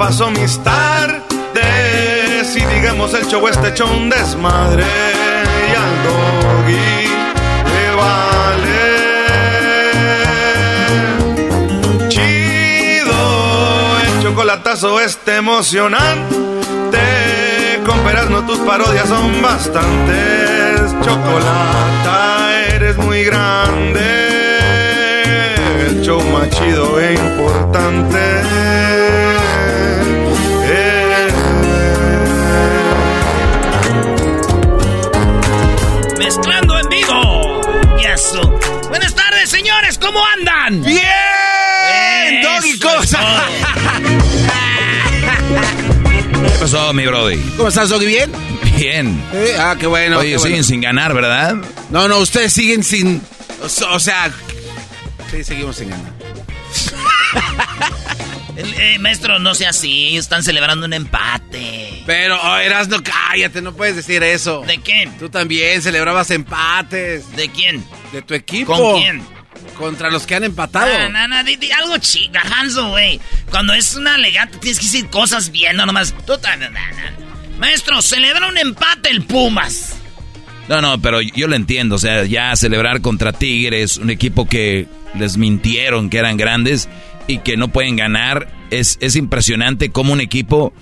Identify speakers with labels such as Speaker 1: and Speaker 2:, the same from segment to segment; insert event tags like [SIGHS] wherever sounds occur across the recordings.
Speaker 1: paso mis tardes. Y digamos el show este hecho desmadre. Y al doggy le vale. Chido, el chocolatazo este emocionante. Con no tus parodias son bastantes. Chocolata, eres muy grande. El show más chido e importante.
Speaker 2: ¿Cómo andan?
Speaker 3: ¡Bien! ¡Doggy cosa! [LAUGHS]
Speaker 4: ¿Qué pasó, mi brody?
Speaker 3: ¿Cómo estás, Doggy? ¿Bien?
Speaker 4: Bien.
Speaker 3: Eh, ah, qué bueno.
Speaker 4: Oye,
Speaker 3: qué
Speaker 4: siguen
Speaker 3: bueno.
Speaker 4: sin ganar, ¿verdad?
Speaker 3: No, no, ustedes siguen sin. O sea, sí, seguimos sin ganar. [LAUGHS]
Speaker 2: Eh, maestro, no sea así. Están celebrando un empate.
Speaker 3: Pero, oh, Erasno, cállate, no puedes decir eso.
Speaker 2: ¿De quién?
Speaker 3: Tú también celebrabas empates.
Speaker 2: ¿De quién?
Speaker 3: De tu equipo.
Speaker 2: ¿Con quién?
Speaker 3: Contra los que han empatado.
Speaker 2: Ah, di, di algo chica, Hanzo, güey. Cuando es una legata tienes que decir cosas bien, no nomás. Tú también. Maestro, celebra un empate el Pumas.
Speaker 4: No, no, pero yo lo entiendo. O sea, ya celebrar contra Tigres, un equipo que les mintieron que eran grandes y que no pueden ganar. Es, es impresionante cómo un equipo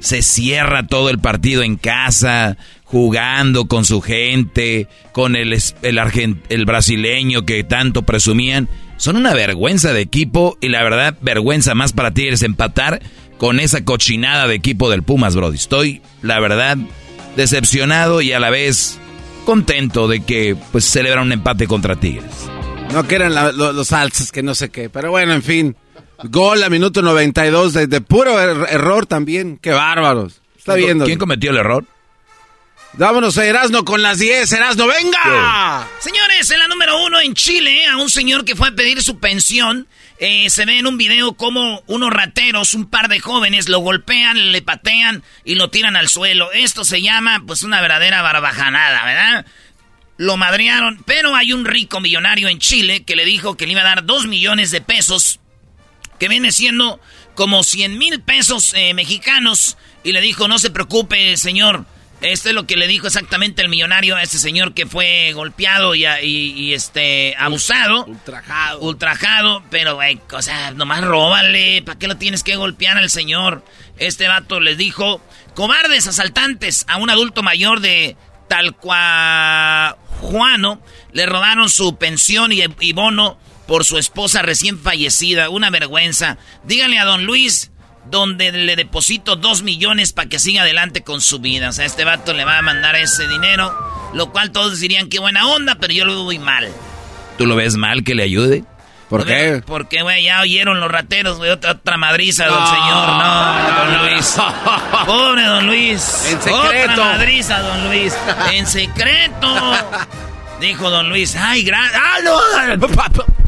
Speaker 4: se cierra todo el partido en casa, jugando con su gente, con el, el, argen- el brasileño que tanto presumían. Son una vergüenza de equipo y la verdad, vergüenza más para Tigres empatar con esa cochinada de equipo del Pumas, Brody. Estoy, la verdad, decepcionado y a la vez contento de que pues celebra un empate contra Tigres.
Speaker 3: No, que eran la- lo- los alzas, que no sé qué. Pero bueno, en fin. Gol a minuto 92 de, de puro er- error también. Qué bárbaros. Está viendo.
Speaker 4: ¿Quién cometió el error?
Speaker 3: Vámonos a Erasno con las 10. Erasno, venga.
Speaker 2: Señores, en la número uno en Chile, a un señor que fue a pedir su pensión, eh, se ve en un video como unos rateros, un par de jóvenes, lo golpean, le patean y lo tiran al suelo. Esto se llama, pues, una verdadera barbajanada, ¿verdad? Lo madrearon, pero hay un rico millonario en Chile que le dijo que le iba a dar dos millones de pesos, que viene siendo como 100 mil pesos eh, mexicanos, y le dijo, no se preocupe, señor. Esto es lo que le dijo exactamente el millonario a este señor que fue golpeado y, y- y, este abusado.
Speaker 3: Ultrajado.
Speaker 2: Ultrajado, pero güey, o sea, nomás róbale, ¿para qué lo tienes que golpear al señor? Este vato les dijo, cobardes asaltantes a un adulto mayor de Talcuajuano, le robaron su pensión y, y bono por su esposa recién fallecida, una vergüenza. Díganle a don Luis donde le deposito dos millones para que siga adelante con su vida. O sea, este vato le va a mandar ese dinero, lo cual todos dirían que buena onda, pero yo lo veo muy mal.
Speaker 4: ¿Tú lo ves mal que le ayude?
Speaker 3: ¿Por qué?
Speaker 2: Porque, güey, ya oyeron los rateros, güey, otra, otra madriza, don
Speaker 3: No,
Speaker 2: señor. No,
Speaker 3: no,
Speaker 2: don Luis. [LAUGHS]
Speaker 3: no.
Speaker 2: Pobre don Luis.
Speaker 3: En
Speaker 2: Otra
Speaker 3: secreto.
Speaker 2: madriza, don Luis. En secreto. [LAUGHS] Dijo don Luis, ay, gra ¡Ah, no! [LAUGHS]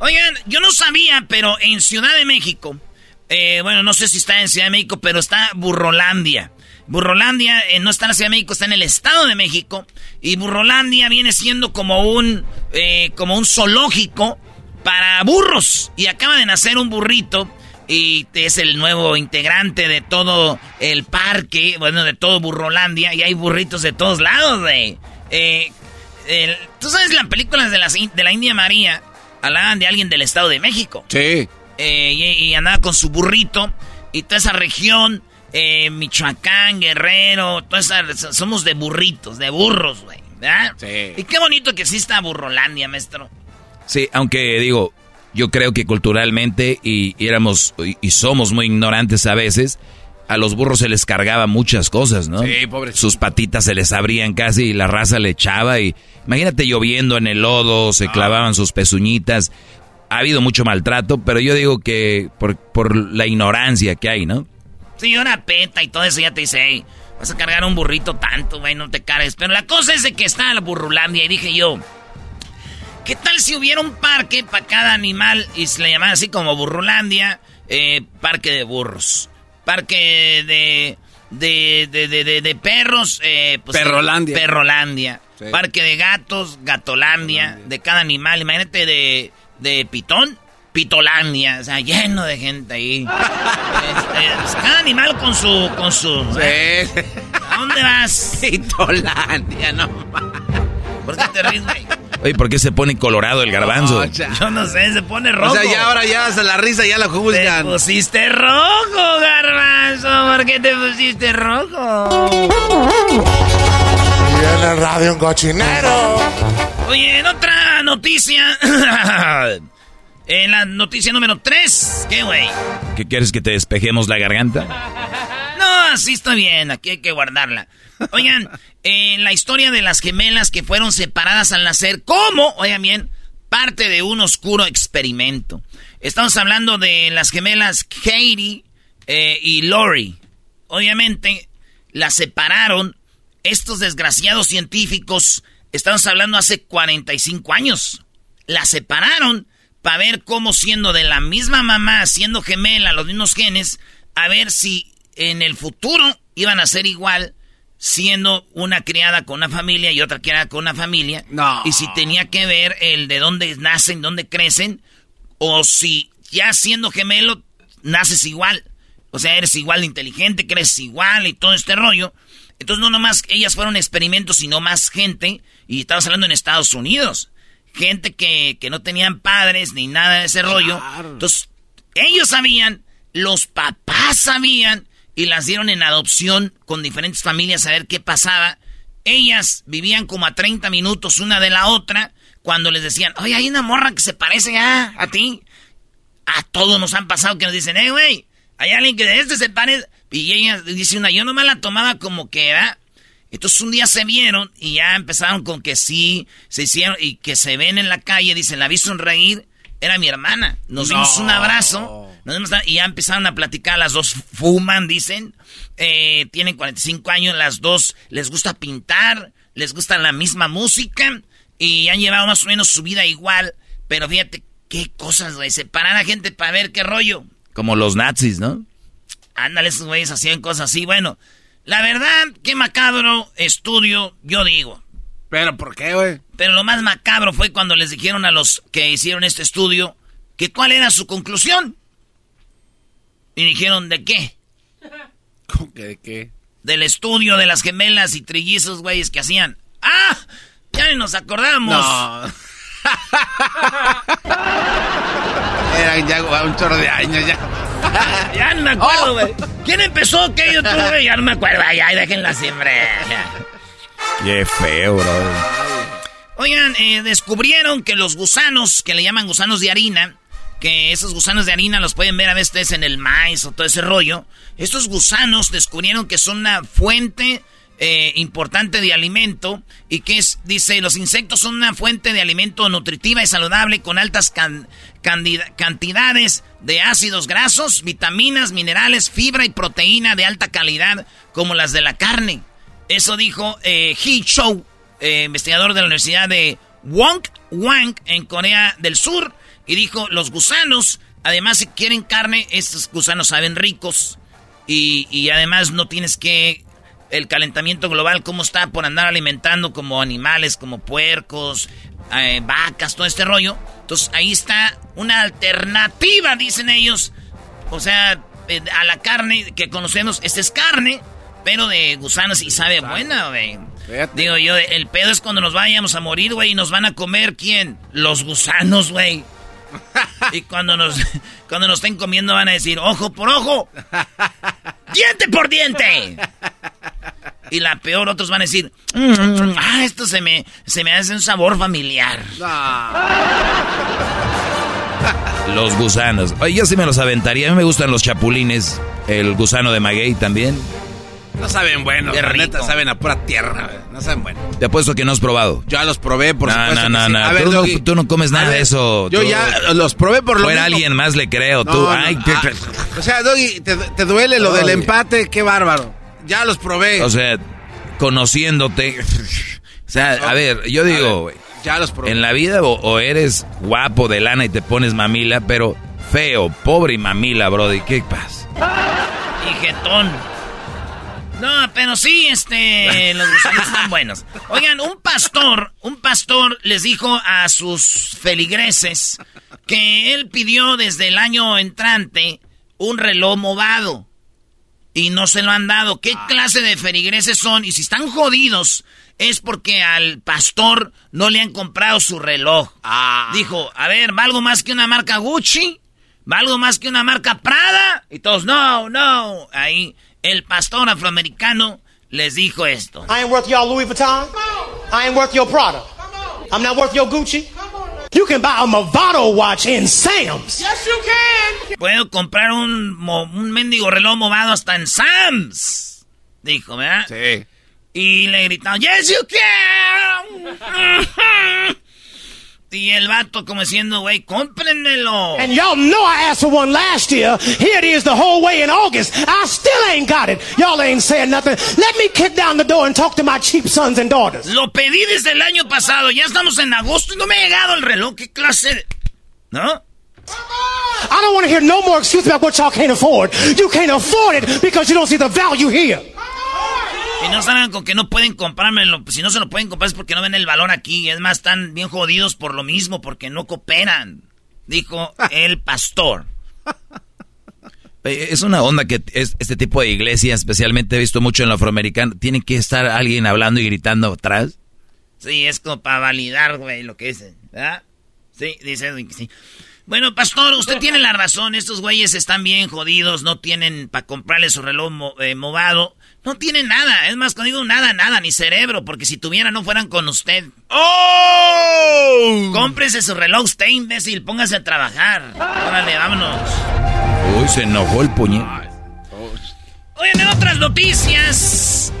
Speaker 2: Oigan, yo no sabía, pero en Ciudad de México, eh, bueno, no sé si está en Ciudad de México, pero está Burrolandia. Burrolandia eh, no está en la Ciudad de México, está en el Estado de México. Y Burrolandia viene siendo como un, eh, como un zoológico para burros. Y acaba de nacer un burrito. Y es el nuevo integrante de todo el parque, bueno, de todo Burrolandia. Y hay burritos de todos lados, güey. Eh, Tú sabes las películas de la, de la India María hablaban de alguien del Estado de México.
Speaker 3: Sí.
Speaker 2: Eh, y, andaba con su burrito. Y toda esa región, eh, Michoacán, Guerrero, toda esa, somos de burritos, de burros, güey. ¿verdad? Sí. Y qué bonito que exista Burrolandia, maestro.
Speaker 4: Sí, aunque digo, yo creo que culturalmente y, éramos y, somos muy ignorantes a veces. A los burros se les cargaba muchas cosas, ¿no?
Speaker 3: Sí, pobre.
Speaker 4: Sus patitas se les abrían casi y la raza le echaba y imagínate lloviendo en el lodo, se ah. clavaban sus pezuñitas. Ha habido mucho maltrato, pero yo digo que por, por la ignorancia que hay, ¿no?
Speaker 2: Sí, una peta y todo eso ya te dice, vas a cargar un burrito tanto, güey, no te cargues. Pero la cosa es de que está la burrulandia y dije yo, ¿Qué tal si hubiera un parque para cada animal y se le llamara así como Burrulandia, eh, parque de burros, parque de de, de, de, perros, eh,
Speaker 3: pues, Perrolandia,
Speaker 2: Perrolandia, parque de gatos, Gatolandia, de cada animal, imagínate de de pitón, Pitolandia, o sea, lleno de gente ahí. [LAUGHS] Este, pues, cada animal con su con su. ¿eh? ¿A dónde vas? [LAUGHS]
Speaker 3: Pitolandia, no.
Speaker 2: ¿Por qué te ríes, güey?
Speaker 4: Oye, ¿por qué se pone colorado el garbanzo?
Speaker 2: Yo no sé, se pone rojo.
Speaker 3: O sea, ya ahora ya hasta la risa ya la juzgan.
Speaker 2: Te pusiste rojo, garbanzo. ¿Por qué te pusiste rojo?
Speaker 5: Y en el radio un cochinero.
Speaker 2: Oye, en otra noticia. [CLEARS THROAT] en la noticia número 3. ¿Qué, güey?
Speaker 4: ¿Qué quieres que te despejemos la garganta? [LAUGHS]
Speaker 2: No, así está bien. Aquí hay que guardarla. Oigan, en la historia de las gemelas que fueron separadas al nacer, ¿cómo? Oigan bien, parte de un oscuro experimento. Estamos hablando de las gemelas Katie eh, y Lori. Obviamente, las separaron estos desgraciados científicos. Estamos hablando hace 45 años. Las separaron para ver cómo siendo de la misma mamá, siendo gemela, los mismos genes, a ver si en el futuro iban a ser igual siendo una criada con una familia y otra criada con una familia.
Speaker 3: No.
Speaker 2: Y si tenía que ver el de dónde nacen, dónde crecen, o si ya siendo gemelo naces igual. O sea, eres igual de inteligente, creces igual y todo este rollo. Entonces no nomás ellas fueron experimentos, sino más gente. Y estamos hablando en Estados Unidos. Gente que, que no tenían padres ni nada de ese rollo. Entonces, ellos sabían, los papás sabían, y las dieron en adopción con diferentes familias a ver qué pasaba. Ellas vivían como a 30 minutos una de la otra cuando les decían, oye, hay una morra que se parece a, a ti. A todos nos han pasado que nos dicen, eh, güey, hay alguien que de este se parece. Y ella dice una, yo nomás la tomaba como que era. Entonces un día se vieron y ya empezaron con que sí, se hicieron y que se ven en la calle, dicen, la vi sonreír, era mi hermana. Nos dimos un abrazo y ya empezaron a platicar, las dos fuman, dicen. Eh, tienen 45 años, las dos les gusta pintar, les gusta la misma música y han llevado más o menos su vida igual. Pero fíjate qué cosas, güey. Separar a gente para ver qué rollo.
Speaker 4: Como los nazis, ¿no?
Speaker 2: Ándale, esos güeyes hacían cosas así. Bueno, la verdad, qué macabro estudio, yo digo.
Speaker 3: ¿Pero por qué, güey?
Speaker 2: Pero lo más macabro fue cuando les dijeron a los que hicieron este estudio que cuál era su conclusión. Y dijeron, ¿de qué? [LAUGHS]
Speaker 3: ¿Cómo que de qué?
Speaker 2: Del estudio de las gemelas y trillizos, güeyes, que hacían. ¡Ah! Ya ni nos acordamos.
Speaker 3: No. [LAUGHS] Eran ya un chorro de años ya. [LAUGHS]
Speaker 2: ya no me acuerdo, güey. ¿Quién empezó qué yo tuve? [LAUGHS] Ya no me acuerdo. Ay, déjenla siempre.
Speaker 4: Qué feo, bro.
Speaker 2: Oigan, eh, descubrieron que los gusanos, que le llaman gusanos de harina, que esos gusanos de harina los pueden ver a veces en el maíz o todo ese rollo. Estos gusanos descubrieron que son una fuente eh, importante de alimento y que es, dice, los insectos son una fuente de alimento nutritiva y saludable con altas cantidades de ácidos grasos, vitaminas, minerales, fibra y proteína de alta calidad como las de la carne. Eso dijo eh, He Chou, eh, investigador de la Universidad de Wong Wang en Corea del Sur y dijo, los gusanos, además si quieren carne, estos gusanos saben ricos y, además no tienes que... El calentamiento global, cómo está por andar alimentando como animales, como puercos, eh, vacas, todo este rollo. Entonces ahí está una alternativa, dicen ellos. O sea, eh, a la carne que conocemos, esta es carne, pero de gusanos y sabe buena, güey. Digo yo, el pedo es cuando nos vayamos a morir, güey, y nos van a comer, ¿quién? Los gusanos, güey. [LAUGHS] y cuando nos, cuando nos estén comiendo van a decir, ojo por ojo, diente por diente. Y la peor, otros van a decir, mm, ah, esto se me, se me hace un sabor familiar. [LAUGHS]
Speaker 4: Los gusanos. Oye, yo sí me los aventaría. A mí me gustan los chapulines. El gusano de maguey también.
Speaker 3: No saben bueno, la neta saben a pura tierra, no saben bueno.
Speaker 4: Te apuesto que no has probado.
Speaker 3: Ya los probé, por supuesto.
Speaker 4: No, no, no, no. Tú, no comes nada de eso.
Speaker 3: Yo ya los probé por lo
Speaker 4: Fuera alguien más le creo. tú, ay,
Speaker 3: ah, O sea, Doggy, te, duele lo del empate, qué bárbaro. Ya los probé.
Speaker 4: O sea, conociéndote. o sea, a ver, yo digo, ya los probé. En la vida o, eres guapo de lana y te pones mamila, pero feo, pobre y mamila, brody. ¿Qué pasa?
Speaker 2: Y jetón. No, pero sí, este, [LAUGHS] los gusanos están buenos. Oigan, un pastor, un pastor les dijo a sus feligreses que él pidió desde el año entrante un reloj movado. Y no se lo han dado. ¿Qué clase de feligreses son? Y si están jodidos, es porque al pastor no le han comprado su reloj. Ah. Dijo, a ver, ¿valgo más que una marca Gucci? ¿Valgo más que una marca Prada? Y todos, no, no. Ahí el pastor afroamericano les dijo esto.
Speaker 6: I ain't worth your Louis Vuitton. I ain't worth your Prada. I'm not worth your Gucci. You can buy a Movado watch in Sam's.
Speaker 2: Yes, you can. Puedo comprar un, un mendigo reloj movado hasta en Sam's. Dijo, ¿verdad?
Speaker 3: Sí.
Speaker 2: Y le gritaron, yes, you can. [LAUGHS] Y el vato como diciendo, güey, cómprenmelo.
Speaker 6: And y'all know I asked for one last year. Here it is the whole way in August. I still ain't got it. Y'all ain't saying nothing. Let me kick down the door and talk to my cheap sons and daughters.
Speaker 2: Lo pedí desde el año pasado. Ya estamos en agosto y no me ha llegado el reloj. ¿Qué clase de... ¿No?
Speaker 6: I don't want to hear no more excuses about what y'all can't afford. You can't afford it because you don't see the value here.
Speaker 2: Y no salgan con que no pueden comprármelo. Si no se lo pueden comprar es porque no ven el valor aquí. Es más, están bien jodidos por lo mismo, porque no cooperan. Dijo [LAUGHS] el pastor.
Speaker 4: Es una onda que es, este tipo de iglesia, especialmente he visto mucho en lo afroamericano, tiene que estar alguien hablando y gritando atrás.
Speaker 2: Sí, es como para validar, güey, lo que dicen, ¿verdad? Sí, dice sí. Bueno, pastor, usted tiene la razón. Estos güeyes están bien jodidos, no tienen para comprarle su reloj eh, movado. No tiene nada. Es más, cuando digo nada, nada, ni cerebro, porque si tuviera no fueran con usted. ¡Oh! Cómprese su reloj usted, imbécil. Póngase a trabajar. Órale, vámonos.
Speaker 4: Uy, se enojó el puñet.
Speaker 2: Oigan, en otras noticias.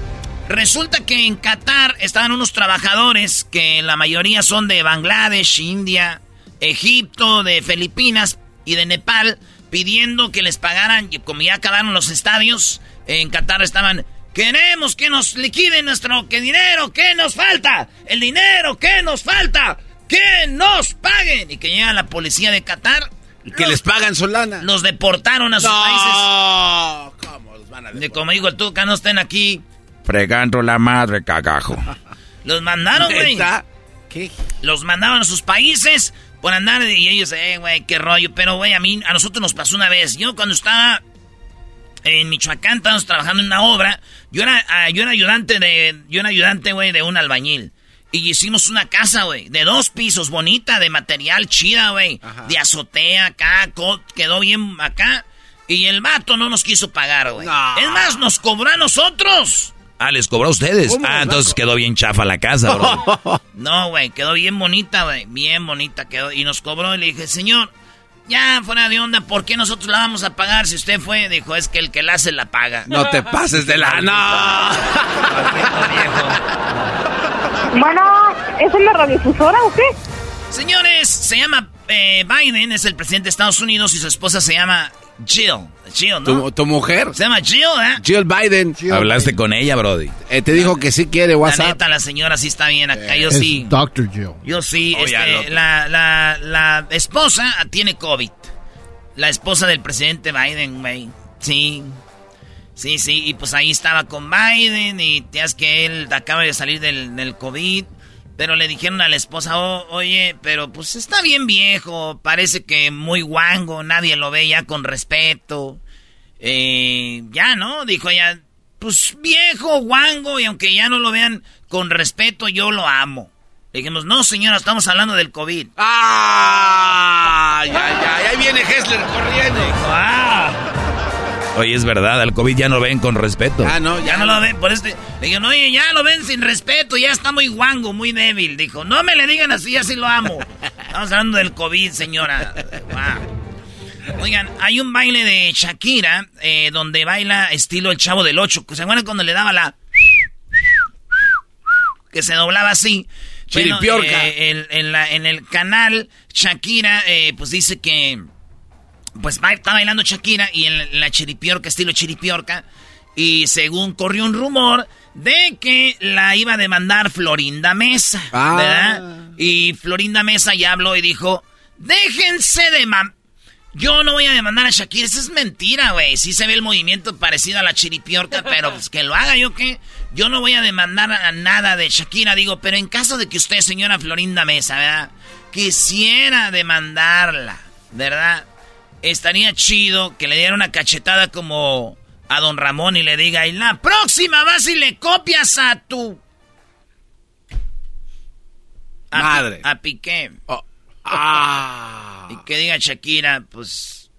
Speaker 2: Resulta que en Qatar estaban unos trabajadores que la mayoría son de Bangladesh, India, Egipto, de Filipinas y de Nepal, pidiendo que les pagaran, como ya acabaron los estadios, en Qatar estaban, queremos que nos liquiden nuestro dinero, ¿qué nos falta? El dinero, ¿qué nos falta? Que nos paguen. Y que llega la policía de Qatar.
Speaker 3: Y que les pagan su lana.
Speaker 2: Los deportaron a sus
Speaker 3: no. ¿Cómo los van a
Speaker 2: deportar? Como digo, tú que no estén aquí.
Speaker 4: Fregando la madre, cagajo.
Speaker 2: los mandaron, güey. ¿Qué? Los mandaron a sus países por andar y ellos, eh, güey, qué rollo. Pero, güey, a mí, a nosotros nos pasó una vez. Yo cuando estaba en Michoacán estábamos trabajando en una obra. Yo era, ah, yo era ayudante de, yo era ayudante, güey, de un albañil. Y hicimos una casa, güey, de dos pisos, bonita, de material chida, güey. De azotea acá, quedó bien acá. Y el vato no nos quiso pagar, güey. Es más, nos cobró a nosotros.
Speaker 4: Ah, les cobró a ustedes. Ah, entonces quedó bien chafa la casa, bro. [LAUGHS]
Speaker 2: no, güey, quedó bien bonita, güey. Bien bonita quedó. Y nos cobró y le dije, señor, ya, fuera de onda, ¿por qué nosotros la vamos a pagar si usted fue? Dijo, es que el que la hace la paga.
Speaker 3: No te pases de la... ¡No!
Speaker 7: bueno, ¿es una radiodifusora o qué?
Speaker 2: Señores, se llama eh, Biden, es el presidente de Estados Unidos y su esposa se llama Jill. Jill, ¿no?
Speaker 3: ¿Tu, tu mujer?
Speaker 2: Se llama Jill, ¿eh?
Speaker 3: Jill Biden.
Speaker 4: Hablaste con ella, Brody.
Speaker 3: Eh, te dijo que sí quiere
Speaker 2: La
Speaker 3: WhatsApp.
Speaker 2: neta, la señora sí está bien acá. Yo
Speaker 8: Es
Speaker 2: sí.
Speaker 8: Dr. Jill.
Speaker 2: Yo sí.
Speaker 4: Oh,
Speaker 2: este, la, la, la esposa tiene COVID. La esposa del presidente Biden, güey. Sí. Sí, sí. Y pues ahí estaba con Biden y te das que él acaba de salir del, del COVID. Pero le dijeron a la esposa, "Oh, oye, pero pues está bien viejo, parece que muy guango, nadie lo ve ya con respeto. Eh, ya, ¿no? Dijo ella, pues viejo, guango, y aunque ya no lo vean con respeto, yo lo amo. Le dijimos, no señora, estamos hablando del COVID.
Speaker 3: ¡Ah! Ya, ya, ahí viene Hessler corriendo.
Speaker 2: ¡Ah!
Speaker 4: Oye, es verdad, al COVID ya no ven con respeto.
Speaker 3: Ah, no,
Speaker 2: Ya no lo ven, por este. Le dijeron, oye, ya lo ven sin respeto, ya está muy guango, muy débil. Dijo, no me le digan así, así lo amo. Estamos hablando del COVID, señora. Wow. Oigan, hay un baile de Shakira eh, donde baila estilo el chavo del 8. ¿Se acuerdan cuando le daba la. que se doblaba así? Bueno, eh, el- en, la- en el canal, Shakira, eh, pues dice que. Pues ba- está bailando Shakira y en la chiripiorca, estilo chiripiorca. Y según corrió un rumor de que la iba a demandar Florinda Mesa,
Speaker 3: Ah.
Speaker 2: ¿verdad? Y Florinda Mesa ya habló y dijo, déjense de mam... Yo no voy a demandar a Shakira, eso es mentira, güey. Sí se ve el movimiento parecido a la chiripiorca, pero pues que lo haga yo qué. Yo no voy a demandar a nada de Shakira, digo, pero en caso de que usted, señora Florinda Mesa, ¿verdad? Quisiera demandarla, ¿verdad? Estaría chido que le diera una cachetada como a don Ramón y le diga, y la próxima vas y le copias a tu... A Pi-
Speaker 3: Madre.
Speaker 2: A Piqué.
Speaker 3: Oh. Ah. [LAUGHS]
Speaker 2: Y que diga Shakira, pues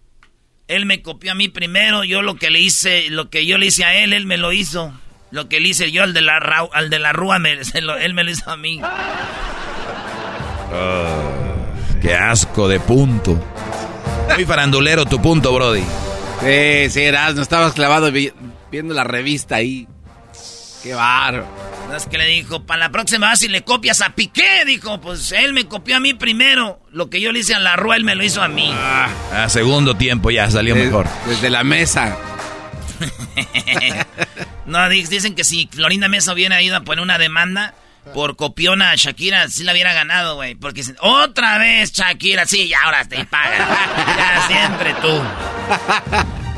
Speaker 2: él me copió a mí primero, yo lo que le hice, lo que yo le hice a él, él me lo hizo. Lo que le hice yo al de la, al de la rúa, me- [LAUGHS] se lo- él me lo hizo a mí.
Speaker 4: Qué asco de punto. Muy farandulero tu punto, Brody.
Speaker 3: Sí, sí, no estabas clavado vi- viendo la revista ahí. Qué bárbaro.
Speaker 2: Es que le dijo, para la próxima y le copias a Piqué, dijo, pues él me copió a mí primero. Lo que yo le hice a la rúa, él me lo hizo a mí.
Speaker 4: A segundo tiempo ya salió mejor.
Speaker 3: Desde la mesa. [LAUGHS]
Speaker 2: No, di- dicen que si Florinda Mesa hubiera ido a poner una demanda por copiona a Shakira, sí la hubiera ganado, güey. Porque otra vez Shakira, sí, ya ahora te pagan. ya siempre tú.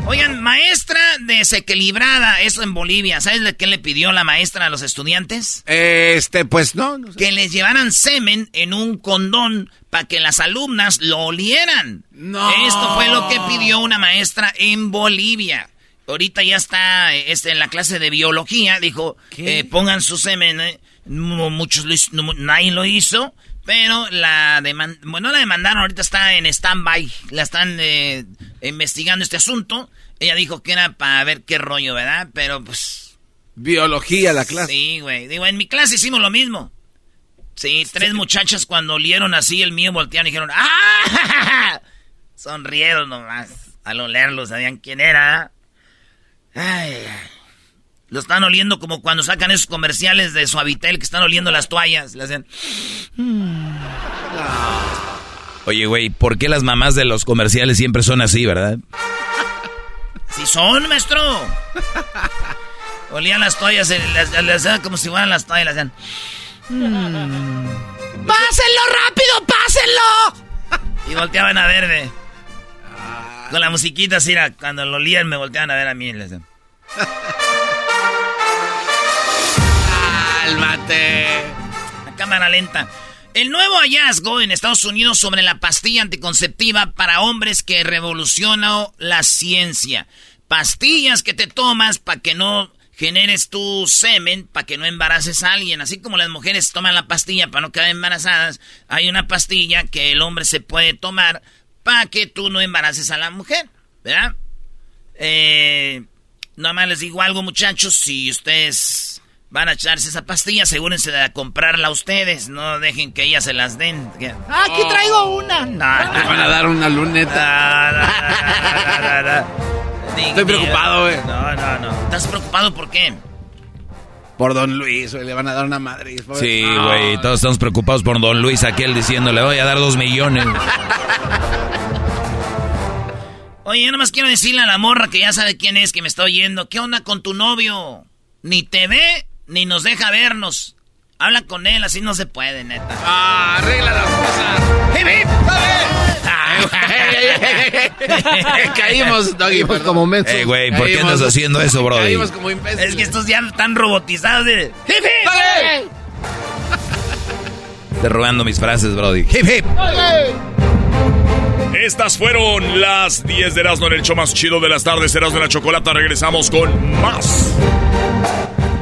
Speaker 2: Oigan, maestra desequilibrada, eso en Bolivia. ¿Sabes de qué le pidió la maestra a los estudiantes?
Speaker 3: Este, pues no. no sé.
Speaker 2: Que les llevaran semen en un condón para que las alumnas lo olieran.
Speaker 3: No.
Speaker 2: Esto fue lo que pidió una maestra en Bolivia. Ahorita ya está eh, este, en la clase de biología. Dijo, eh, pongan su semen. eh. No, muchos lo hizo- no, nadie lo hizo. Pero la deman bueno, la demandaron, ahorita está en stand-by. La están eh, investigando este asunto. Ella dijo que era para ver qué rollo, ¿verdad? Pero pues...
Speaker 3: Biología, la clase.
Speaker 2: Sí, güey. Digo, en mi clase hicimos lo mismo. Sí, tres muchachas cuando olieron así el mío voltearon y dijeron, ¡ah! [LAUGHS] Sonrieron nomás. Al olerlo sabían quién era. Ay, ay. Lo están oliendo como cuando sacan esos comerciales de Suavitel que están oliendo las toallas. Le hacen...
Speaker 4: Oye, güey, ¿por qué las mamás de los comerciales siempre son así, verdad?
Speaker 2: ¡Sí son, maestro! Olían las toallas, eh, las, las hacían como si fueran las toallas. Le hacían... ¡Pásenlo rápido, pásenlo! Y volteaban a verme. Con la musiquita así, era, cuando lo olían me volteaban a ver a mí. Y le hacían...
Speaker 3: Cálmate.
Speaker 2: A cámara lenta. El nuevo hallazgo en Estados Unidos sobre la pastilla anticonceptiva para hombres que revolucionó la ciencia. Pastillas que te tomas para que no generes tu semen, para que no embaraces a alguien. Así como las mujeres toman la pastilla para no quedar embarazadas, hay una pastilla que el hombre se puede tomar para que tú no embaraces a la mujer. ¿Verdad? Eh, nada más les digo algo, muchachos. Si ustedes van a echarse esa pastilla, asegúrense de comprarla ustedes. No dejen que ellas se las den. "Ah, Aquí traigo una. No,
Speaker 3: Me van a dar una luneta.
Speaker 2: no, no, no, no, no.
Speaker 3: Estoy preocupado, güey.
Speaker 2: No, no, no. ¿Estás preocupado por qué?
Speaker 3: Por Don Luis, güey, le van a dar una madre.
Speaker 4: Sí, güey, todos estamos preocupados por don Luis aquel diciéndole, voy a dar dos millones. [LAUGHS]
Speaker 2: Oye, yo nomás quiero decirle a la morra que ya sabe quién es, que me está oyendo. ¿Qué onda con tu novio? Ni te ve, ni nos deja vernos. Habla con él, así no se puede, neta.
Speaker 3: Ah, arregla las cosas. ¡Hip, hip! [LAUGHS] Caímos, Doggy, como mensos.
Speaker 4: Eh, güey, ¿por qué andas haciendo eso, brody?
Speaker 3: Caímos como imbéciles.
Speaker 2: Es que estos ya están robotizados de... ¡Hip, hip!
Speaker 4: Estoy robando mis frases, brody.
Speaker 3: ¡Hip, hip!
Speaker 8: Estas fueron las 10 de Erasmo en el show más chido de las tardes. Erasmo de la Chocolata. Regresamos con más.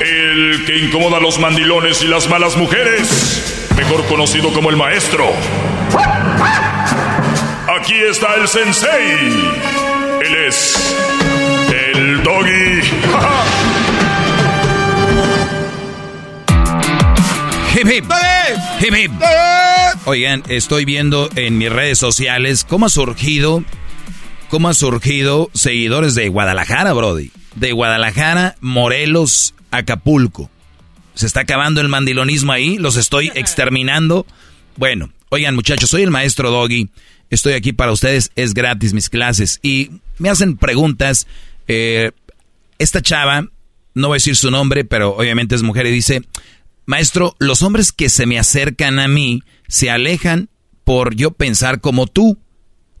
Speaker 8: El que incomoda a los mandilones y las malas mujeres. Mejor conocido como el maestro. Aquí está el sensei. Él es. El doggy.
Speaker 4: Hip hip. Hip hip. Oigan, estoy viendo en mis redes sociales cómo ha surgido, cómo ha surgido seguidores de Guadalajara, Brody. De Guadalajara, Morelos, Acapulco. Se está acabando el mandilonismo ahí, los estoy [LAUGHS] exterminando. Bueno, oigan muchachos, soy el maestro Doggy. Estoy aquí para ustedes, es gratis mis clases. Y me hacen preguntas. eh, esta chava, no voy a decir su nombre, pero obviamente es mujer y dice, maestro, los hombres que se me acercan a mí se alejan por yo pensar como tú,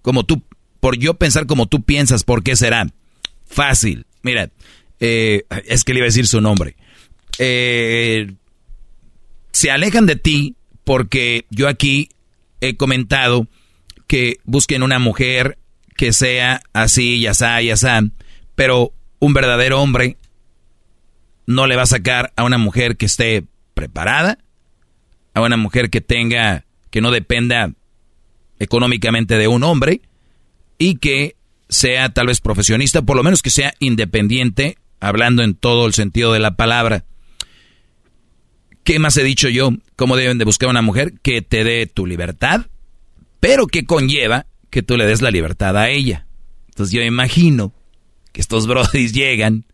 Speaker 4: como tú, por yo pensar como tú piensas, ¿por qué será? Fácil, mira, eh, es que le iba a decir su nombre. Eh, se alejan de ti porque yo aquí he comentado que busquen una mujer que sea así, ya sea, ya sea, pero un verdadero hombre no le va a sacar a una mujer que esté preparada, a una mujer que tenga, que no dependa económicamente de un hombre y que sea tal vez profesionista, por lo menos que sea independiente, hablando en todo el sentido de la palabra. ¿Qué más he dicho yo? ¿Cómo deben de buscar una mujer que te dé tu libertad, pero que conlleva que tú le des la libertad a ella? Entonces yo imagino que estos [LAUGHS] brodis llegan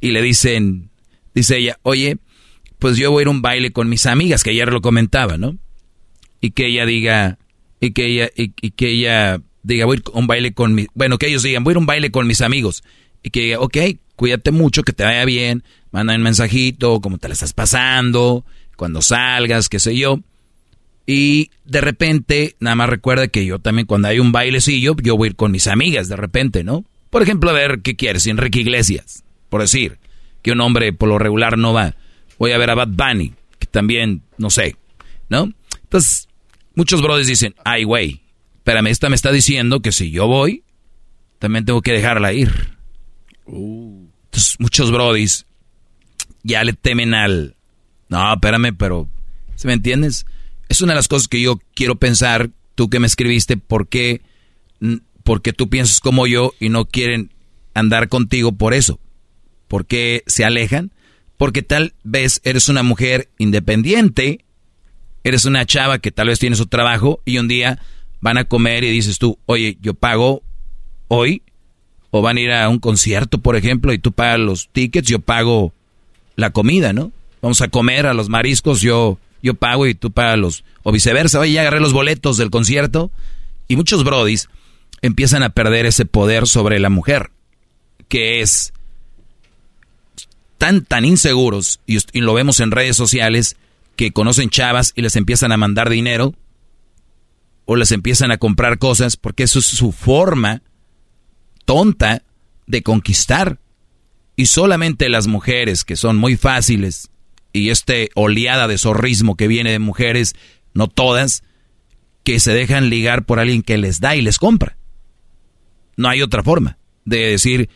Speaker 4: y le dicen, dice ella, oye, pues yo voy a ir a un baile con mis amigas, que ayer lo comentaba, ¿no? Y que ella diga, y que ella, y, y que ella diga, voy a un baile con mis, bueno, que ellos digan, voy a ir a un baile con mis amigos. Y que diga, ok, cuídate mucho, que te vaya bien, manda un mensajito, cómo te la estás pasando, cuando salgas, qué sé yo. Y de repente, nada más recuerda que yo también cuando hay un bailecillo, yo voy a ir con mis amigas de repente, ¿no? Por ejemplo, a ver, ¿qué quieres? Enrique Iglesias, por decir, que un hombre por lo regular no va. Voy a ver a Bad Bunny, que también, no sé, ¿no? Entonces, muchos brothers dicen, ay, güey, espérame, esta me está diciendo que si yo voy, también tengo que dejarla ir. Entonces, muchos brodis ya le temen al... No, espérame, pero... ¿Se me entiendes? Es una de las cosas que yo quiero pensar tú que me escribiste, ¿por qué, porque tú piensas como yo y no quieren andar contigo por eso? ¿Por qué se alejan? Porque tal vez eres una mujer independiente, eres una chava que tal vez tiene su trabajo y un día van a comer y dices tú, oye, yo pago hoy, o van a ir a un concierto, por ejemplo, y tú pagas los tickets, yo pago la comida, ¿no? Vamos a comer a los mariscos, yo, yo pago y tú pagas los, o viceversa, oye, ya agarré los boletos del concierto, y muchos brodis empiezan a perder ese poder sobre la mujer, que es tan, tan inseguros, y, lo vemos en redes sociales, que conocen chavas y les empiezan a mandar dinero, o les empiezan a comprar cosas, porque eso es su forma tonta de conquistar. Y solamente las mujeres que son muy fáciles, y este oleada de zorrismo que viene de mujeres, no todas, que se dejan ligar por alguien que les da y les compra. No hay otra forma de decir,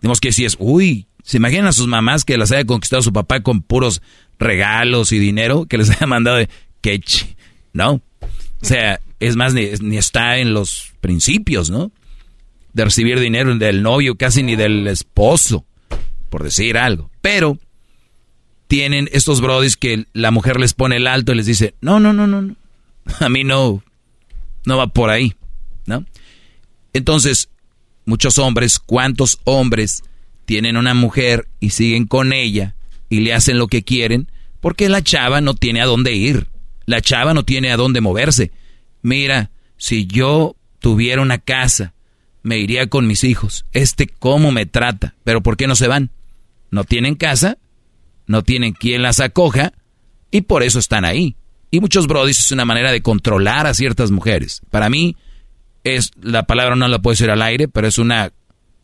Speaker 4: tenemos que si es, uy, ¿Se imaginan a sus mamás que las haya conquistado su papá con puros regalos y dinero que les [LAUGHS] haya mandado de quech? No. O sea, es más, ni, está en los principios, ¿no? De recibir dinero del novio, casi ni del esposo, por decir algo. Pero tienen estos brodis que la mujer les pone el alto y les dice, no, no, no, no, no. A mí no, no va por ahí, ¿no? Entonces, muchos hombres, ¿cuántos hombres tienen una mujer y siguen con ella y le hacen lo que quieren, porque la chava no tiene a dónde ir, la chava no tiene a dónde moverse. Mira, si yo tuviera una casa, me iría con mis hijos. Este cómo me trata, pero ¿por qué no se van? No tienen casa, no tienen quien las acoja y por eso están ahí. Y muchos brodis es una manera de controlar a ciertas mujeres. Para mí es la palabra no la puedo decir al aire, pero es una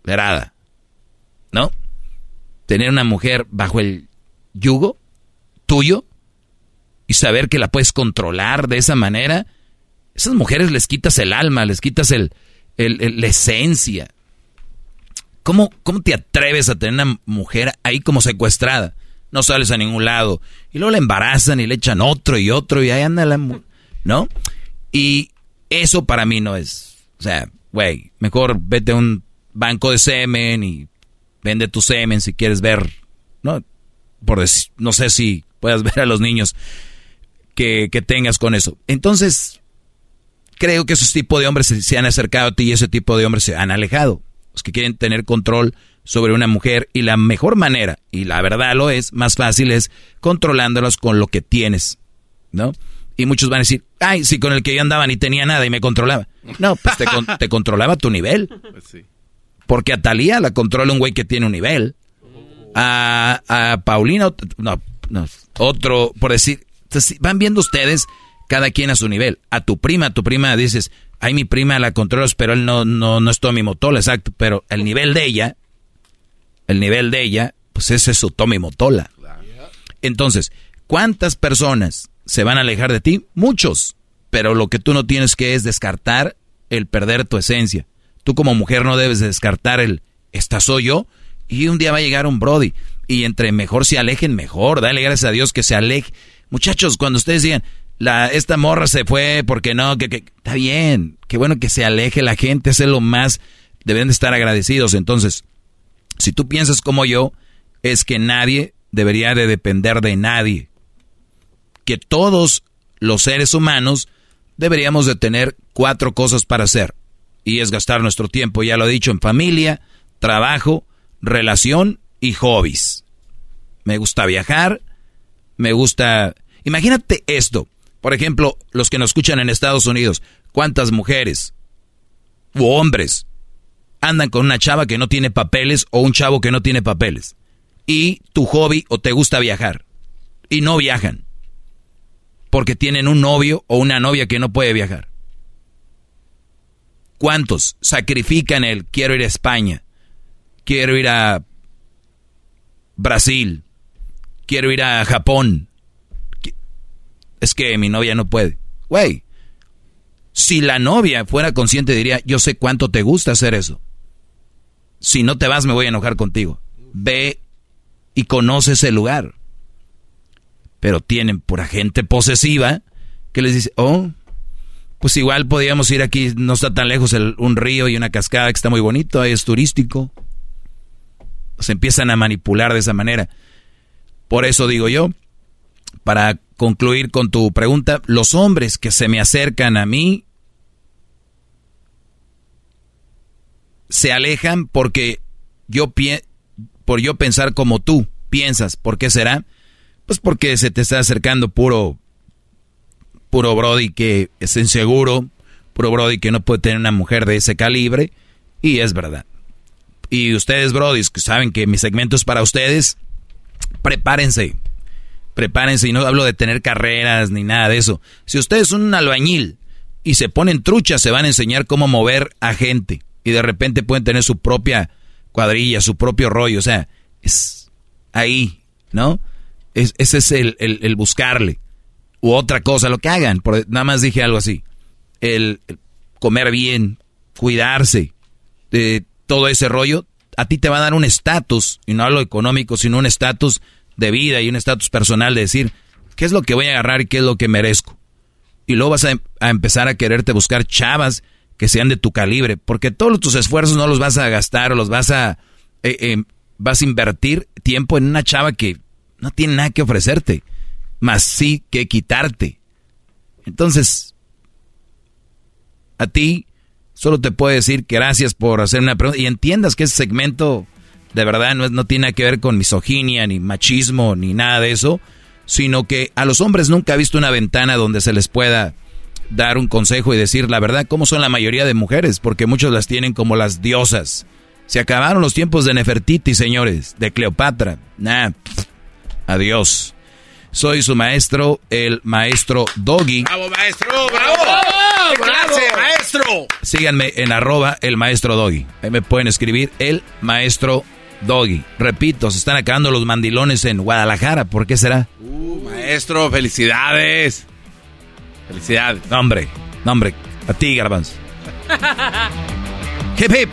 Speaker 4: verada. ¿no? Tener una mujer bajo el yugo tuyo y saber que la puedes controlar de esa manera, esas mujeres les quitas el alma, les quitas el, la esencia. ¿Cómo, ¿Cómo te atreves a tener una mujer ahí como secuestrada? No sales a ningún lado. Y luego la embarazan y le echan otro y otro y ahí anda la... ¿No? Y eso para mí no es... O sea, güey, mejor vete a un banco de semen y vende tu semen si quieres ver, ¿no? Por no sé si puedas [LAUGHS] ver a los niños que, tengas con eso. Entonces, creo que esos tipos de hombres se, han acercado a ti y ese tipo de hombres se han alejado. Los que quieren tener control sobre una mujer y la mejor manera, y la verdad lo es, más fácil es controlándolos con lo que tienes, ¿no? Y muchos van a decir, ay, si con el que yo andaba ni tenía nada y me controlaba. No, pues te, te controlaba tu nivel. Pues sí. Porque a Talía la controla un güey que tiene un nivel. A, a Paulina, no, no, otro, por decir, van viendo ustedes cada quien a su nivel. A tu prima, a tu prima dices, ay, mi prima la controlas, pero él no, no, no es Tommy Motola, exacto. Pero el nivel de ella, el nivel de ella, pues ese es su Tommy Motola. Entonces, ¿cuántas personas se van a alejar de ti? Muchos. Pero lo que tú no tienes que es descartar el perder tu esencia. Tú como mujer no debes descartar el, esta soy yo, y un día va a llegar un Brody. Y entre mejor se alejen, mejor. Dale gracias a Dios que se aleje. Muchachos, cuando ustedes digan, la, esta morra se fue porque no, que, que está bien. Qué bueno que se aleje la gente, es lo más. Deben de estar agradecidos. Entonces, si tú piensas como yo, es que nadie debería de depender de nadie. Que todos los seres humanos deberíamos de tener cuatro cosas para hacer y es gastar nuestro tiempo, ya lo he dicho, en familia, trabajo, relación y hobbies. Me gusta viajar, me gusta... Imagínate esto, por ejemplo, los que nos escuchan en Estados Unidos, ¿cuántas mujeres u hombres andan con una chava que no tiene papeles o un chavo que no tiene papeles? Y tu hobby o te gusta viajar y no viajan porque tienen un novio o una novia que no puede viajar. ¿Cuántos sacrifican el quiero ir a España? Quiero ir a Brasil. Quiero ir a Japón. Es que mi novia no puede. Güey, si la novia fuera consciente diría, yo sé cuánto te gusta hacer eso. Si no te vas me voy a enojar contigo. Ve y conoce ese lugar. Pero tienen pura gente posesiva que les dice, oh, pues igual podíamos ir aquí, no está tan lejos un río y una cascada que está muy bonito, ahí es turístico. Se empiezan a manipular de esa manera. Por eso digo yo, para concluir con tu pregunta, los hombres que se me acercan a mí se alejan porque yo por yo pensar como tú piensas. ¿Por qué será? Pues porque se te está acercando puro puro Brody que es inseguro, puro Brody que no puede tener una mujer de ese calibre y es verdad. Y ustedes, Brody, que saben que mi segmento es para ustedes, prepárense. Prepárense y no hablo de tener carreras ni nada de eso. Si ustedes son un albañil y se ponen truchas, se van a enseñar cómo mover a gente y de repente pueden tener su propia cuadrilla, su propio rollo. O sea, es ahí, ¿no? Es, ese es el, el, buscarle. U otra cosa, lo que hagan. Por, nada más dije algo así. El, comer bien, cuidarse, de todo ese rollo, a ti te va a dar un estatus, y no hablo económico, sino un estatus de vida y un estatus personal de decir, ¿qué es lo que voy a agarrar y qué es lo que merezco? Y luego vas a, a empezar a quererte buscar chavas que sean de tu calibre, porque todos tus esfuerzos no los vas a gastar o los vas a, eh, eh, vas a invertir tiempo en una chava que no tiene nada que ofrecerte, más sí que quitarte. Entonces, a ti solo te puedo decir gracias por hacer una pregunta y entiendas que ese segmento de verdad no, no tiene nada que ver con misoginia, ni machismo, ni nada de eso, sino que a los hombres nunca he visto una ventana donde se les pueda dar un consejo y decir la verdad, cómo son la mayoría de mujeres, porque muchos las tienen como las diosas. Se acabaron los tiempos de Nefertiti, señores, de Cleopatra. Nah, adiós. Soy su maestro, el maestro Doggy.
Speaker 5: ¡Bravo, maestro! ¡Bravo! ¡Bravo! maestro!
Speaker 4: Síganme en arroba el maestro Doggy. Ahí me pueden escribir el maestro Doggy. Repito, se están acabando los mandilones en Guadalajara. ¿Por qué será?
Speaker 3: Uh, maestro, felicidades. Felicidades.
Speaker 4: No, hombre, no, hombre. A ti, Garbanz. [LAUGHS] hip, hip.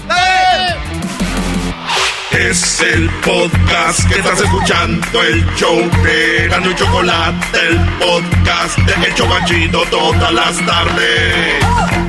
Speaker 5: Es el podcast que estás escuchando, el show de Gano y Chocolate, el podcast de El Chocachito todas las tardes.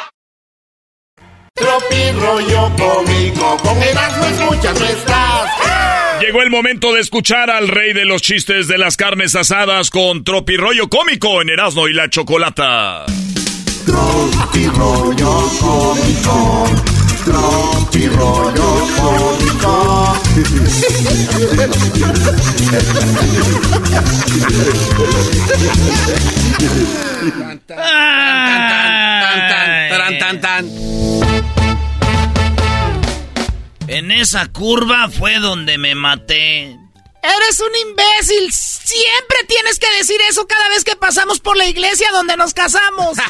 Speaker 5: Tropi rollo cómico, con Erasmo escuchas no estás.
Speaker 8: Llegó el momento de escuchar al rey de los chistes de las carnes asadas con Tropi rollo cómico en Erasmo y la Chocolata.
Speaker 5: Tropi rollo cómico, Tropi rollo cómico.
Speaker 2: Ay.
Speaker 3: Tan, tan, tan.
Speaker 2: En esa curva fue donde me maté.
Speaker 9: Eres un imbécil. Siempre tienes que decir eso cada vez que pasamos por la iglesia donde nos casamos. [LAUGHS]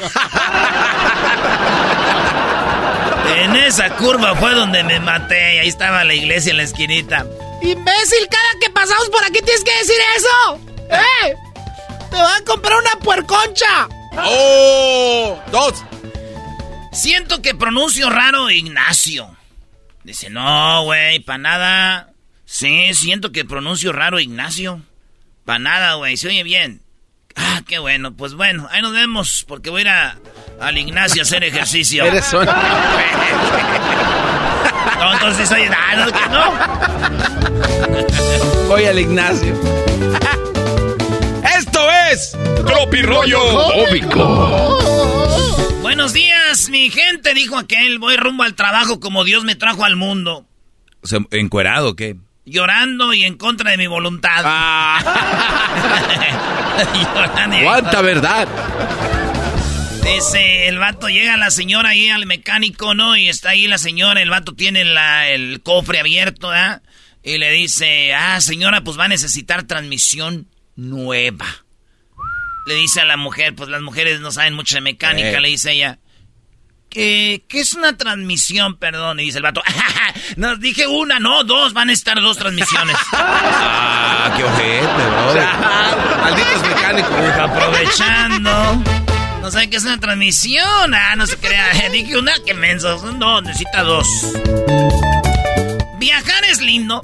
Speaker 2: En esa curva fue donde me maté. Ahí estaba la iglesia en la esquinita.
Speaker 9: Imbécil, cada que pasamos por aquí tienes que decir eso. ¡Eh! Te van a comprar una puerconcha.
Speaker 3: ¡Oh! ¡Dos!
Speaker 2: Siento que pronuncio raro Ignacio. Dice, no, güey, pa' nada. Sí, siento que pronuncio raro Ignacio. Pa' nada, güey, se oye bien. Ah, qué bueno, pues bueno, ahí nos vemos, porque voy a ir a, al Ignacio a hacer ejercicio.
Speaker 3: Eres un...
Speaker 2: No, entonces oye, no, que no.
Speaker 3: Voy al Ignacio. Esto
Speaker 8: es Tropirollo Cómico.
Speaker 2: Buenos días, mi gente, dijo aquel. Voy rumbo al trabajo como Dios me trajo al mundo.
Speaker 4: O sea, ¿encuerado o qué?
Speaker 2: Llorando y en contra de mi voluntad. [LAUGHS]
Speaker 3: ¿Cuánta verdad?
Speaker 2: Dice, el vato llega la señora ahí al mecánico, ¿no? Y está ahí la señora, el vato tiene la, el cofre abierto, ¿ah? Y le dice, ah, señora, pues va a necesitar transmisión nueva. Le dice a la mujer, pues las mujeres no saben mucho de mecánica,
Speaker 3: Eh.
Speaker 2: le dice ella. ¿Qué, ¿Qué es una transmisión, perdón? Y dice el vato, nos dije una, no, dos, van a estar dos transmisiones. [LAUGHS]
Speaker 4: Ah, qué ojete, bro. [LAUGHS]
Speaker 3: Malditos mecánicos. [LAUGHS]
Speaker 2: Aprovechando. No sabe qué es una transmisión. Ah, no se crea. Dije una, que menso. No, necesita dos. Viajar es lindo,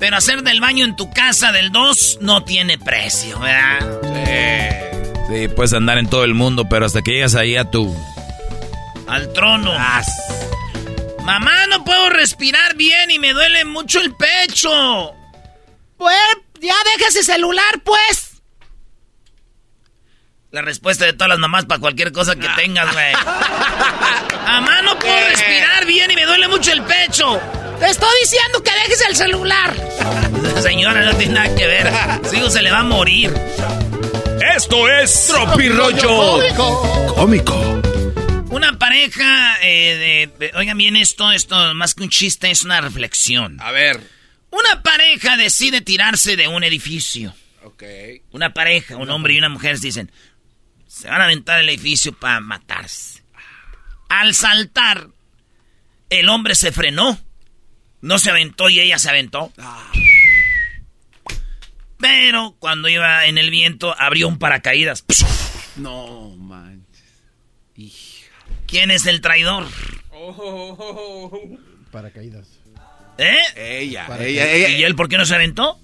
Speaker 2: pero hacer del baño en tu casa del dos no tiene precio, ¿verdad?
Speaker 4: Sí, puedes andar en todo el mundo, pero hasta que llegas ahí a tu...
Speaker 2: Al trono. Mamá, no puedo respirar bien y me duele mucho el pecho.
Speaker 9: Pues, ya deja ese celular, pues.
Speaker 2: La respuesta de todas las mamás para cualquier cosa que tengas, güey. [LAUGHS] Mamá, no puedo respirar bien y me duele mucho el pecho.
Speaker 9: Te estoy diciendo que dejes el celular. [LAUGHS]
Speaker 2: Señora, no tiene nada que ver. Su hijo se le va a morir.
Speaker 8: Esto es
Speaker 3: Tropirollo Cómico.
Speaker 2: Una pareja, eh, de, de- oigan bien esto, esto más que un chiste es una reflexión.
Speaker 3: A ver.
Speaker 2: Una pareja decide tirarse de un edificio.
Speaker 3: Ok.
Speaker 2: Una pareja, un hombre y una mujer dicen, se van a aventar el edificio para matarse. Al saltar, el hombre se frenó, no se aventó y ella se aventó. Pero cuando iba en el viento, abrió un paracaídas.
Speaker 3: No, manches.
Speaker 2: ¿Quién es el traidor?
Speaker 10: Paracaídas.
Speaker 2: ¿Eh?
Speaker 3: Ella,
Speaker 10: Para
Speaker 3: ella, ella.
Speaker 2: ¿Y él por qué no se aventó?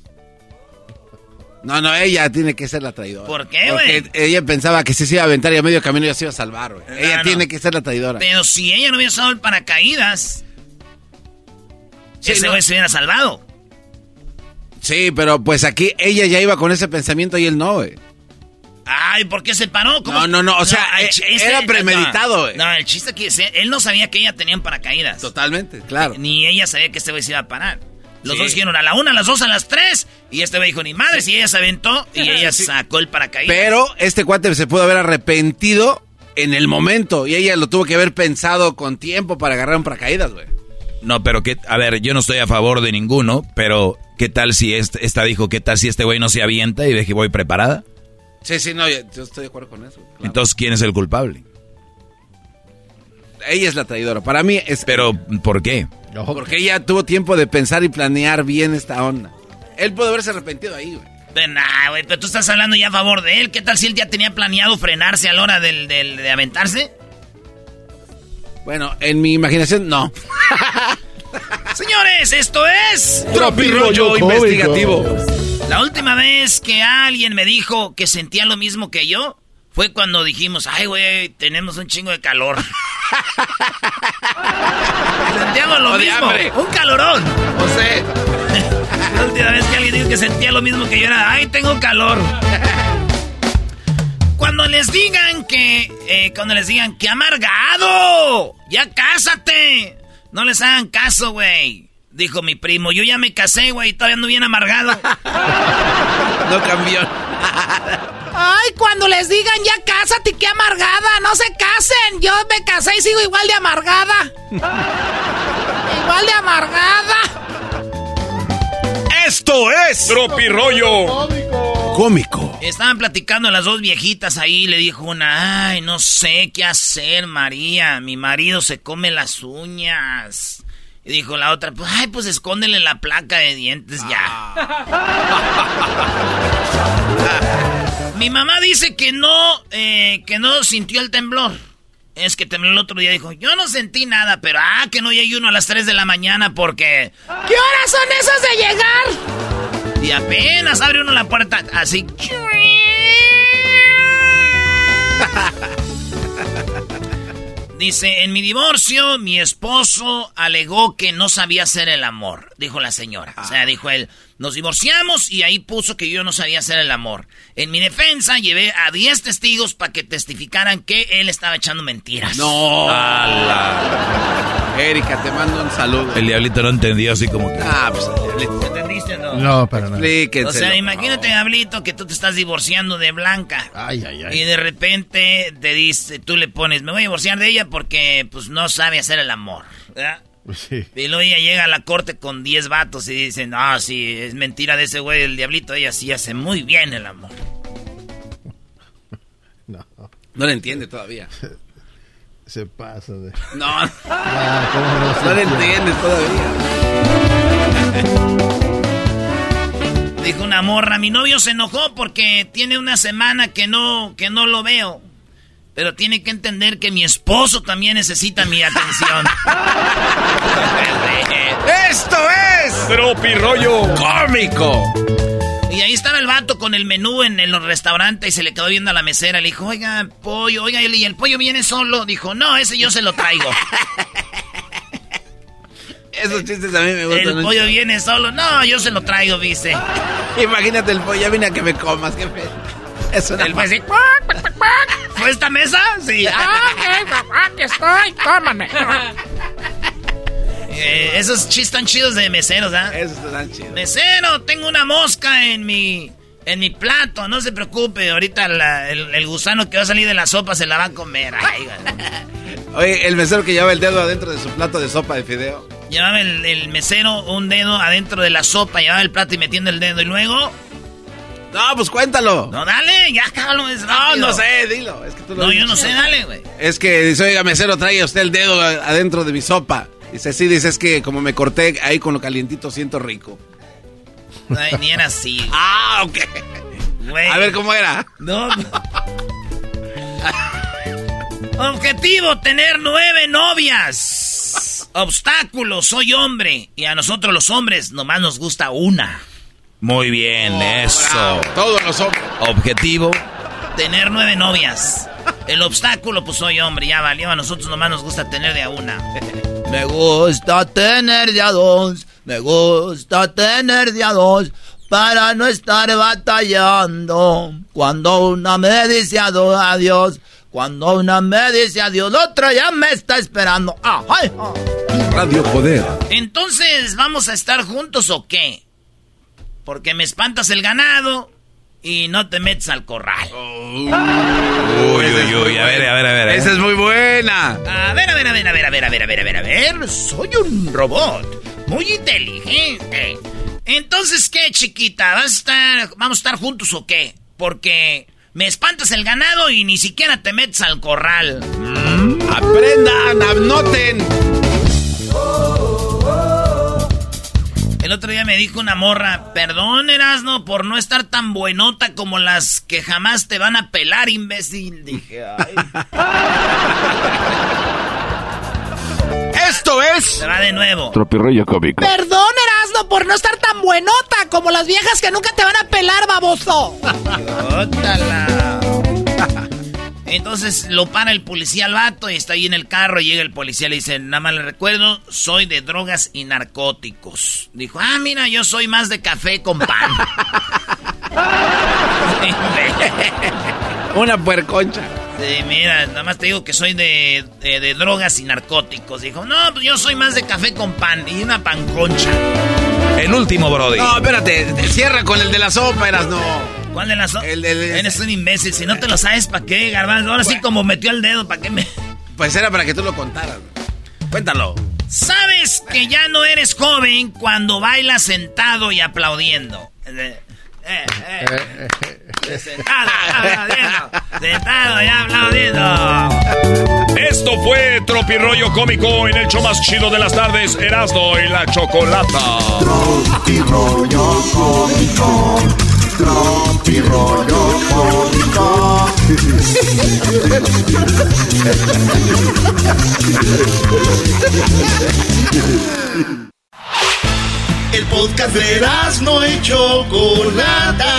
Speaker 3: No, no, ella tiene que ser la traidora.
Speaker 2: ¿Por qué,
Speaker 3: Porque
Speaker 2: güey?
Speaker 3: ella pensaba que si se iba a aventar y a medio camino ya se iba a salvar, güey. Ella
Speaker 2: no.
Speaker 3: tiene que ser la traidora.
Speaker 2: Pero si ella no hubiera usado el paracaídas,
Speaker 3: Sí,
Speaker 2: ese
Speaker 3: ¿no?
Speaker 2: güey se hubiera salvado.
Speaker 3: Sí, pero pues aquí ella ya iba con ese pensamiento y él no, güey.
Speaker 2: Ay, ¿por qué se paró? ¿Cómo?
Speaker 3: No, no, no, o sea,
Speaker 2: el
Speaker 3: eh,
Speaker 2: chiste-
Speaker 3: era premeditado, güey.
Speaker 2: No, el chiste que es- él no sabía que ella tenía un paracaídas.
Speaker 3: Totalmente, claro.
Speaker 2: Ni ella sabía que este güey se iba a parar. Los
Speaker 3: Sí.
Speaker 2: dos dijeron a la una, a las dos, a las tres. Y este güey dijo, ni madre, si ella se aventó y ella
Speaker 3: Sí.
Speaker 2: sacó el paracaídas.
Speaker 3: Pero este cuate se pudo haber arrepentido en el momento y ella lo tuvo que haber pensado con tiempo para agarrar un paracaídas, güey.
Speaker 4: No, pero que, a ver, yo no estoy a favor de ninguno, pero ¿qué tal si este, esta dijo, qué tal si este güey no se avienta y ve que voy preparada?
Speaker 3: Sí, sí, no, yo, yo estoy de acuerdo con eso. claro.
Speaker 4: Entonces, ¿quién es el culpable?
Speaker 3: ella es la traidora. Para mí es...
Speaker 4: Pero, ¿por qué?
Speaker 3: Porque ella tuvo tiempo de pensar y planear bien esta onda. Él pudo haberse arrepentido ahí, güey.
Speaker 2: Pero nah, güey, pero tú estás hablando ya a favor de él. ¿Qué tal si él ya tenía planeado frenarse a la hora del, del- de aventarse?
Speaker 3: Bueno, en mi imaginación, no. [LAUGHS]
Speaker 2: Señores, esto es...
Speaker 3: Tropirollo investigativo.
Speaker 2: La última vez que alguien me dijo que sentía lo mismo que yo fue cuando dijimos, ay, güey, tenemos un chingo de calor. [LAUGHS] Sentíamos lo
Speaker 3: O de
Speaker 2: mismo. Un calorón.
Speaker 3: José. [LAUGHS]
Speaker 2: La última vez que alguien dijo que sentía lo mismo que yo era, ay, tengo calor. Cuando les digan que, eh, cuando les digan que amargado, ya cásate. No les hagan caso, güey. Dijo mi primo, yo ya me casé, güey, todavía ando bien amargado. [LAUGHS]
Speaker 3: No cambió.
Speaker 9: Ay, cuando les digan ya cásate, qué amargada, no se casen. Yo me casé y sigo igual de amargada. igual de amargada.
Speaker 8: Esto es Tropirollo
Speaker 3: Cómico.
Speaker 2: Estaban platicando las dos viejitas ahí, le dijo una, ay, no sé qué hacer, María, mi marido se come las uñas. Y dijo la otra, pues, ay, pues escóndele la placa de dientes ya. [LAUGHS] mi mamá dice que no, eh, que no sintió el temblor. Es que tembló el otro día, dijo, yo no sentí nada, pero ah, que no hay uno a las 3 de la mañana porque...
Speaker 9: ¿Qué horas son esas de llegar?
Speaker 2: Y apenas abre uno la puerta, así... [LAUGHS] Dice, en mi divorcio, mi esposo alegó que no sabía hacer el amor, dijo la señora. O sea, dijo él, nos divorciamos y ahí puso que yo no sabía hacer el amor. En mi defensa llevé a 10 testigos para que testificaran que él estaba echando mentiras.
Speaker 3: No. Erika, te mando un saludo.
Speaker 4: El diablito no entendió así como que...
Speaker 3: Ah, pues el diablito.
Speaker 2: ¿Entendiste o no?
Speaker 10: No, para nada.
Speaker 2: O sea, imagínate, Diablito, que tú te estás divorciando de Blanca.
Speaker 10: Ay, ay, ay.
Speaker 2: Y de repente te dice, tú le pones, me voy a divorciar de ella porque pues no sabe hacer el amor. ¿verdad?
Speaker 10: Sí.
Speaker 2: Y luego ella llega a la corte con 10 vatos y dicen, no, sí, es mentira de ese güey, el diablito, ella sí hace muy bien el amor.
Speaker 10: No.
Speaker 3: No le entiende todavía. [LAUGHS]
Speaker 10: Se pasa de.
Speaker 3: No.
Speaker 10: Ah, ¿cómo no se
Speaker 3: No le
Speaker 10: entiende?
Speaker 3: entiendes todavía.
Speaker 2: Dijo una morra, mi novio se enojó porque tiene una semana que no, que no lo veo. Pero tiene que entender que mi esposo también necesita mi atención. [LAUGHS]
Speaker 3: ¡Esto es!
Speaker 8: Tropirollo
Speaker 3: cómico.
Speaker 2: Y ahí estaba el vato con el menú en, el restaurante y se le quedó viendo a la mesera. Le dijo, oiga, pollo, oiga, y el pollo viene solo. Dijo, no, ese yo se lo traigo. [LAUGHS]
Speaker 3: Esos chistes a mí me gustan.
Speaker 2: el pollo viene solo. No, yo se lo traigo, dice. [LAUGHS]
Speaker 3: Imagínate el pollo, ya vine a que me comas. qué fe- Es una
Speaker 2: El pues. ¿Fue esta mesa? Sí. [LAUGHS]
Speaker 9: Ah, ok, aquí estoy, tómame.
Speaker 2: Eh, esos chistes tan chidos de meseros, ¿ah?
Speaker 3: Esos están chidos.
Speaker 2: Mesero, tengo una mosca en mi en mi plato, no se preocupe, ahorita la- el, el gusano que va a salir de la sopa se la va a comer. Ay.
Speaker 3: Oye, el mesero que lleva el dedo adentro de su plato de sopa de fideo.
Speaker 2: llevaba el, el mesero un dedo adentro de la sopa, llevaba el plato y metiendo el dedo y luego...
Speaker 3: No, pues cuéntalo.
Speaker 2: No, dale, ya cállalo. es
Speaker 3: No, no sé, dilo. Es que tú lo
Speaker 2: No, yo no sé, dale, güey.
Speaker 3: Es que dice, oiga, mesero, trae usted el dedo adentro de mi sopa. Dice, sí, dice, es que como me corté ahí con lo calientito, siento rico.
Speaker 2: Ay, ni era así. güey. [LAUGHS]
Speaker 3: Ah, ok.
Speaker 2: Güey.
Speaker 3: A ver cómo era.
Speaker 2: No. Objetivo, tener nueve novias. Obstáculo, soy hombre. Y a nosotros los hombres nomás nos gusta una.
Speaker 4: Muy bien, eso.
Speaker 3: Bravo, Todos los hombres.
Speaker 4: Objetivo.
Speaker 2: Tener nueve novias. El obstáculo, pues soy hombre, ya valió. A nosotros nomás nos gusta tener de a una. Me gusta tener de a dos. Me gusta tener de a dos. Para no estar batallando. Cuando una me dice adiós. Cuando una me dice adiós, la otra ya me está esperando. Ah, ay, ah.
Speaker 3: Radio Poder.
Speaker 2: Entonces, ¿vamos a estar juntos o qué? Porque me espantas el ganado y no te metes al corral.
Speaker 4: Uy, uy, uy. A ver, a ver, a ver.
Speaker 3: Esa es muy buena.
Speaker 2: A ver, a ver, a ver, a ver, a ver, a ver, a ver, a ver, a ver. Soy un robot muy inteligente. Entonces, ¿qué, chiquita? ¿Vas a estar, ¿Vamos a estar juntos o qué? Porque me espantas el ganado y ni siquiera te metes al corral.
Speaker 3: Aprendan, anoten.
Speaker 2: El otro día me dijo una morra, perdón, Erasno, por no estar tan buenota como las que jamás te van a pelar, imbécil. Dije, ay.
Speaker 3: Esto es.
Speaker 2: Se va de nuevo.
Speaker 4: Tropirollo cómico.
Speaker 9: Perdón, Erasno, por no estar tan buenota como las viejas que nunca te van a pelar, baboso.
Speaker 2: Entonces lo para el policía al vato y está ahí en el carro. Llega el policía y le dice: Nada más le recuerdo, soy de drogas y narcóticos. Dijo: Ah, mira, yo soy más de café con pan. [LAUGHS] [LAUGHS]
Speaker 3: Una puerconcha.
Speaker 2: Sí, mira, nada más te digo que soy de, de- de drogas y narcóticos. Dijo: No, pues yo soy más de café con pan y una panconcha.
Speaker 4: El último, Brody.
Speaker 3: No, espérate. Cierra con el de las óperas, no.
Speaker 2: ¿Cuál de las dos?
Speaker 3: El de-
Speaker 2: Eres un imbécil. Si no te lo sabes, ¿para qué, Garbanzo? Ahora sí, como metió el dedo, ¿para qué me.?
Speaker 3: Pues era para que tú lo contaras. Cuéntalo.
Speaker 2: Sabes que ya no eres joven cuando bailas sentado y aplaudiendo. Eh, eh, eh. Sentado, aplaudiendo. Sentado y aplaudiendo.
Speaker 8: Esto fue Tropirollo Cómico en el show más chido de las tardes, Erasmo y la Chocolata.
Speaker 5: Tropirollo cómico. Tropirollo cómico. [LAUGHS] El podcast de no y Chocolata.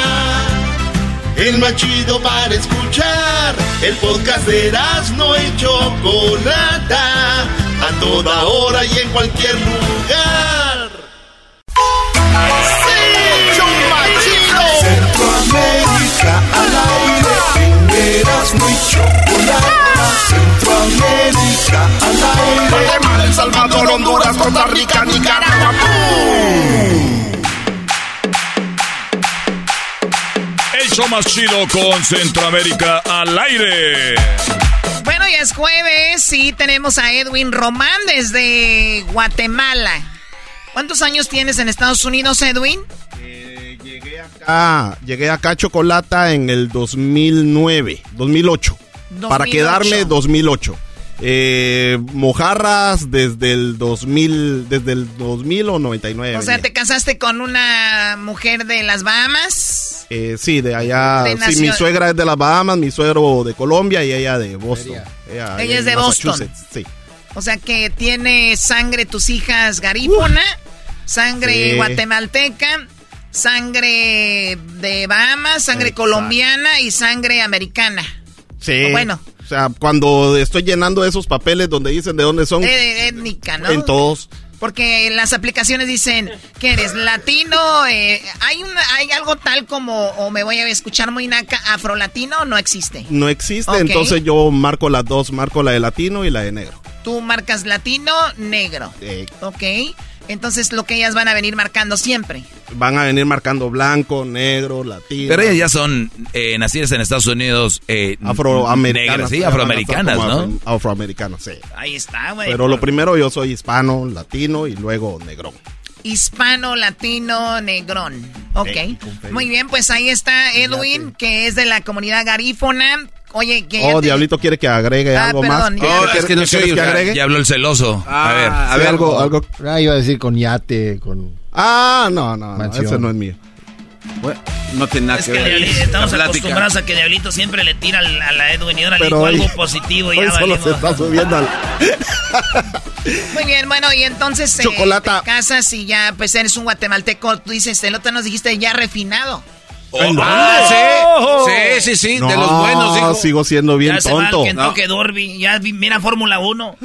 Speaker 5: el más chido para escuchar. El podcast de no y Chocolata, a toda hora y en cualquier lugar. ¡Sí! ¡Chumba Centroamérica al aire, Erasmo y Chocolata. Centroamérica al aire. Guatemala, El Salvador, Honduras, Costa Rica, Nicaragua.
Speaker 8: Show más chido con Centroamérica al aire.
Speaker 9: Bueno, ya es jueves y tenemos a Edwin Román desde Guatemala. ¿Cuántos años tienes en Estados Unidos, Edwin?
Speaker 11: Ah, llegué acá a Chocolata en el 2009, 2008. Para
Speaker 9: 2008.
Speaker 11: quedarme 2008. Eh, mojarras desde el 2000, desde el 2000 o 99.
Speaker 9: O sea,
Speaker 11: venía.
Speaker 9: ¿te casaste con una mujer de las Bahamas?
Speaker 11: Eh, sí, de allá.
Speaker 9: De
Speaker 11: sí, mi suegra es de las Bahamas, mi suegro de Colombia y ella de Boston. Ella,
Speaker 9: Ella es de Boston.
Speaker 11: Sí.
Speaker 9: O sea, que tiene sangre tus hijas garífona, sangre
Speaker 11: Sí.
Speaker 9: guatemalteca, sangre de Bahamas, sangre colombiana y sangre americana.
Speaker 11: Sí.
Speaker 9: Oh, Bueno.
Speaker 11: O sea, cuando estoy llenando esos papeles donde dicen de dónde son,
Speaker 9: Eh, étnica, ¿no?
Speaker 11: en todos.
Speaker 9: Porque las aplicaciones dicen que eres latino, eh, hay una, hay algo tal como, o me voy a escuchar muy naca, afrolatino, no existe.
Speaker 11: No existe, entonces yo marco las dos, marco la de latino y la de negro.
Speaker 9: Tú marcas latino, negro.
Speaker 11: Eh,
Speaker 9: Ok. Entonces lo que ellas van a venir marcando siempre.
Speaker 11: van a venir marcando blanco, negro, latino.
Speaker 4: Pero ellas ya son eh, nacidas en Estados Unidos. Eh,
Speaker 11: afroamericanas.
Speaker 4: negras, sí, afroamericanas, ¿no?
Speaker 11: afro- Afroamericanas, sí.
Speaker 9: Ahí está, güey.
Speaker 11: Pero lo primero yo soy hispano, latino y luego negro.
Speaker 9: Hispano, latino, negrón. Ok. Muy bien, pues ahí está Edwin, que es de la comunidad garífona. Oye, que
Speaker 11: Oh,
Speaker 9: te-
Speaker 11: Diablito quiere que agregue
Speaker 9: Ah,
Speaker 11: algo
Speaker 9: perdón,
Speaker 11: más.
Speaker 9: ya.
Speaker 11: ¿Qué-
Speaker 9: Oh,
Speaker 3: es que no soy-
Speaker 11: que agregue?
Speaker 4: Ya habló el celoso. a ver.
Speaker 11: Ah, a ver, algo, algo.
Speaker 10: Ah, iba a decir con yate, con...
Speaker 11: Ah, no, no, no, ese no es mío.
Speaker 3: Bueno, no tiene nada
Speaker 2: Es
Speaker 3: que
Speaker 2: que
Speaker 3: ver.
Speaker 2: Estamos acostumbrados a que Diablito siempre le tira al- a la Edwin y ahora le
Speaker 11: Pero
Speaker 2: dijo
Speaker 11: hoy-
Speaker 2: algo positivo y ya
Speaker 11: solo se está subiendo al... [LAUGHS]
Speaker 9: Muy bien, bueno, y entonces eh,
Speaker 11: Chocolata.
Speaker 9: te casas y ya, pues eres un guatemalteco. Tú dices, el otro nos dijiste ya refinado.
Speaker 3: Ah, sí, sí, sí, sí, de los buenos, dijo.
Speaker 11: sigo siendo bien
Speaker 2: ya se va al
Speaker 11: tonto.
Speaker 2: Derby, ya mira Fórmula 1.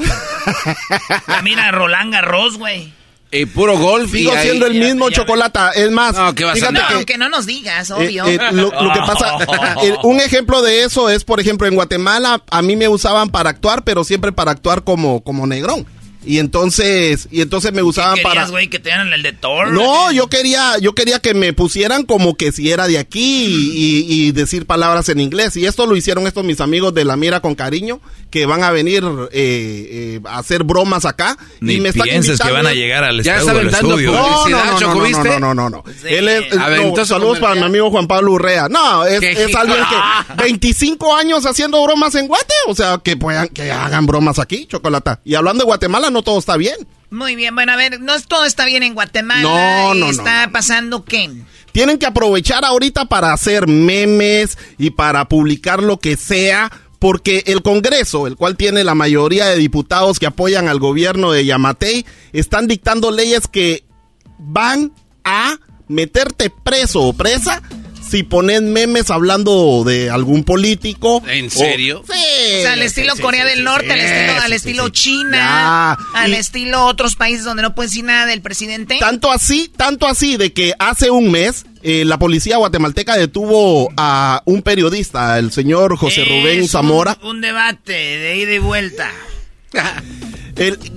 Speaker 2: ya mira Roland Garros, güey.
Speaker 3: Y puro golf.
Speaker 11: Sigo
Speaker 3: y ahí-
Speaker 11: siendo el mismo chocolata. Es más,
Speaker 3: No, ¿qué vas a
Speaker 11: fíjate
Speaker 9: No,
Speaker 11: que
Speaker 9: aunque no nos digas,
Speaker 11: Eh,
Speaker 9: obvio.
Speaker 11: eh, lo, lo que pasa, [LAUGHS] eh, un ejemplo de eso es, por ejemplo, en Guatemala a mí me usaban para actuar, pero siempre para actuar como, como negrón. Y entonces, y entonces me usaban
Speaker 2: ¿Querías,
Speaker 11: para.
Speaker 2: güey, que te dieran el de Thor?
Speaker 11: No, yo quería, yo quería que me pusieran como que si era de aquí y, y- y decir palabras en inglés. Y esto lo hicieron estos mis amigos de La Mira con Cariño, que van a venir eh, eh, a hacer bromas acá.
Speaker 4: Ni
Speaker 11: y me están
Speaker 4: pienses que van a llegar al
Speaker 3: Ya
Speaker 4: estudio.
Speaker 3: está
Speaker 4: al
Speaker 3: aventando
Speaker 4: estudio.
Speaker 11: no, no, no, no, no, no, no, no.
Speaker 2: Sí.
Speaker 11: Él es,
Speaker 3: A ver,
Speaker 11: no,
Speaker 3: entonces,
Speaker 11: saludos para mi amigo Juan Pablo Urrea. No, es,
Speaker 3: ¿Qué?
Speaker 11: es alguien que 25 años haciendo bromas en Guate, o sea, que puedan, que hagan bromas aquí, Chocolata. Y hablando de Guatemala, no todo está bien.
Speaker 9: Muy bien, bueno, a ver, no es- todo está bien en Guatemala.
Speaker 11: No, no, no,
Speaker 9: Está pasando qué.
Speaker 11: Tienen que aprovechar ahorita para hacer memes y para publicar lo que sea. Porque el Congreso, el cual tiene la mayoría de diputados que apoyan al gobierno de Yamatei, están dictando leyes que van a meterte preso o presa si pones memes hablando de algún político.
Speaker 3: ¿En
Speaker 11: o-
Speaker 3: serio?
Speaker 11: Sí.
Speaker 9: O sea, al estilo
Speaker 11: sí, sí,
Speaker 9: Corea
Speaker 11: sí,
Speaker 9: del
Speaker 11: sí,
Speaker 9: Norte, al
Speaker 11: sí,
Speaker 9: estilo, al estilo
Speaker 11: sí.
Speaker 9: China,
Speaker 11: Ya.
Speaker 9: al
Speaker 11: Y-
Speaker 9: estilo otros países donde no puedes decir nada del presidente.
Speaker 11: Tanto así, tanto así de que hace un mes eh, la policía guatemalteca detuvo a un periodista, el señor José
Speaker 2: Es
Speaker 11: Rubén
Speaker 2: un-
Speaker 11: Zamora.
Speaker 2: Un, debate de ida y vuelta. [LAUGHS]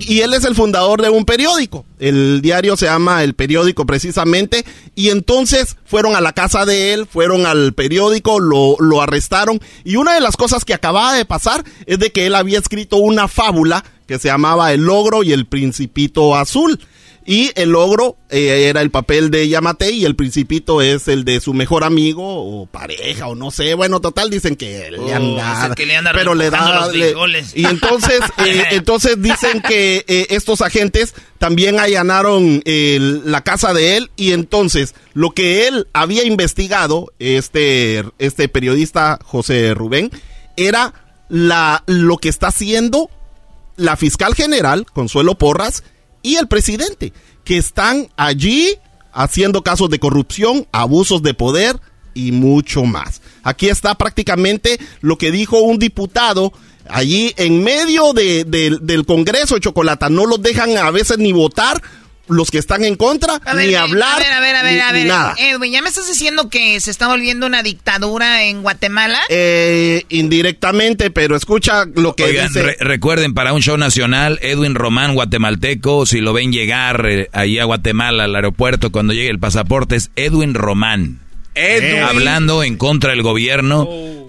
Speaker 11: Y él es el fundador de un periódico. El diario se llama El Periódico precisamente. Y entonces fueron a la casa de él, fueron al periódico, lo, lo arrestaron. Y una de las cosas que acababa de pasar es de que él había escrito una fábula que se llamaba El Logro y el Principito Azul. Y el logro eh, era el papel de Yamate y el principito es el de su mejor amigo o pareja o no sé. Bueno, total dicen que le
Speaker 2: Oh,
Speaker 11: anda,
Speaker 2: el que le anda
Speaker 11: pero le da le- y entonces [LAUGHS] eh, entonces dicen que eh, estos agentes también allanaron eh, la casa de él y entonces lo que él había investigado este este periodista José Rubén era la lo que está haciendo la fiscal general, Consuelo Porras, y el presidente, que están allí haciendo casos de corrupción, abusos de poder y mucho más. Aquí está prácticamente lo que dijo un diputado allí en medio de- de- del Congreso, Chocolata. No los dejan a veces ni votar los que están en contra,
Speaker 9: A ver,
Speaker 11: ni
Speaker 9: eh,
Speaker 11: hablar,
Speaker 9: A ver, a ver, a ver,
Speaker 11: ni,
Speaker 9: a ver.
Speaker 11: nada.
Speaker 9: Edwin, ¿ya me estás diciendo que se está volviendo una dictadura en Guatemala?
Speaker 11: Eh, indirectamente, pero escucha lo que
Speaker 4: Oigan,
Speaker 11: dice.
Speaker 4: re- recuerden, para un show nacional, Edwin Román, guatemalteco, si lo ven llegar eh, ahí a Guatemala, al aeropuerto, cuando llegue el pasaporte, es Edwin Román.
Speaker 11: Edwin.
Speaker 4: Hablando en contra del gobierno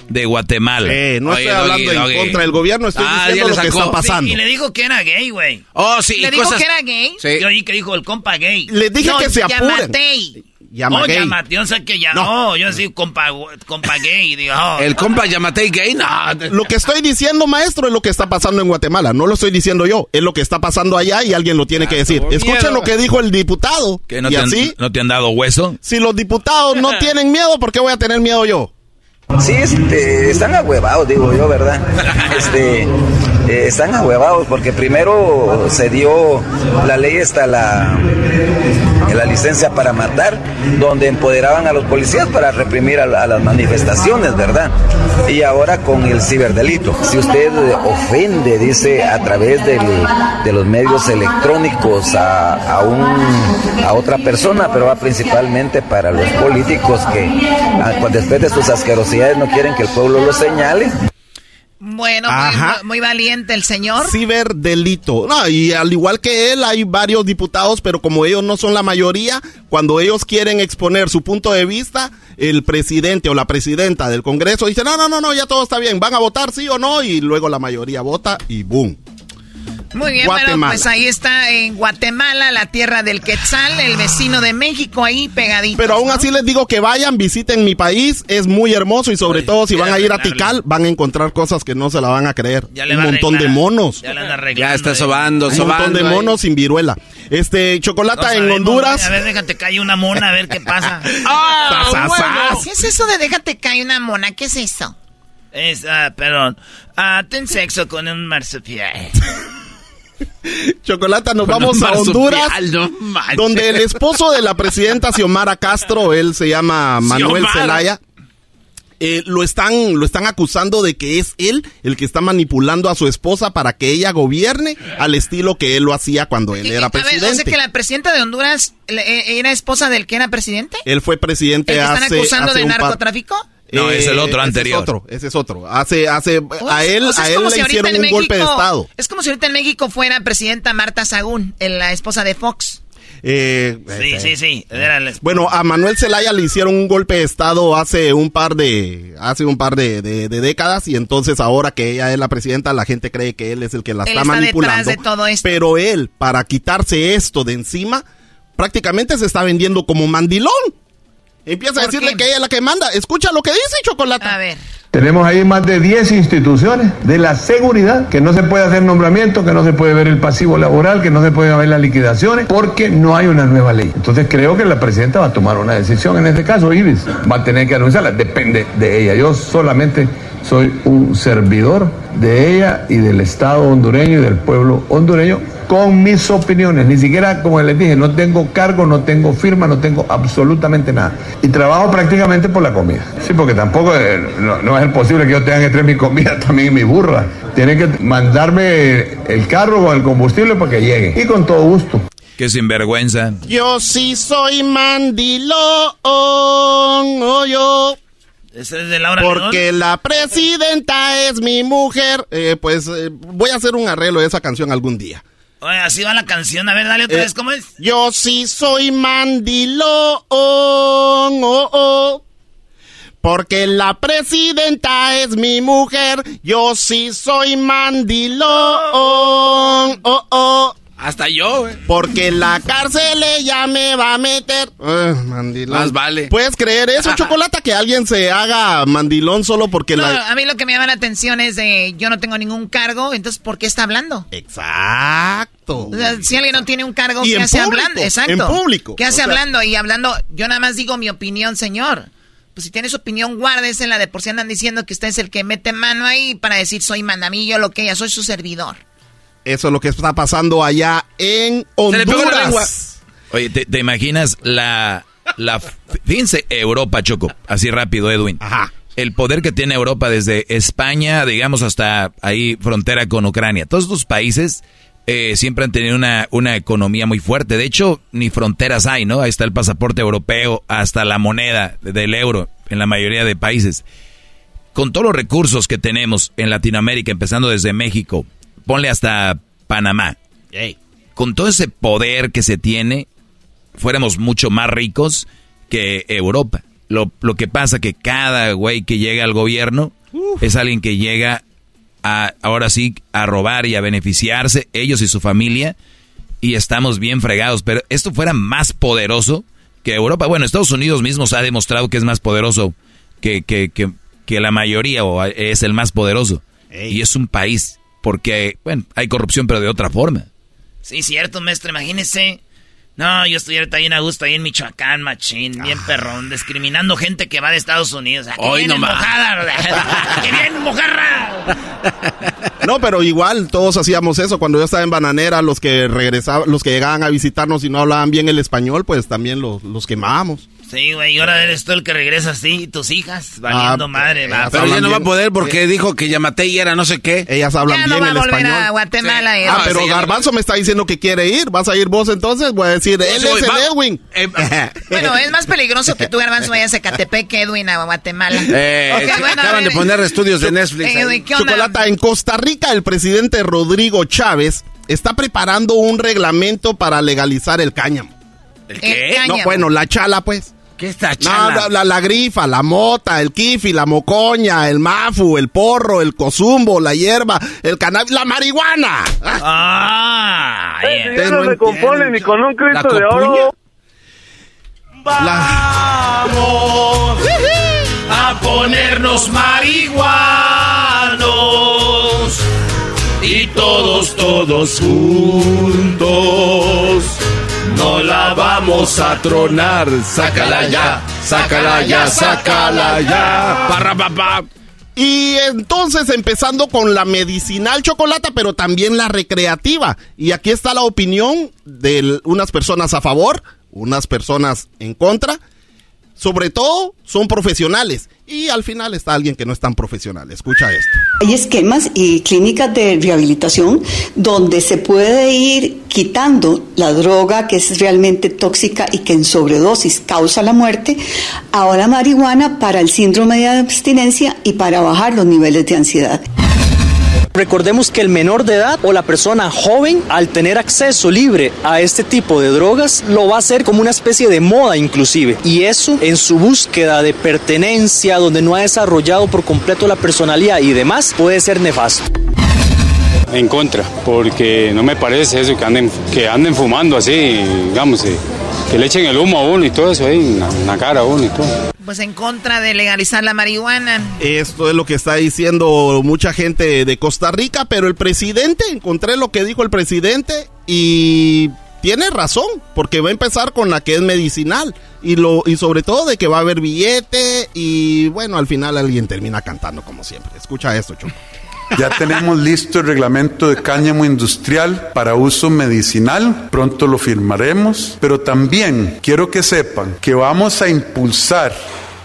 Speaker 4: de Guatemala.
Speaker 11: Eh, no
Speaker 4: Oye,
Speaker 11: estoy hablando en contra del gobierno, estoy
Speaker 4: Ah,
Speaker 11: diciendo
Speaker 4: le
Speaker 11: lo que está pasando.
Speaker 2: Y le dijo que era gay, güey.
Speaker 3: Oh, sí,
Speaker 9: ¿Le
Speaker 3: y
Speaker 9: dijo
Speaker 3: cosas-
Speaker 9: que era gay?
Speaker 3: Sí.
Speaker 2: Yo oí que dijo el compa gay.
Speaker 11: Les dije
Speaker 9: No,
Speaker 11: que se apuren.
Speaker 9: Yamatei.
Speaker 11: Llama
Speaker 2: oh,
Speaker 11: gay.
Speaker 2: Yo sé que ya.
Speaker 11: No.
Speaker 2: No, yo sí, compa, compa gay. Digo, oh.
Speaker 3: El compa Yamatei gay, no.
Speaker 11: Lo que estoy diciendo, maestro, es lo que está pasando en Guatemala. No lo estoy diciendo yo, es lo que está pasando allá y alguien lo tiene que decir. Escuchen
Speaker 3: miedo.
Speaker 11: lo que dijo el diputado.
Speaker 4: ¿Qué, no,
Speaker 11: y
Speaker 4: te han,
Speaker 11: así,
Speaker 4: ¿No te han dado hueso?
Speaker 11: si los diputados no [LAUGHS] tienen miedo, ¿por qué voy a tener miedo yo?
Speaker 12: Sí, este, están ahuevados, digo yo, ¿verdad? Este, eh, están ahuevados porque primero se dio la ley hasta la, la licencia para matar, donde empoderaban a los policías para reprimir a, la- a las manifestaciones, ¿verdad? Y ahora con el ciberdelito. Si usted ofende, dice, a través del- de los medios electrónicos a, a, un, a otra persona, pero va principalmente para los políticos que ah, pues, después de sus asquerosidades no quieren que el pueblo los señale.
Speaker 9: Bueno, muy,
Speaker 11: Ajá.
Speaker 9: muy valiente el señor.
Speaker 11: Ciberdelito. No, y al igual que él, hay varios diputados, pero como ellos no son la mayoría, cuando ellos quieren exponer su punto de vista, el presidente o la presidenta del Congreso dice, no, no, no, no, ya todo está bien, van a votar sí o no, y luego la mayoría vota y boom.
Speaker 9: Muy bien, bueno,
Speaker 11: Guatemala.
Speaker 9: pues ahí está en Guatemala, la tierra del Quetzal, el vecino de México, ahí pegadito.
Speaker 11: Pero aún así les digo que vayan, visiten mi país, es muy hermoso y sobre todo si van a ir a Tikal, van a encontrar cosas que no se la van a creer.
Speaker 2: Ya le
Speaker 11: Un montón de monos.
Speaker 2: Ya le anda arreglando.
Speaker 3: Ya está
Speaker 2: eh.
Speaker 3: sobando,
Speaker 11: Un
Speaker 3: sobando.
Speaker 11: montón de
Speaker 3: ahí.
Speaker 11: monos sin viruela. Este, chocolata
Speaker 2: No
Speaker 11: en
Speaker 2: sabemos,
Speaker 11: Honduras.
Speaker 2: A ver, déjate caer una mona, a ver qué pasa. [LAUGHS]
Speaker 11: Ah, Sas, sas, sas.
Speaker 9: ¿Qué es eso de déjate caer una mona? ¿Qué es eso?
Speaker 2: Es, ah, perdón. Ah, ten sexo con un marsupial. [LAUGHS] [LAUGHS]
Speaker 11: Chocolata, nos
Speaker 3: Con
Speaker 11: vamos a Honduras,
Speaker 3: no
Speaker 11: donde el esposo de la presidenta Xiomara Castro, él se llama Manuel
Speaker 3: Xiomara.
Speaker 11: Zelaya, eh, lo están lo están acusando de que es él el que está manipulando a su esposa para que ella gobierne al estilo que él lo hacía cuando él
Speaker 9: ¿Qué-
Speaker 11: era
Speaker 9: ver,
Speaker 11: presidente.
Speaker 9: o sea que la presidenta de Honduras le- eh, era esposa del que era presidente.
Speaker 11: Él fue presidente
Speaker 9: ¿El que están
Speaker 11: hace
Speaker 9: acusando
Speaker 11: hace
Speaker 9: de
Speaker 11: un par-
Speaker 4: No, es el otro
Speaker 11: ese
Speaker 4: anterior.
Speaker 11: Es otro, ese es otro. Hace hace a él
Speaker 9: O sea, es
Speaker 11: a él
Speaker 9: como
Speaker 11: le
Speaker 9: si
Speaker 11: hicieron
Speaker 9: en
Speaker 11: un golpe de
Speaker 9: México-
Speaker 11: estado.
Speaker 9: Es como si ahorita en México fuera presidenta Marta Sagún, la esposa de Fox.
Speaker 11: Eh,
Speaker 2: Sí,
Speaker 11: este,
Speaker 2: sí, sí. Era la-
Speaker 11: Bueno, a Manuel Zelaya le hicieron un golpe de estado hace un par de hace un par de, de- de décadas y entonces ahora que ella es la presidenta la gente cree que él es el que la
Speaker 9: Él
Speaker 11: está
Speaker 9: está
Speaker 11: manipulando.
Speaker 9: detrás de todo esto.
Speaker 11: Pero él para quitarse esto de encima prácticamente se está vendiendo como mandilón. Empieza a
Speaker 9: ¿Por
Speaker 11: decirle
Speaker 9: qué?
Speaker 11: que ella es la que manda. Escucha lo que dice Chocolata.
Speaker 9: A ver.
Speaker 13: Tenemos ahí más de 10 instituciones de la seguridad, que no se puede hacer nombramiento, que no se puede ver el pasivo laboral, que no se puede ver las liquidaciones, porque no hay una nueva ley. Entonces creo que la presidenta va a tomar una decisión en este caso, Ibis. Va a tener que anunciarla, depende de ella. Yo solamente soy un servidor de ella y del Estado hondureño y del pueblo hondureño con mis opiniones. Ni siquiera, como les dije, no tengo cargo, no tengo firma, no tengo absolutamente nada. Y trabajo prácticamente por la comida. Sí, porque tampoco eh, no, ser posible que yo tenga que traer mi comida [LAUGHS] también en mi burra. Tienen que mandarme el carro con el combustible para que llegue. Y con todo gusto.
Speaker 4: Qué sinvergüenza.
Speaker 11: Yo sí soy mandilón, oh, yo.
Speaker 2: Ese es de Laura
Speaker 11: Porque
Speaker 2: León.
Speaker 11: la presidenta es mi mujer. Eh, pues eh, voy a hacer un arreglo de esa canción algún día.
Speaker 2: Oye, así va la canción. A ver, dale otra
Speaker 11: Eh,
Speaker 2: vez, ¿cómo es?
Speaker 11: Yo sí soy mandilón, oh, oh. Porque la presidenta es mi mujer. Yo sí soy mandilón, oh, oh.
Speaker 3: Hasta yo, eh.
Speaker 11: Porque la cárcel ella me va a meter. Ah, mandilón.
Speaker 3: Más vale.
Speaker 11: ¿Puedes creer eso, Chocolata? Que alguien se haga mandilón solo porque
Speaker 9: No,
Speaker 11: la...
Speaker 9: a mí lo que me llama la atención es de yo no tengo ningún cargo, entonces ¿por qué está hablando?
Speaker 11: Exacto.
Speaker 9: O sea, si alguien no tiene un cargo,
Speaker 11: Y
Speaker 9: ¿qué
Speaker 11: en
Speaker 9: hace
Speaker 11: público,
Speaker 9: hablando? Exacto.
Speaker 11: en público.
Speaker 9: ¿Qué hace
Speaker 11: O sea-
Speaker 9: hablando? Y hablando, yo nada más digo mi opinión, señor. Pues si tiene su opinión, guárdesela de por si andan diciendo que usted es el que mete mano ahí para decir soy mandamillo, lo que ella, soy su servidor.
Speaker 11: Eso es lo que está pasando allá en. Honduras.
Speaker 4: Oye, ¿te, te imaginas la, la... Fíjense, Europa, Choco, así rápido, Edwin.
Speaker 11: Ajá.
Speaker 4: el poder que tiene Europa desde España, digamos, hasta ahí frontera con Ucrania. Todos estos países eh, siempre han tenido una, una economía muy fuerte. De hecho, ni fronteras hay, ¿no? Ahí está el pasaporte europeo, hasta la moneda del euro en la mayoría de países. Con todos los recursos que tenemos en Latinoamérica, empezando desde México, ponle hasta Panamá. Con todo ese poder que se tiene, fuéramos mucho más ricos que Europa. Lo, lo que pasa que cada güey que llega al gobierno es alguien que llega a, ahora sí, a robar y a beneficiarse, ellos y su familia, y estamos bien fregados. Pero esto fuera más poderoso que Europa. Bueno, Estados Unidos mismos ha demostrado que es más poderoso que, que, que, que la mayoría, o es el más poderoso. Y es un país, porque, bueno, hay corrupción, pero de otra forma.
Speaker 2: Sí, cierto, maestro, imagínese no, yo estoy ahorita bien a gusto ahí en Michoacán, machín, bien ah. perrón, discriminando gente que va de Estados Unidos. Aquí Hoy no mojada, [LAUGHS] ¡Que viene mojarra!
Speaker 11: No, pero igual todos hacíamos eso. Cuando yo estaba en Bananera, los que regresaban, los que llegaban a visitarnos y no hablaban bien el español, pues también los, los quemábamos.
Speaker 2: Sí, güey, y ahora eres tú el que regresa así, y tus hijas, valiendo ah, madre.
Speaker 3: Va, pero ya no va a poder porque dijo que y era no sé qué.
Speaker 11: Ellas hablan bien el español. a
Speaker 2: Guatemala.
Speaker 11: Ah, pero Garbanzo me está diciendo que quiere ir. ¿Vas a ir vos entonces? Voy a decir, él es el Edwin.
Speaker 2: Eh, [LAUGHS] bueno, es más peligroso que tú, Garbanzo, vayas a Catepec que Edwin a Guatemala.
Speaker 3: Eh, acaban de poner estudios de Netflix.
Speaker 11: Eh, Chocolata, en Costa Rica el presidente Rodrigo Chávez está preparando un reglamento para legalizar el cáñamo.
Speaker 2: ¿El qué?
Speaker 11: no, bueno, la chala, pues.
Speaker 3: ¿Qué está chala?
Speaker 11: No, la, grifa, la mota, el kifi, la mocoña, el mafu, el porro, el cozumbo, la hierba, el cannabis, la marihuana.
Speaker 2: Ah,
Speaker 14: yeah. no se compone ni con un cristo de oro.
Speaker 5: Vamos a ponernos marihuanos y todos, todos juntos no la vamos a tronar. Sácala ya, sácala ya, sácala ya. Parra, papá.
Speaker 11: Y entonces empezando con la medicinal chocolate, pero también la recreativa. Y aquí está la opinión de unas personas a favor, unas personas en contra sobre todo son profesionales y al final está alguien que no es tan profesional. Escucha esto.
Speaker 15: Hay esquemas y clínicas de rehabilitación donde se puede ir quitando la droga que es realmente tóxica y que en sobredosis causa la muerte, ahora marihuana para el síndrome de abstinencia y para bajar los niveles de ansiedad.
Speaker 16: Recordemos que el menor de edad o la persona joven, al tener acceso libre a este tipo de drogas, lo va a hacer como una especie de moda inclusive. Y eso en su búsqueda de pertenencia, donde no ha desarrollado por completo la personalidad y demás, puede ser nefasto.
Speaker 17: En contra, porque no me parece eso que anden, que anden fumando así, digamos, que le echen el humo a uno y todo eso ahí, en la cara a uno y todo
Speaker 2: pues en contra de legalizar la marihuana.
Speaker 11: Esto es lo que está diciendo mucha gente de Costa Rica, pero el presidente, encontré lo que dijo el presidente y tiene razón, porque va a empezar con la que es medicinal y lo y sobre todo de que va a haber billete y bueno, al final alguien termina cantando como siempre. Escucha esto, Choco.
Speaker 18: Ya tenemos listo el reglamento de cáñamo industrial para uso medicinal, pronto lo firmaremos, pero también quiero que sepan que vamos a impulsar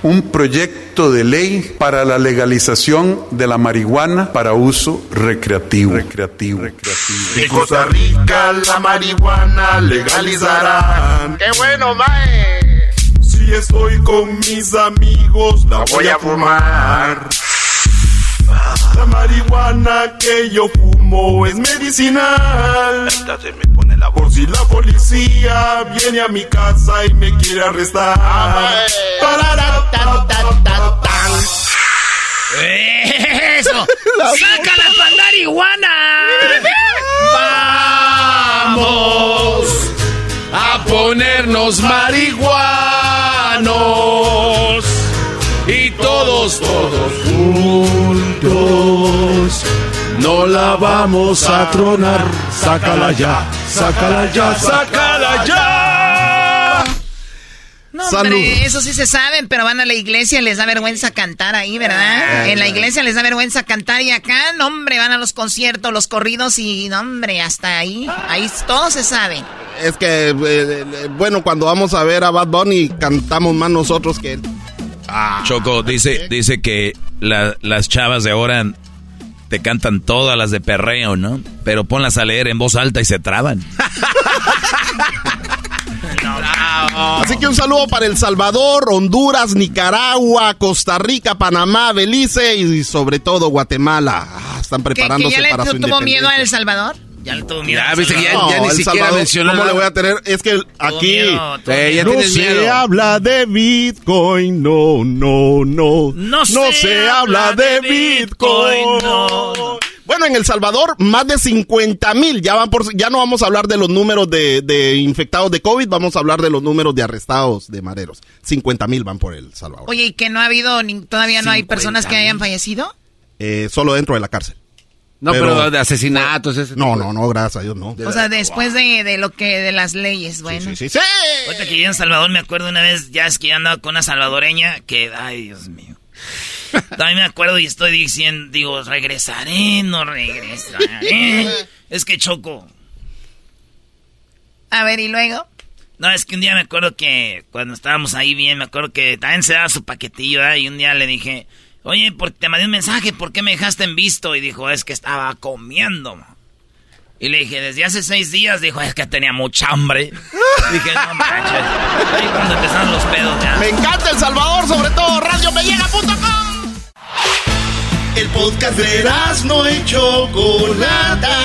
Speaker 18: un proyecto de ley para la legalización de la marihuana para uso recreativo. Recreativo. recreativo.
Speaker 5: En Costa Rica la marihuana legalizarán.
Speaker 2: ¡Qué bueno, mae!
Speaker 5: Si estoy con mis amigos, la voy a fumar. La marihuana que yo fumo es medicinal. me pone la Por si la policía viene a mi casa y me quiere arrestar.
Speaker 2: ¡Eso! [LAUGHS] ¡Saca la marihuana! [LAUGHS]
Speaker 5: Vamos a ponernos marihuanos todos, todos juntos. No la vamos a tronar, sácala ya, sácala ya, sácala ya.
Speaker 2: No, hombre, eso sí se saben, pero van a la iglesia y les da vergüenza cantar ahí, ¿verdad? en la iglesia les da vergüenza cantar y acá, no, hombre, van a los conciertos, los corridos y, no, hombre, hasta ahí, ahí todo se sabe.
Speaker 11: Es que, eh, eh, bueno, cuando vamos a ver a Bad Bunny, cantamos más nosotros que él.
Speaker 4: Ah, Choco, dice, dice que las chavas de ahora te cantan todas las de perreo, ¿no? Pero ponlas a leer en voz alta y se traban.
Speaker 11: Así que un saludo para El Salvador, Honduras, Nicaragua, Costa Rica, Panamá, Belice y sobre todo Guatemala. Ah, están preparándose
Speaker 9: ¿Que, que ya
Speaker 11: para
Speaker 9: le tuvo miedo a El Salvador?
Speaker 2: Ya le tuvo miedo.
Speaker 3: Ya, viste que ya, ya ni siquiera mencionó.
Speaker 11: ¿Cómo le voy a tener? Es que aquí no se habla de Bitcoin, no, no, no.
Speaker 2: No, se, habla de Bitcoin, no.
Speaker 11: Bueno, en El Salvador, más de 50 mil. Ya, van por, ya no vamos a hablar de los números de, de, infectados de COVID, vamos a hablar de los números de arrestados de mareros. 50 mil van por El Salvador.
Speaker 9: Oye, ¿y que no ha habido, ni, todavía no hay personas que hayan fallecido?
Speaker 11: Eh, solo dentro de la cárcel.
Speaker 3: No, pero, de asesinatos. Ese
Speaker 11: no, no, no, gracias a Dios, no.
Speaker 9: O sea, después de, de, lo que, de las leyes, bueno.
Speaker 11: Sí, sí, sí.
Speaker 2: Ahorita que yo en Salvador me acuerdo una vez, ya es que yo andaba con una salvadoreña que, ay, Dios mío. También me acuerdo y estoy diciendo, digo, regresaré, no regresaré. es que choco.
Speaker 9: A ver, ¿y luego?
Speaker 2: No, es que un día me acuerdo que cuando estábamos ahí bien, me acuerdo que también se daba su paquetillo, ¿eh? y un día le dije, Oye, te mandé un mensaje, ¿por qué me dejaste en visto? Y dijo, es que estaba comiendo. Y le dije, desde hace seis días, dijo, es que tenía mucha hambre. dije, no manches. Ahí cuando empezaron los pedos ya.
Speaker 11: Me encanta El Salvador, sobre todo radiomellena.com.
Speaker 5: El podcast de no hecho Chocolata.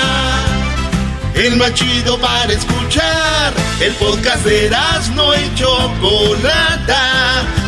Speaker 5: El más chido para escuchar. El podcast de no hecho Chocolata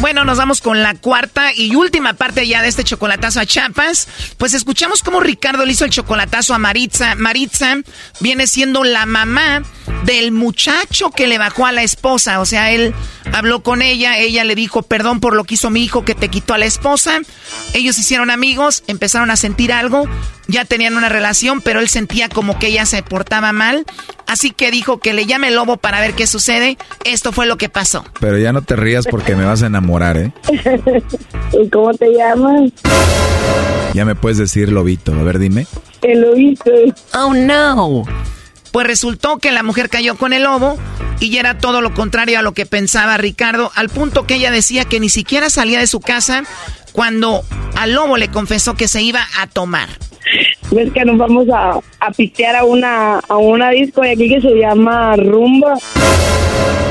Speaker 9: Bueno, nos vamos con la cuarta y última parte ya de este chocolatazo a Chiapas. Pues escuchamos cómo Ricardo le hizo el chocolatazo a Maritza. Maritza viene siendo la mamá del muchacho que le bajó a la esposa. O sea, él habló con ella, ella le dijo perdón por lo que hizo mi hijo que te quitó a la esposa. Ellos hicieron amigos, empezaron a sentir algo, ya tenían una relación, pero él sentía como que ella se portaba mal. Así que dijo que le llame el lobo para ver qué sucede. Esto fue lo que pasó.
Speaker 4: Pero ya no te rías porque me vas a enamorar, ¿eh? [LAUGHS]
Speaker 19: ¿Y cómo te llamas?
Speaker 4: Ya me puedes decir lobito. A ver, dime.
Speaker 19: El lobito.
Speaker 9: Oh, no. Pues resultó que la mujer cayó con el lobo y era todo lo contrario a lo que pensaba Ricardo, al punto que ella decía que ni siquiera salía de su casa cuando al lobo le confesó que se iba a tomar
Speaker 19: ves que nos vamos a, a pitear a una, a una disco de aquí que se llama Rumba.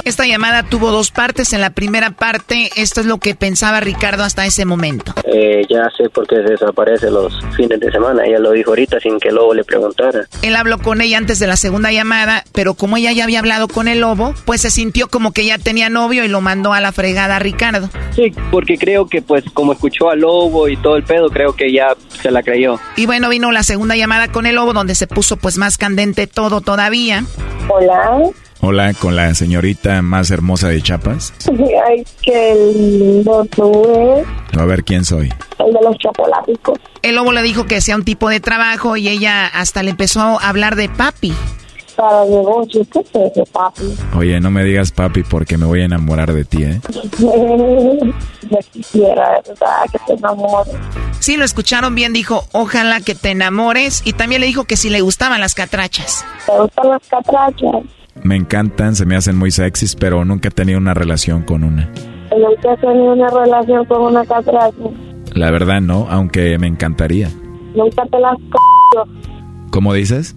Speaker 9: Esta llamada tuvo dos partes. En la primera parte, esto es lo que pensaba Ricardo hasta ese momento.
Speaker 20: Eh, ya sé por qué se desaparece los fines de semana. Ella lo dijo ahorita sin que el lobo le preguntara.
Speaker 9: Él habló con ella antes de la segunda llamada, pero como ella ya había hablado con el lobo, pues se sintió como que ya tenía novio y lo mandó a la fregada a Ricardo.
Speaker 20: Sí, porque creo que pues como escuchó al lobo y todo el pedo, creo que ya se la creyó.
Speaker 9: Y bueno, vino la segunda llamada con el lobo donde se puso pues más candente todo todavía.
Speaker 19: Hola.
Speaker 4: Hola, con la señorita más hermosa de Chiapas. [LAUGHS]
Speaker 19: Ay, qué lindo tú
Speaker 4: A ver quién soy.
Speaker 19: El de los chocolaticos.
Speaker 9: El lobo le dijo que sea un tipo de trabajo y ella hasta le empezó a hablar de papi.
Speaker 19: Para negocios, ¿qué es eso, papi?
Speaker 4: Oye, no me digas papi porque me voy a enamorar de ti, ¿eh? [LAUGHS]
Speaker 19: Me quisiera, ¿verdad? Que te enamores.
Speaker 9: Sí, lo escucharon bien, dijo, ojalá que te enamores. Y también le dijo que si le gustaban las catrachas.
Speaker 19: ¿Te gustan las catrachas?
Speaker 4: Me encantan, se me hacen muy sexys, pero nunca he tenido una relación con una.
Speaker 19: ¿Nunca has tenido una relación con una catracha?
Speaker 4: La verdad no, aunque me encantaría.
Speaker 19: Nunca te las c...
Speaker 4: ¿Cómo dices?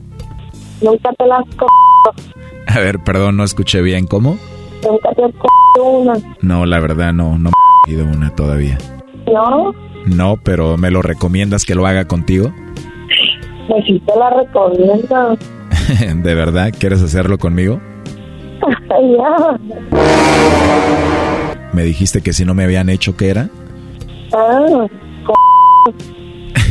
Speaker 19: Nunca te las c...
Speaker 4: A ver, perdón, no escuché bien. ¿Cómo?
Speaker 21: Nunca te has una.
Speaker 4: No, la verdad no, no me he ido una todavía.
Speaker 21: ¿No?
Speaker 4: No, pero ¿me lo recomiendas que lo haga contigo?
Speaker 21: Pues sí te la recomiendo. [LAUGHS]
Speaker 4: ¿De verdad? ¿Quieres hacerlo conmigo? [LAUGHS]
Speaker 21: ya.
Speaker 4: Me dijiste que si no me habían hecho, ¿qué era?
Speaker 21: Ah, [LAUGHS]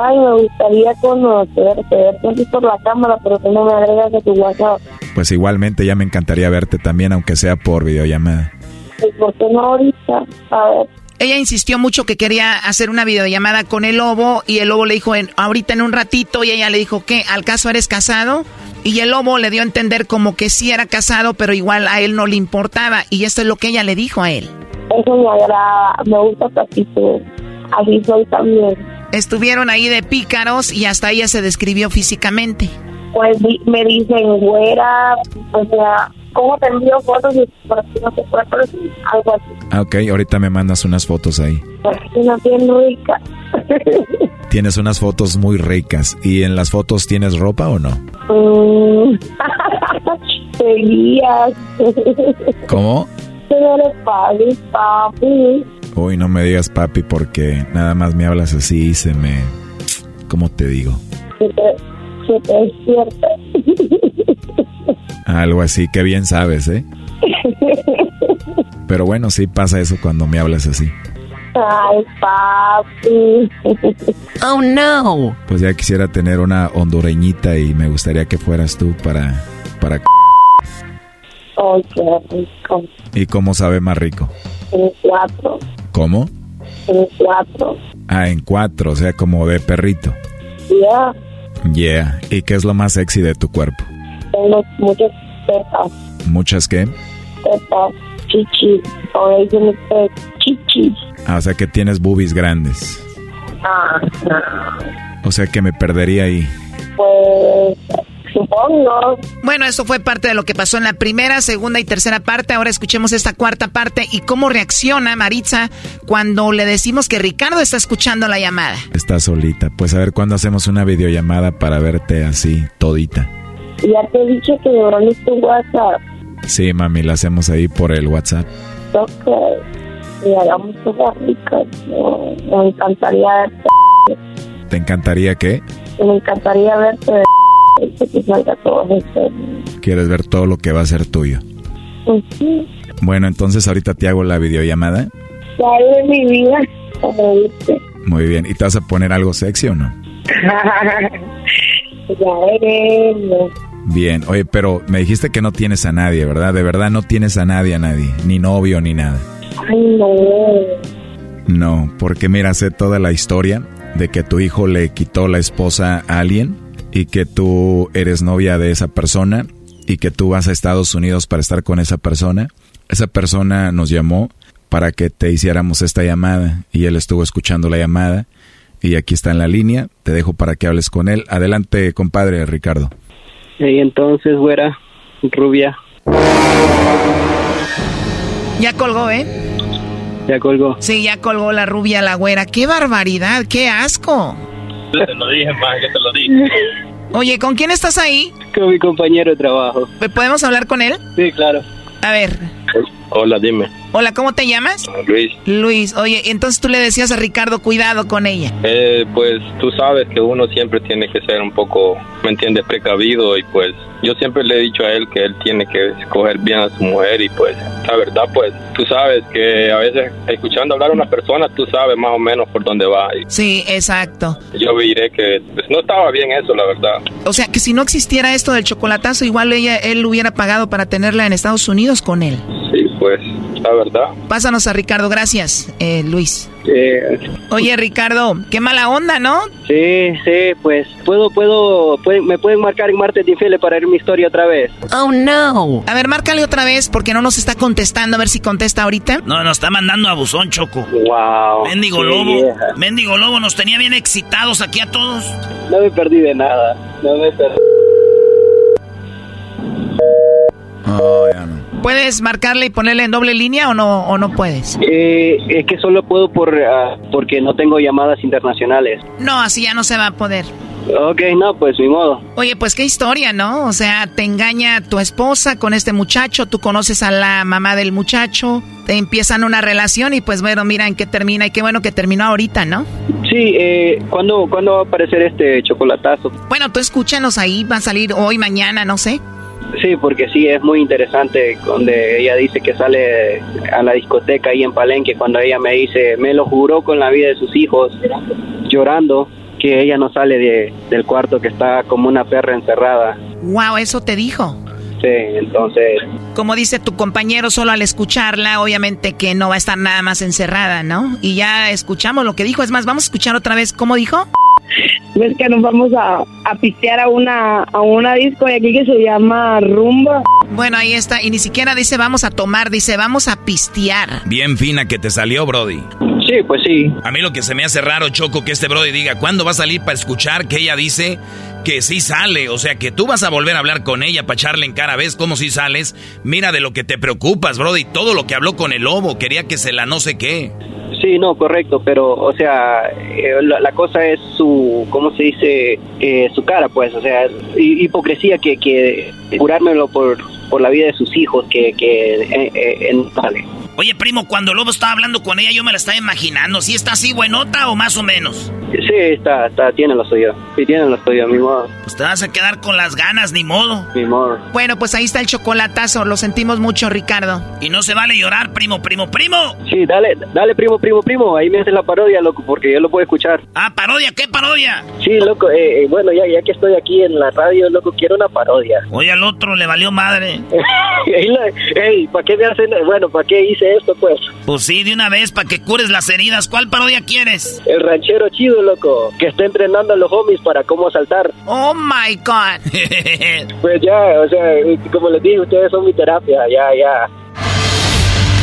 Speaker 21: Ay, me gustaría conocerte, verte por la cámara, pero que no me agregas a tu WhatsApp.
Speaker 4: Pues igualmente ya me encantaría verte también, aunque sea por videollamada.
Speaker 21: Pues, ¿por qué no ahorita? A ver.
Speaker 9: Ella insistió mucho que quería hacer una videollamada con el lobo y el lobo le dijo en, ahorita en un ratito y ella le dijo que al caso eres casado y el lobo le dio a entender como que sí era casado pero igual a él no le importaba y esto es lo que ella le dijo a él.
Speaker 21: Eso me agrada, me gusta tu actitud, así soy también.
Speaker 9: Estuvieron ahí de pícaros y hasta ella se describió físicamente.
Speaker 21: Pues me dicen güera, o sea, ¿cómo te envío fotos y por aquí no se puede, algo así.
Speaker 4: Ah, ok, ahorita me mandas unas fotos ahí.
Speaker 21: Pues una bien rica. [LAUGHS]
Speaker 4: Tienes unas fotos muy ricas. ¿Y en las fotos tienes ropa o no?
Speaker 21: Mm. [LAUGHS] Seguías.
Speaker 4: ¿Cómo?
Speaker 21: Eres papi, papi.
Speaker 4: Uy, no me digas papi porque nada más me hablas así y se me... ¿Cómo te digo?
Speaker 21: Se te, despierta.
Speaker 4: Algo así, que bien sabes, ¿eh? [LAUGHS] Pero bueno, sí pasa eso cuando me hablas así.
Speaker 21: Ay, papi. [LAUGHS]
Speaker 9: Oh, no.
Speaker 4: Pues ya quisiera tener una hondureñita y me gustaría que fueras tú para... para...
Speaker 21: Oh, qué rico.
Speaker 4: ¿Y cómo sabe más rico?
Speaker 21: En cuatro.
Speaker 4: ¿Cómo?
Speaker 21: En cuatro.
Speaker 4: Ah, en cuatro, o sea, como de perrito.
Speaker 21: Yeah.
Speaker 4: Yeah. ¿Y qué es lo más sexy de tu cuerpo?
Speaker 21: Tengo muchas tetas.
Speaker 4: ¿Muchas qué?
Speaker 21: Tetas, chichis. O dicen ustedes chichis.
Speaker 4: Ah, o sea que tienes boobies grandes.
Speaker 21: Ah, no.
Speaker 4: O sea que me perdería ahí.
Speaker 21: Pues supongo.
Speaker 9: Bueno, eso fue parte de lo que pasó en la primera, segunda y tercera parte. Ahora escuchemos esta cuarta parte y cómo reacciona Maritza cuando le decimos que Ricardo está escuchando la llamada.
Speaker 4: Está solita. Pues a ver cuándo hacemos una videollamada para verte así, todita.
Speaker 21: Ya te he dicho que me mandes tu WhatsApp.
Speaker 4: Sí, mami, la hacemos ahí por el WhatsApp.
Speaker 21: Ok. Y hagamos. No, me encantaría verte.
Speaker 4: ¿Te encantaría qué?
Speaker 21: Me encantaría verte que salga todo esto.
Speaker 4: ¿Quieres ver todo lo que va a ser tuyo?
Speaker 21: Pues sí.
Speaker 4: Bueno, entonces ahorita te hago la videollamada.
Speaker 21: Ya de mi vida, como dice.
Speaker 4: Muy bien. ¿Y te vas a poner algo sexy o no? [LAUGHS]
Speaker 21: ya veremos.
Speaker 4: Bien. Oye, pero me dijiste que no tienes a nadie, ¿verdad? De verdad no tienes a nadie, a nadie. Ni novio, ni nada.
Speaker 21: Ay, no.
Speaker 4: No, porque mira, sé toda la historia de que tu hijo le quitó la esposa a alguien y que tú eres novia de esa persona y que tú vas a Estados Unidos para estar con esa persona. Esa persona nos llamó para que te hiciéramos esta llamada y él estuvo escuchando la llamada y aquí está en la línea. Te dejo para que hables con él. Adelante, compadre Ricardo.
Speaker 22: Y entonces, güera, rubia.
Speaker 9: Ya colgó, ¿eh?
Speaker 22: Ya colgó.
Speaker 9: Sí, ya colgó la rubia, la güera. ¡Qué barbaridad! ¡Qué asco!
Speaker 23: Te lo dije, más que te lo dije. [LAUGHS]
Speaker 9: Oye, ¿con quién estás ahí?
Speaker 22: Con mi compañero de trabajo.
Speaker 9: ¿Podemos hablar con él?
Speaker 22: Sí, claro.
Speaker 9: A ver.
Speaker 23: Hola, dime.
Speaker 9: Hola, ¿cómo te llamas?
Speaker 23: Luis.
Speaker 9: Luis, oye, entonces tú le decías a Ricardo, cuidado con ella.
Speaker 23: Eh, pues tú sabes que uno siempre tiene que ser un poco, ¿me entiendes?, precavido y pues yo siempre le he dicho a él que él tiene que escoger bien a su mujer y pues la verdad pues tú sabes que a veces escuchando hablar a una persona tú sabes más o menos por dónde va. Y
Speaker 9: Sí, exacto.
Speaker 23: yo diré que pues, no estaba bien eso, la verdad.
Speaker 9: O sea, que si no existiera esto del chocolatazo, igual ella, él hubiera pagado para tenerla en Estados Unidos con él.
Speaker 23: Sí, pues la verdad.
Speaker 9: Pásanos a Ricardo, gracias, eh, Luis.
Speaker 22: Eh,
Speaker 9: Oye, Ricardo, qué mala onda, ¿no?
Speaker 22: sí, sí, pues puedo, puedo, pueden- me pueden marcar en martes de infiel para ver mi historia otra vez.
Speaker 9: Oh, no. A ver, márcale otra vez porque no nos está contestando. A ver si contesta ahorita.
Speaker 2: No, nos está mandando a buzón, Choco.
Speaker 22: Wow.
Speaker 2: Mendigo lobo.
Speaker 22: vieja.
Speaker 2: Mendigo lobo nos tenía bien excitados aquí a todos.
Speaker 22: No me perdí de nada. No me perdí.
Speaker 9: ¿Puedes marcarle y ponerle en doble línea o no, o no puedes?
Speaker 22: Eh, es que solo puedo por ah, porque no tengo llamadas internacionales.
Speaker 9: No, así ya no se va a poder.
Speaker 23: Ok, no, pues mi modo.
Speaker 9: Oye, pues qué historia, ¿no? O sea, te engaña tu esposa con este muchacho, tú conoces a la mamá del muchacho, te empiezan una relación y pues bueno, mira en qué termina y qué bueno que terminó ahorita, ¿no?
Speaker 23: Sí, eh, ¿cuándo, ¿cuándo va a aparecer este chocolatazo?
Speaker 9: Bueno, tú escúchanos ahí, va a salir hoy, mañana, no sé.
Speaker 23: Sí, porque sí, es muy interesante donde ella dice que sale a la discoteca ahí en Palenque, cuando ella me dice, me lo juró con la vida de sus hijos, llorando, que ella no sale de, del cuarto, que está como una perra encerrada.
Speaker 9: Wow, eso te dijo.
Speaker 23: Sí, entonces...
Speaker 9: Como dice tu compañero, solo al escucharla, obviamente que no va a estar nada más encerrada, ¿no? Y ya escuchamos lo que dijo. Es más, vamos a escuchar otra vez cómo dijo
Speaker 19: ves que nos vamos a, a pistear a una, a una disco de aquí que se llama Rumba.
Speaker 9: Bueno, ahí está. Y ni siquiera dice vamos a tomar, dice vamos a pistear.
Speaker 4: Bien fina que te salió, Brody.
Speaker 23: Sí, pues sí.
Speaker 4: A mí lo que se me hace raro, Choco, que este Brody diga, ¿cuándo va a salir para escuchar que ella dice que sí sale? O sea, que tú vas a volver a hablar con ella para echarle en cara, ¿ves cómo sí sales? Mira de lo que te preocupas, Brody. Todo lo que habló con el lobo, quería que se la no sé qué.
Speaker 23: Sí, no, correcto, pero, o sea, eh, la, cosa es su, ¿cómo se dice? Eh, su cara, pues, o sea, hipocresía que, que jurármelo por, por la vida de sus hijos, que, que eh, vale.
Speaker 2: Oye, primo, cuando Lobo estaba hablando con ella, yo me la estaba imaginando. ¿Sí está así buenota o más o menos?
Speaker 23: Sí, está, está, tiene lo suyo. Sí, tiene lo suyo, mi modo.
Speaker 2: Pues te vas a quedar con las ganas, ni modo.
Speaker 23: Mi modo.
Speaker 9: Bueno, pues ahí está el chocolatazo. Lo sentimos mucho, Ricardo.
Speaker 2: Y no se vale llorar, primo, primo, primo.
Speaker 23: Sí, dale, dale, primo, primo, primo. Ahí me haces la parodia, loco, porque yo lo puedo escuchar.
Speaker 2: Ah, parodia, ¿qué parodia?
Speaker 23: Sí, loco, eh, eh, bueno, ya, ya que estoy aquí en la radio, loco, quiero una parodia.
Speaker 2: Oye, al otro le valió madre. [LAUGHS]
Speaker 23: Ey, ¿para qué me hacen? Bueno, ¿para qué hice esto, pues?
Speaker 2: Pues sí, de una vez, para que cures las heridas. ¿Cuál parodia quieres?
Speaker 23: El ranchero chido, loco, que está entrenando a los homies para cómo saltar.
Speaker 9: Oh my God. [LAUGHS]
Speaker 23: pues ya, o sea, como les dije, ustedes son mi terapia, ya, ya.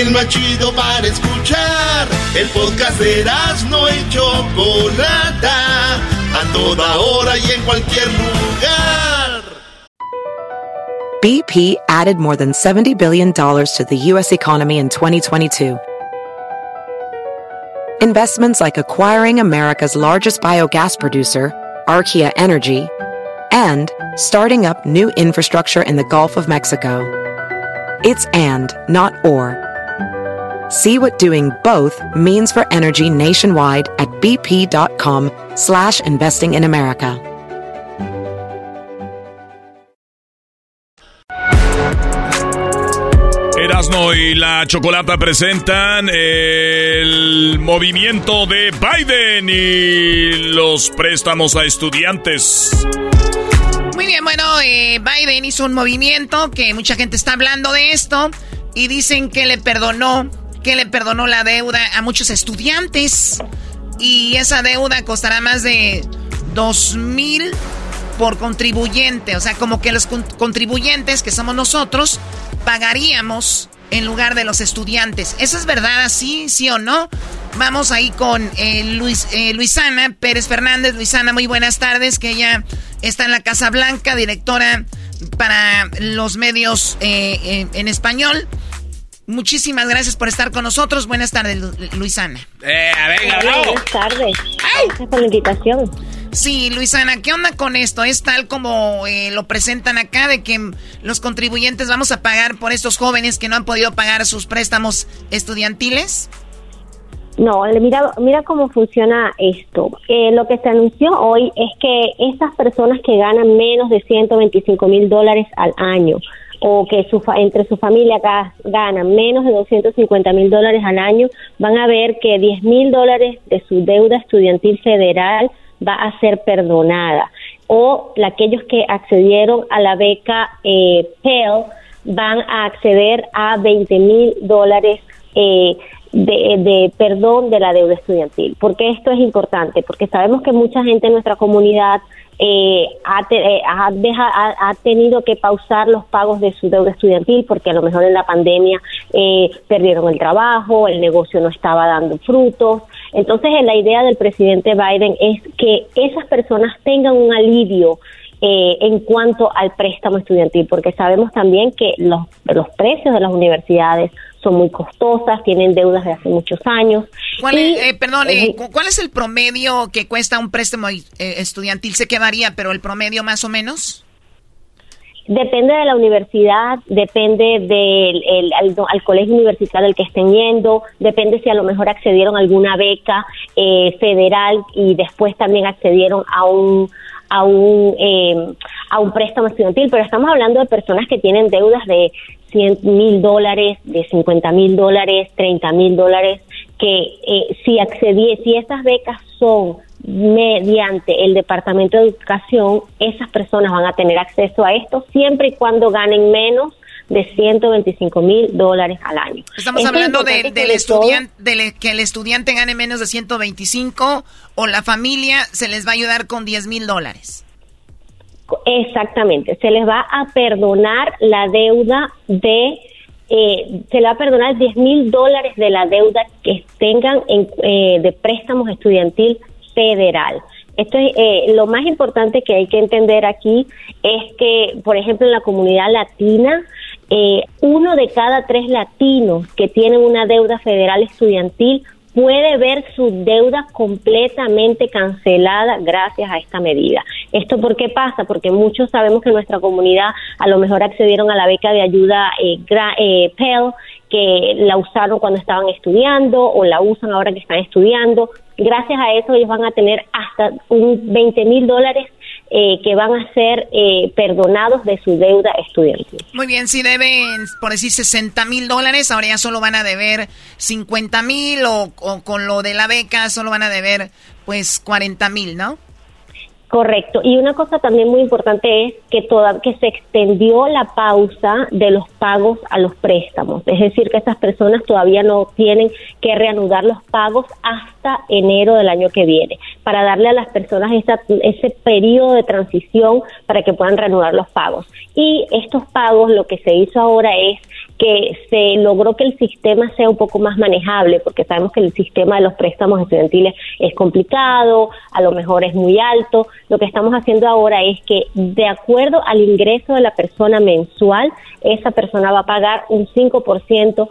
Speaker 5: el más chido para escuchar. El podcast de no y Chocolata, a toda hora y en cualquier lugar.
Speaker 24: BP added more than $70 billion to the U.S. economy in 2022. Investments like acquiring America's largest biogas producer, Archaea Energy, and starting up new infrastructure in the Gulf of Mexico. It's and, not or. See what doing both means for energy nationwide at bp.com slash investing in America.
Speaker 8: Erasmo y la Chocolata presentan el movimiento de Biden y los préstamos a estudiantes.
Speaker 9: Muy bien, bueno, eh, Biden hizo un movimiento que mucha gente está hablando de esto y dicen que le perdonó que le perdonó la deuda a muchos estudiantes. Y esa deuda costará más de dos mil por contribuyente. O sea, como que los contribuyentes, que somos nosotros, pagaríamos en lugar de los estudiantes. ¿Eso es verdad así, sí o no? Vamos ahí con eh, Luis, eh, Luisana Pérez Fernández. Luisana, muy buenas tardes, que ella está en la Casa Blanca, directora para los medios eh, en español. Muchísimas gracias por estar con nosotros. Buenas tardes, Luisana.
Speaker 4: Eh, venga,
Speaker 19: Buenas tardes. Gracias por la invitación.
Speaker 9: Sí, Luisana, ¿qué onda con esto? ¿Es tal como eh, lo presentan acá de que los contribuyentes vamos a pagar por estos jóvenes que no han podido pagar sus préstamos estudiantiles?
Speaker 19: No, mira, mira cómo funciona esto. Eh, lo que se anunció hoy es que estas personas que ganan menos de 125 mil dólares al año o que su, entre su familia ganan menos de 250 mil dólares al año, van a ver que 10 mil dólares de su deuda estudiantil federal va a ser perdonada. O aquellos que accedieron a la beca eh, Pell van a acceder a 20 mil dólares eh, de, de, perdón de la deuda estudiantil. ¿Por qué esto es importante? Porque sabemos que mucha gente en nuestra comunidad eh, ha, eh, ha, tenido que pausar los pagos de su deuda estudiantil porque a lo mejor en la pandemia eh, perdieron el trabajo, el negocio no estaba dando frutos. Entonces, la idea del presidente Biden es que esas personas tengan un alivio en cuanto al préstamo estudiantil, porque sabemos también que los, los precios de las universidades son muy costosas, tienen deudas de hace muchos años.
Speaker 9: ¿Cuál es, eh, perdón, eh, ¿cuál es el promedio que cuesta un préstamo eh, estudiantil? Sé que varía, pero el promedio más o menos.
Speaker 19: Depende de la universidad, depende del al, colegio universitario al que estén yendo, depende si a lo mejor accedieron a alguna beca federal y después también accedieron a un a un a un préstamo estudiantil, pero estamos hablando de personas que tienen deudas de 100 mil dólares, de 50 mil dólares, 30 mil dólares, que eh, si accedí, si estas becas son mediante el Departamento de Educación, esas personas van a tener acceso a esto siempre y cuando ganen menos de 125 mil dólares al año.
Speaker 9: Estamos hablando de, del estudiante, de que el estudiante gane menos de 125 o la familia se les va a ayudar con 10 mil dólares.
Speaker 19: Exactamente, se les va a perdonar la deuda de, eh, se le va a perdonar 10 mil dólares de la deuda que tengan en, eh, de préstamos estudiantil federal. Esto es eh, lo más importante que hay que entender aquí es que, por ejemplo, en la comunidad latina, uno de cada tres latinos que tienen una deuda federal estudiantil puede ver su deuda completamente cancelada gracias a esta medida. ¿Esto por qué pasa? Porque muchos sabemos que nuestra comunidad a lo mejor accedieron a la beca de ayuda eh, eh, Pell, que la usaron cuando estaban estudiando o la usan ahora que están estudiando. Gracias a eso ellos van a tener hasta un 20 mil dólares eh, que van a ser eh, perdonados de su deuda estudiantil.
Speaker 9: Muy bien, si deben, por decir, 60 mil dólares, ahora ya solo van a deber 50 mil o, o, con lo de la beca solo van a deber pues 40 mil, ¿no?
Speaker 19: Correcto. Y una cosa también muy importante es que toda, que se extendió la pausa de los pagos a los préstamos. Es decir, que estas personas todavía no tienen que reanudar los pagos hasta enero del año que viene, para darle a las personas ese periodo de transición para que puedan reanudar los pagos. Y estos pagos, lo que se hizo ahora es que se logró que el sistema sea un poco más manejable, porque sabemos que el sistema de los préstamos estudiantiles es complicado, a lo mejor es muy alto. Lo que estamos haciendo ahora es que, de acuerdo al ingreso de la persona mensual, esa persona va a pagar un 5%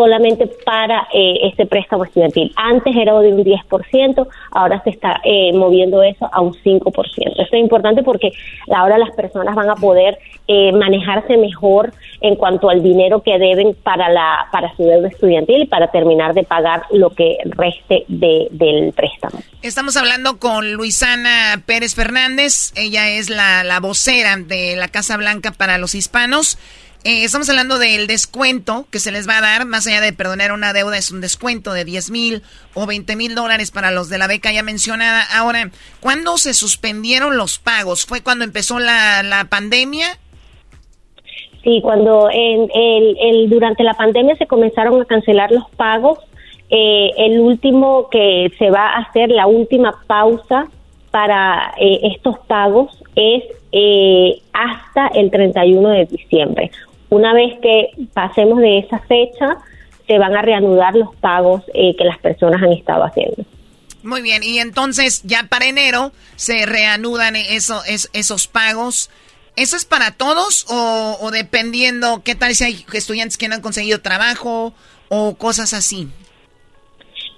Speaker 19: solamente para eh, este préstamo estudiantil. Antes era de un 10%, ahora se está eh, moviendo eso a un 5%. Esto es importante porque ahora las personas van a poder eh, manejarse mejor en cuanto al dinero que deben para la para su deuda estudiantil y para terminar de pagar lo que reste del préstamo.
Speaker 9: Estamos hablando con Luisana Pérez Fernández, ella es la, la vocera de la Casa Blanca para los hispanos. Eh, estamos hablando del descuento que se les va a dar, más allá de perdonar una deuda, es un descuento de 10 mil o 20 mil dólares para los de la beca ya mencionada. Ahora, ¿cuándo se suspendieron los pagos? ¿Fue cuando empezó la, la pandemia?
Speaker 19: Sí, cuando en, el, durante la pandemia se comenzaron a cancelar los pagos. Eh, el último que se va a hacer, la última pausa para eh, estos pagos es hasta el 31 de diciembre. Una vez que pasemos de esa fecha, se van a reanudar los pagos eh, que las personas han estado haciendo.
Speaker 9: Muy bien, y entonces ya para enero se reanudan eso, esos pagos. ¿Eso es para todos o, dependiendo qué tal si hay estudiantes que no han conseguido trabajo o cosas así?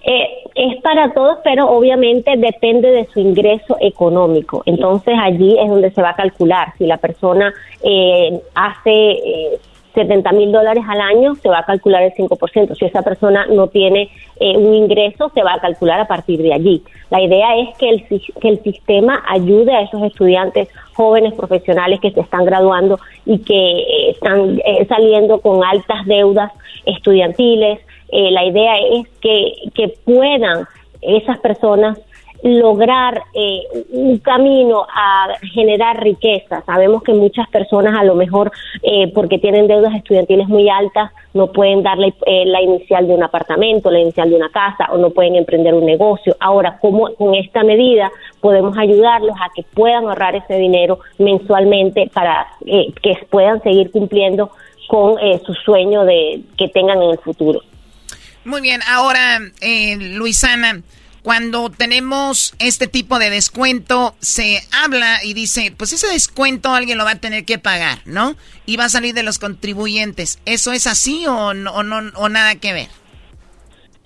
Speaker 19: Eh, es para todos, pero obviamente depende de su ingreso económico. Entonces allí es donde se va a calcular. Si la persona eh, hace eh, 70 mil dólares al año, se va a calcular el 5%. Si esa persona no tiene eh, un ingreso, se va a calcular a partir de allí. La idea es que el, que el sistema ayude a esos estudiantes jóvenes profesionales que se están graduando y que eh, están saliendo con altas deudas estudiantiles, eh, la idea es que, que puedan esas personas lograr eh, un camino a generar riqueza. Sabemos que muchas personas a lo mejor eh, porque tienen deudas estudiantiles muy altas no pueden darle eh, la inicial de un apartamento, la inicial de una casa o no pueden emprender un negocio. Ahora, ¿cómo con esta medida podemos ayudarlos a que puedan ahorrar ese dinero mensualmente para que puedan seguir cumpliendo con su sueño de que tengan en el futuro?
Speaker 9: Muy bien, ahora, Luisana, cuando tenemos este tipo de descuento, se habla y dice, pues ese descuento alguien lo va a tener que pagar, ¿no? Y va a salir de los contribuyentes. ¿Eso es así o, no, o nada que ver?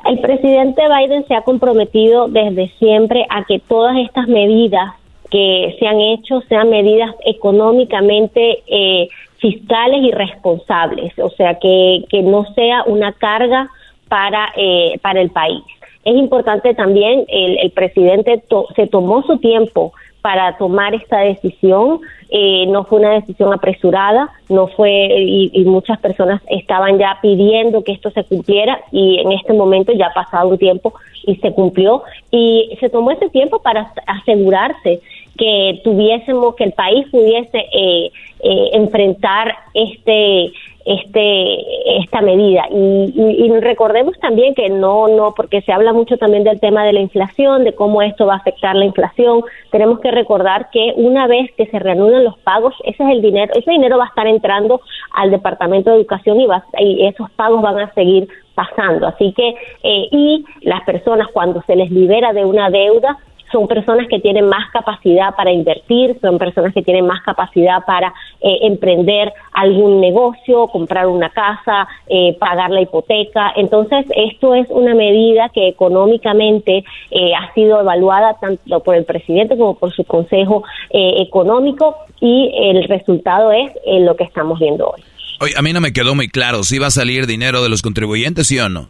Speaker 19: El presidente Biden se ha comprometido desde siempre a que todas estas medidas que se han hecho sean medidas económicamente eh, fiscales y responsables, o sea, que, que no sea una carga para, eh, para el país. Es importante también, el, el presidente se tomó su tiempo para tomar esta decisión, eh, no fue una decisión apresurada, no fue, y, y, muchas personas estaban ya pidiendo que esto se cumpliera y en este momento ya ha pasado un tiempo y se cumplió. Y se tomó ese tiempo para asegurarse que tuviésemos, que el país pudiese eh, eh, enfrentar este este esta medida. Y, recordemos también que no no porque se habla mucho también del tema de la inflación de cómo esto va a afectar la inflación. Tenemos que recordar que una vez que se reanuden los pagos ese es el dinero ese dinero va a estar entrando al departamento de educación y, va, y esos pagos van a seguir pasando. Así que eh, y las personas cuando se les libera de una deuda son personas que tienen más capacidad para invertir, son personas que tienen más capacidad para eh, emprender algún negocio, comprar una casa, eh, pagar la hipoteca. Entonces, esto es una medida que económicamente eh, ha sido evaluada tanto por el presidente como por su Consejo Económico y el resultado es lo que estamos viendo hoy.
Speaker 4: Oye, a mí no me quedó muy claro si va a salir dinero de los contribuyentes, sí o no.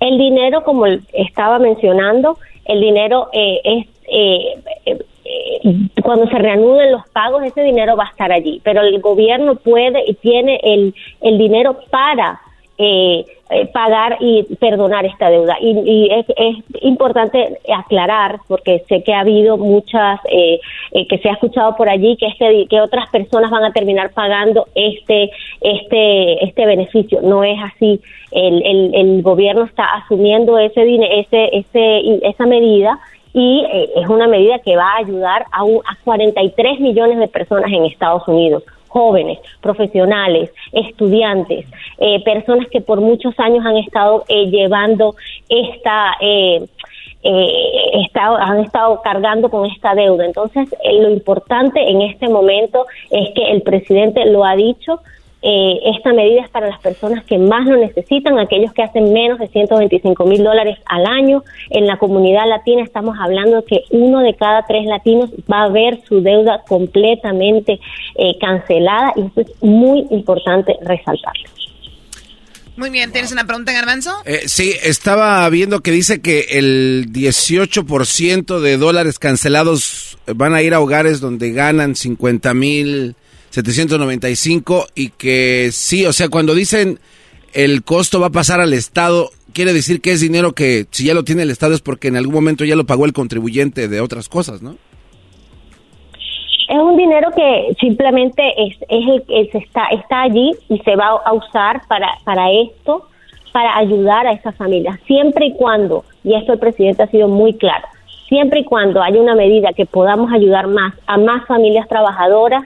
Speaker 19: El dinero, como estaba mencionando, el dinero eh, es eh, eh, cuando se reanuden los pagos ese dinero va a estar allí. Pero el gobierno puede y tiene el, el dinero para pagar y perdonar esta deuda. Y, es, importante aclarar, porque sé que ha habido muchas, que se ha escuchado por allí, que, este, que otras personas van a terminar pagando este, este, este beneficio. No es así el, el, gobierno está asumiendo ese, ese, ese, esa medida y eh, es una medida que va a ayudar a, a 43 millones de personas en Estados Unidos jóvenes, profesionales, estudiantes, eh, personas que por muchos años han estado eh, llevando esta, eh, han estado cargando con esta deuda. Entonces, lo importante en este momento es que el presidente lo ha dicho, eh, esta medida es para las personas que más lo necesitan, aquellos que hacen menos de 125 mil dólares al año. En la comunidad latina estamos hablando que uno de cada tres latinos va a ver su deuda completamente eh, cancelada y eso es muy importante resaltarlo.
Speaker 9: Muy bien, ¿tienes una pregunta, Garbanzo?
Speaker 3: Eh, sí, estaba viendo que dice que el 18% de dólares cancelados van a ir a hogares donde ganan 50 mil 795 y que sí, o sea, cuando dicen el costo va a pasar al Estado, quiere decir que es dinero que si ya lo tiene el Estado es porque en algún momento ya lo pagó el contribuyente de otras cosas, ¿no?
Speaker 19: Es un dinero que simplemente es, es el que está, está allí y se va a usar para, para esto, para ayudar a esas familias, siempre y cuando, y esto el presidente ha sido muy claro, siempre y cuando haya una medida que podamos ayudar más a más familias trabajadoras,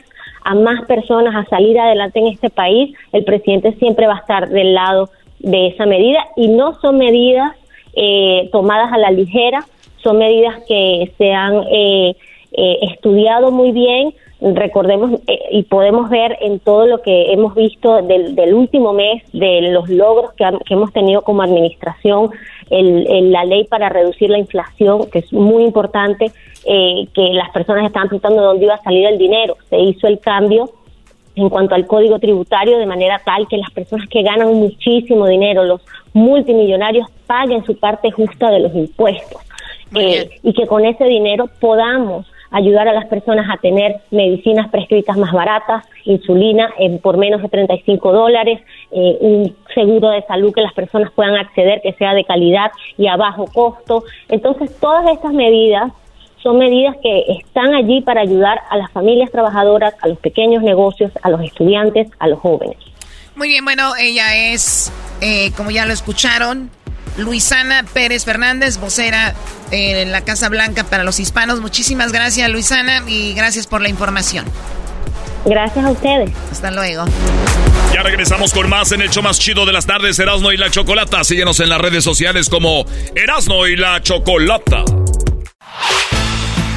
Speaker 19: a más personas a salir adelante en este país, el presidente siempre va a estar del lado de esa medida. Y no son medidas eh, tomadas a la ligera, son medidas que se han eh, eh, estudiado muy bien, recordemos y podemos ver en todo lo que hemos visto del, último mes, de los logros que, hemos tenido como administración, la ley para reducir la inflación, que es muy importante, eh, que las personas estaban preguntando dónde iba a salir el dinero. Se hizo el cambio en cuanto al código tributario de manera tal que las personas que ganan muchísimo dinero, los multimillonarios, paguen su parte justa de los impuestos eh, y que con ese dinero podamos ayudar a las personas a tener medicinas prescritas más baratas, insulina por menos de 35 dólares, eh, un seguro de salud que las personas puedan acceder, que sea de calidad y a bajo costo. Entonces, todas estas medidas son medidas que están allí para ayudar a las familias trabajadoras, a los pequeños negocios, a los estudiantes, a los jóvenes.
Speaker 9: Muy bien, bueno, ella es, eh, como ya lo escucharon, Luisana Pérez Fernández, vocera en la Casa Blanca para los hispanos. Muchísimas gracias, Luisana, y gracias por la información.
Speaker 19: Gracias a ustedes.
Speaker 9: Hasta luego.
Speaker 25: Ya regresamos con más en el show más chido de las tardes, Erasno y la Chocolata. Síguenos en las redes sociales como Erasno y la Chocolata.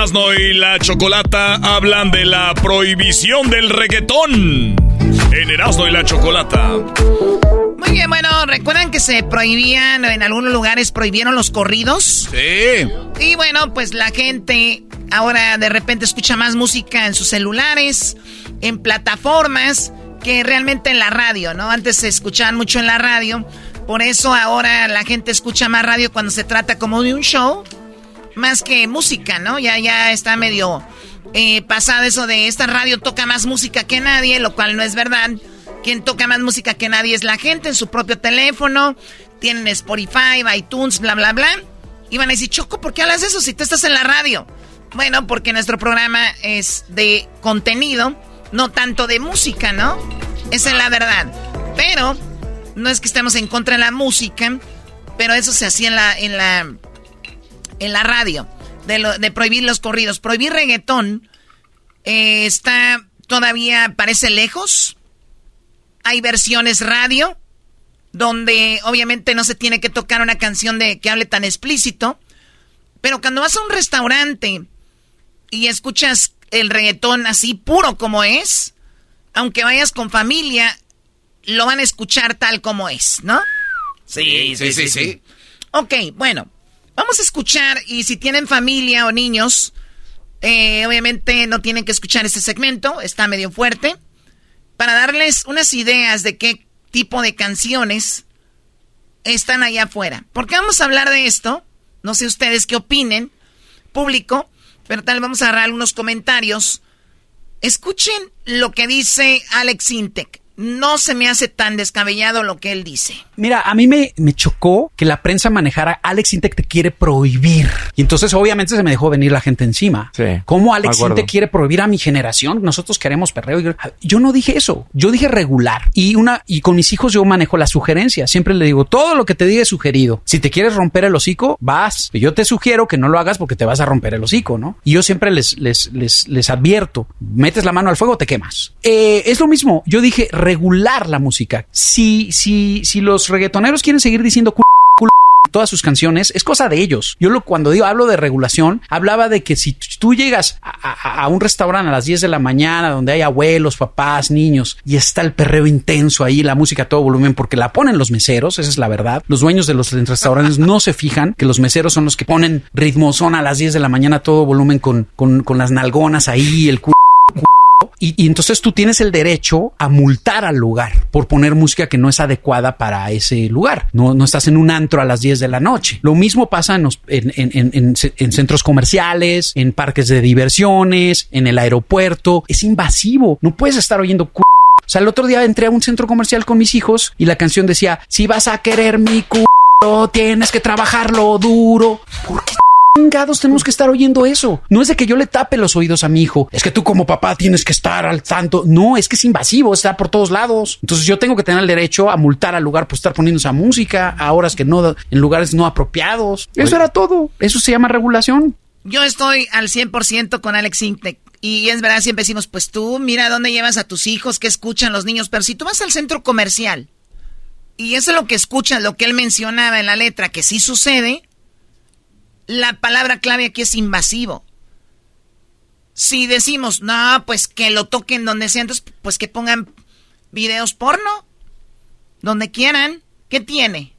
Speaker 25: Erasno y la Chocolata hablan de la prohibición del reggaetón. En Erasno y la Chocolata.
Speaker 9: Muy bien, bueno, ¿recuerdan que se prohibían, en algunos lugares prohibieron los corridos?
Speaker 3: Sí.
Speaker 9: Y bueno, pues la gente ahora de repente escucha más música en sus celulares, en plataformas, que realmente en la radio, ¿no? Antes se escuchaban mucho en la radio, por eso ahora la gente escucha más radio cuando se trata como de un show, más que música, ¿no? Ya, ya está medio eh, pasado eso de esta radio toca más música que nadie, lo cual no es verdad. Quien toca más música que nadie es la gente en su propio teléfono. Tienen Spotify, iTunes, bla, bla, bla. Y van a decir, Choco, ¿por qué hablas eso si tú estás en la radio? Bueno, porque nuestro programa es de contenido, no tanto de música, ¿no? Esa es la verdad. Pero no es que estemos en contra de la música, pero eso se hacía en la en la en la radio de, de prohibir los corridos, prohibir reggaetón eh, está todavía parece lejos. Hay versiones radio donde obviamente no se tiene que tocar una canción de que hable tan explícito, pero cuando vas a un restaurante y escuchas el reggaetón así puro como es, aunque vayas con familia, lo van a escuchar tal como es, ¿no?
Speaker 3: Sí, sí, sí, sí.
Speaker 9: Ok, bueno, vamos a escuchar y si tienen familia o niños, eh, obviamente no tienen que escuchar este segmento, está medio fuerte, para darles unas ideas de qué tipo de canciones están allá afuera. ¿Por qué vamos a hablar de esto? No sé ustedes qué opinen, público. Pero tal, vamos a agarrar algunos comentarios. Escuchen lo que dice Alex Intec no se me hace tan descabellado lo que él dice.
Speaker 26: Mira, a mí me, me chocó que la prensa manejara Alex Intec te quiere prohibir. Y entonces obviamente se me dejó venir la gente encima.
Speaker 3: Sí,
Speaker 26: ¿Cómo Alex Intec quiere prohibir a mi generación? Nosotros queremos perreo. Yo no dije eso. Yo dije regular. Y una y con mis hijos yo manejo la sugerencia. Siempre le digo, todo lo que te diga es sugerido. Si te quieres romper el hocico, vas. Yo te sugiero que no lo hagas porque te vas a romper el hocico, ¿no? Y yo siempre les, les, les, les advierto, metes la mano al fuego, te quemas. Eh, es lo mismo. Yo dije, regular la música. Si, si, si los reggaetoneros quieren seguir diciendo todas sus canciones, es cosa de ellos. Yo lo, cuando digo, hablo de regulación, hablaba de que si tú llegas a, un restaurante a las 10 de la mañana donde hay abuelos, papás, niños y está el perreo intenso ahí, la música a todo volumen porque la ponen los meseros, esa es la verdad. Los dueños de los restaurantes no se fijan que los meseros son los que ponen ritmo, son a las 10 de la mañana a todo volumen con, con, con las nalgonas ahí, el culo y, entonces tú tienes el derecho a multar al lugar por poner música que no es adecuada para ese lugar. No, no estás en un antro a las 10 de la noche. Lo mismo pasa en, en, en, centros comerciales, en parques de diversiones, en el aeropuerto. Es invasivo. No puedes estar oyendo o sea, el otro día entré a un centro comercial con mis hijos y la canción decía, si vas a querer mi culo, tienes que trabajarlo duro. ¿Por qué chingados tenemos que estar oyendo eso? No es de que yo le tape los oídos a mi hijo. Es que tú como papá tienes que estar al tanto. No, es que es invasivo, está por todos lados. Entonces yo tengo que tener el derecho a multar al lugar por estar poniendo esa música a horas que no, en lugares no apropiados. Eso era todo. Eso se llama regulación.
Speaker 9: Yo estoy al 100% con Alex Intec. Y es verdad, siempre decimos, pues tú mira dónde llevas a tus hijos, qué escuchan los niños. Pero si tú vas al centro comercial y eso es lo que escuchas, lo que él mencionaba en la letra, que sí sucede, la palabra clave aquí es invasivo. Si decimos, no, pues que lo toquen donde sea, entonces pues que pongan videos porno, donde quieran. ¿Qué tiene?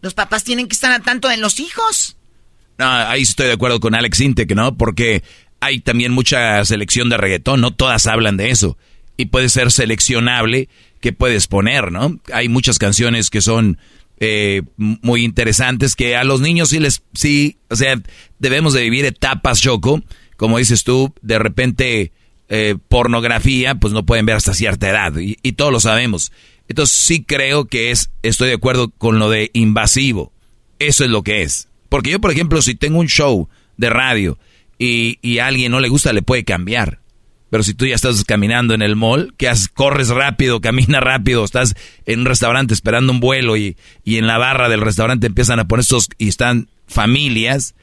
Speaker 9: Los papás tienen que estar al tanto de los hijos.
Speaker 4: No, ahí estoy de acuerdo con Alex Intec, ¿no? Porque hay también mucha selección de reggaetón, no todas hablan de eso. Y puede ser seleccionable que puedes poner, ¿no? Hay muchas canciones que son eh, muy interesantes que a los niños sí les, sí, o sea, debemos de vivir etapas, Choco. Como dices tú, de repente eh, pornografía, pues no pueden ver hasta cierta edad y, todos lo sabemos. Entonces sí creo que es, estoy de acuerdo con lo de invasivo. Eso es lo que es. Porque yo, por ejemplo, si tengo un show de radio y, y a alguien no le gusta, le puede cambiar. Pero si tú ya estás caminando en el mall, que corres rápido, camina rápido, estás en un restaurante esperando un vuelo y, y en la barra del restaurante empiezan a poner estos y están familias.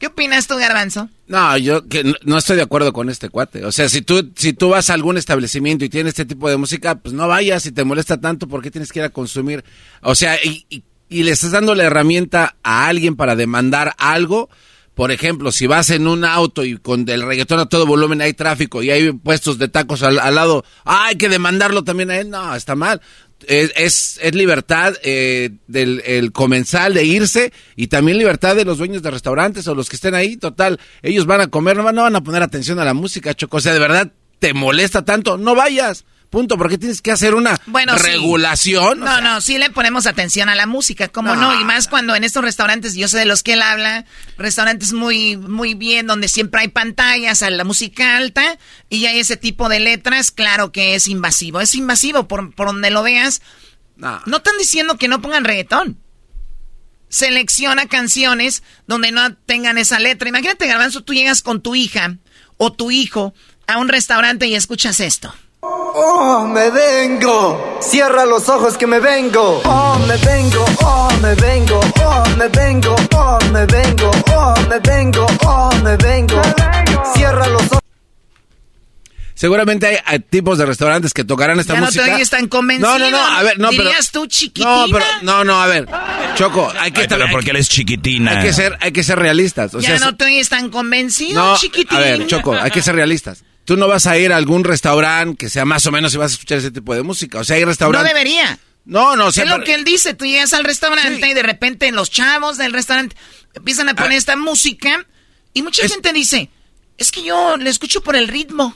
Speaker 9: ¿Qué opinas tú, Garbanzo?
Speaker 3: No, yo que no, estoy de acuerdo con este cuate. O sea, si tú, si tú vas a algún establecimiento y tienes este tipo de música, pues no vayas si te molesta tanto, ¿por qué tienes que ir a consumir? O sea, y, y, y le estás dando la herramienta a alguien para demandar algo por ejemplo, si vas en un auto y con el reggaetón a todo volumen hay tráfico y hay puestos de tacos al, al lado, ah, hay que demandarlo también a él. No, está mal. Es, es, libertad eh, del el comensal de irse y también libertad de los dueños de restaurantes o los que estén ahí. Total, ellos van a comer, no van, no van a poner atención a la música, Choco. O sea, de verdad, te molesta tanto, no vayas. Punto, porque tienes que hacer una
Speaker 9: bueno,
Speaker 3: regulación.
Speaker 9: Sí. No, no, sí le ponemos atención a la música, ¿cómo no? no? Y más cuando en estos restaurantes, yo sé de los que él habla, restaurantes muy, muy bien, donde siempre hay pantallas, a la música alta, y hay ese tipo de letras, claro que es invasivo. Es invasivo por, por donde lo veas. No. no están diciendo que no pongan reggaetón. Selecciona canciones donde no tengan esa letra. Imagínate, Garbanzo, tú llegas con tu hija o tu hijo a un restaurante y escuchas esto.
Speaker 27: Oh, me vengo. Cierra los ojos que me vengo. Oh, me vengo. Oh, me vengo. Oh, me vengo. Oh, me vengo. Oh, me vengo. Oh, me vengo. Cierra los ojos.
Speaker 3: Seguramente hay, hay, tipos de restaurantes que tocarán esta
Speaker 9: ya
Speaker 3: música.
Speaker 9: no te están convencido.
Speaker 3: No, no, no, a ver, no,
Speaker 9: ¿Dirías
Speaker 3: pero,
Speaker 9: tú chiquitina?
Speaker 3: No, pero, no, no, a ver. Choco, hay que
Speaker 4: Ay, pero porque él es chiquitina.
Speaker 3: Hay que ser, hay que ser realistas. O
Speaker 9: ya
Speaker 3: sea,
Speaker 9: no te están convencido,
Speaker 3: no,
Speaker 9: chiquitina.
Speaker 3: A ver, Choco, hay que ser realistas. Tú no vas a ir a algún restaurante que sea más o menos si vas a escuchar ese tipo de música. O sea, hay restaurantes.
Speaker 9: No debería.
Speaker 3: No, no, sea,
Speaker 9: Es lo que él dice. Tú llegas al restaurante sí. y de repente los chavos del restaurante empiezan a poner ah. esta música y mucha es... gente dice, es que yo le escucho por el ritmo.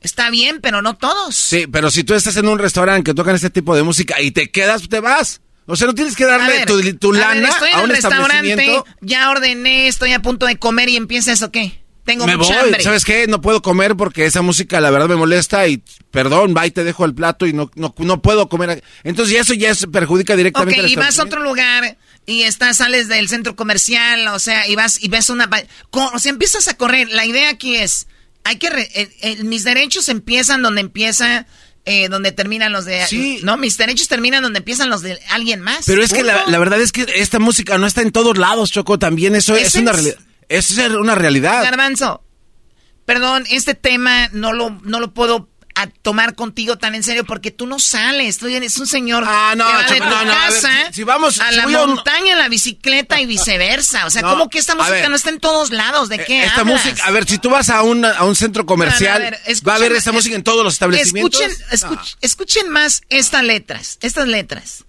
Speaker 9: Está bien, pero no todos.
Speaker 3: Sí, pero si tú estás en un restaurante que tocan este tipo de música y te quedas, te vas. O sea, no tienes que darle
Speaker 9: ver,
Speaker 3: tu, tu
Speaker 9: a
Speaker 3: lana
Speaker 9: ver, estoy en
Speaker 3: a un
Speaker 9: el restaurante, ya ordené, estoy a punto de comer y empieza eso, ¿qué? Tengo
Speaker 3: me
Speaker 9: mucha
Speaker 3: voy,
Speaker 9: hambre.
Speaker 3: ¿sabes qué? No puedo comer porque esa música la verdad me molesta y perdón, va y te dejo el plato y no, no, no puedo comer. Entonces eso ya es, perjudica directamente
Speaker 9: Ok, y vas a otro lugar y estás, sales del centro comercial, o sea, y vas y ves una... O sea, empiezas a correr. La idea aquí es, hay que... Re, eh, eh, mis derechos empiezan donde empieza... Eh, donde terminan los de...
Speaker 3: Sí.
Speaker 9: No, mis derechos terminan donde empiezan los de alguien más.
Speaker 3: Pero es que la, la, verdad es que esta música no está en todos lados, Choco. También eso es, es una realidad. Es una realidad.
Speaker 9: Garbanzo, perdón, este tema no lo, no lo puedo a tomar contigo tan en serio porque tú no sales, tú eres un señor
Speaker 3: ah, no,
Speaker 9: que va de tu
Speaker 3: no, no,
Speaker 9: casa
Speaker 3: a, ver, si, vamos,
Speaker 9: a
Speaker 3: si
Speaker 9: la montaña, a la bicicleta y viceversa. O sea, ¿cómo que esta música
Speaker 3: ver,
Speaker 9: no está en todos lados? ¿De qué
Speaker 3: esta
Speaker 9: hablas?
Speaker 3: música, a ver, si tú vas a un, a un centro comercial,
Speaker 9: a ver, escuchen,
Speaker 3: va a haber esta música en todos los establecimientos.
Speaker 9: Escuchen, escuchen, escuchen más estas letras, estas letras.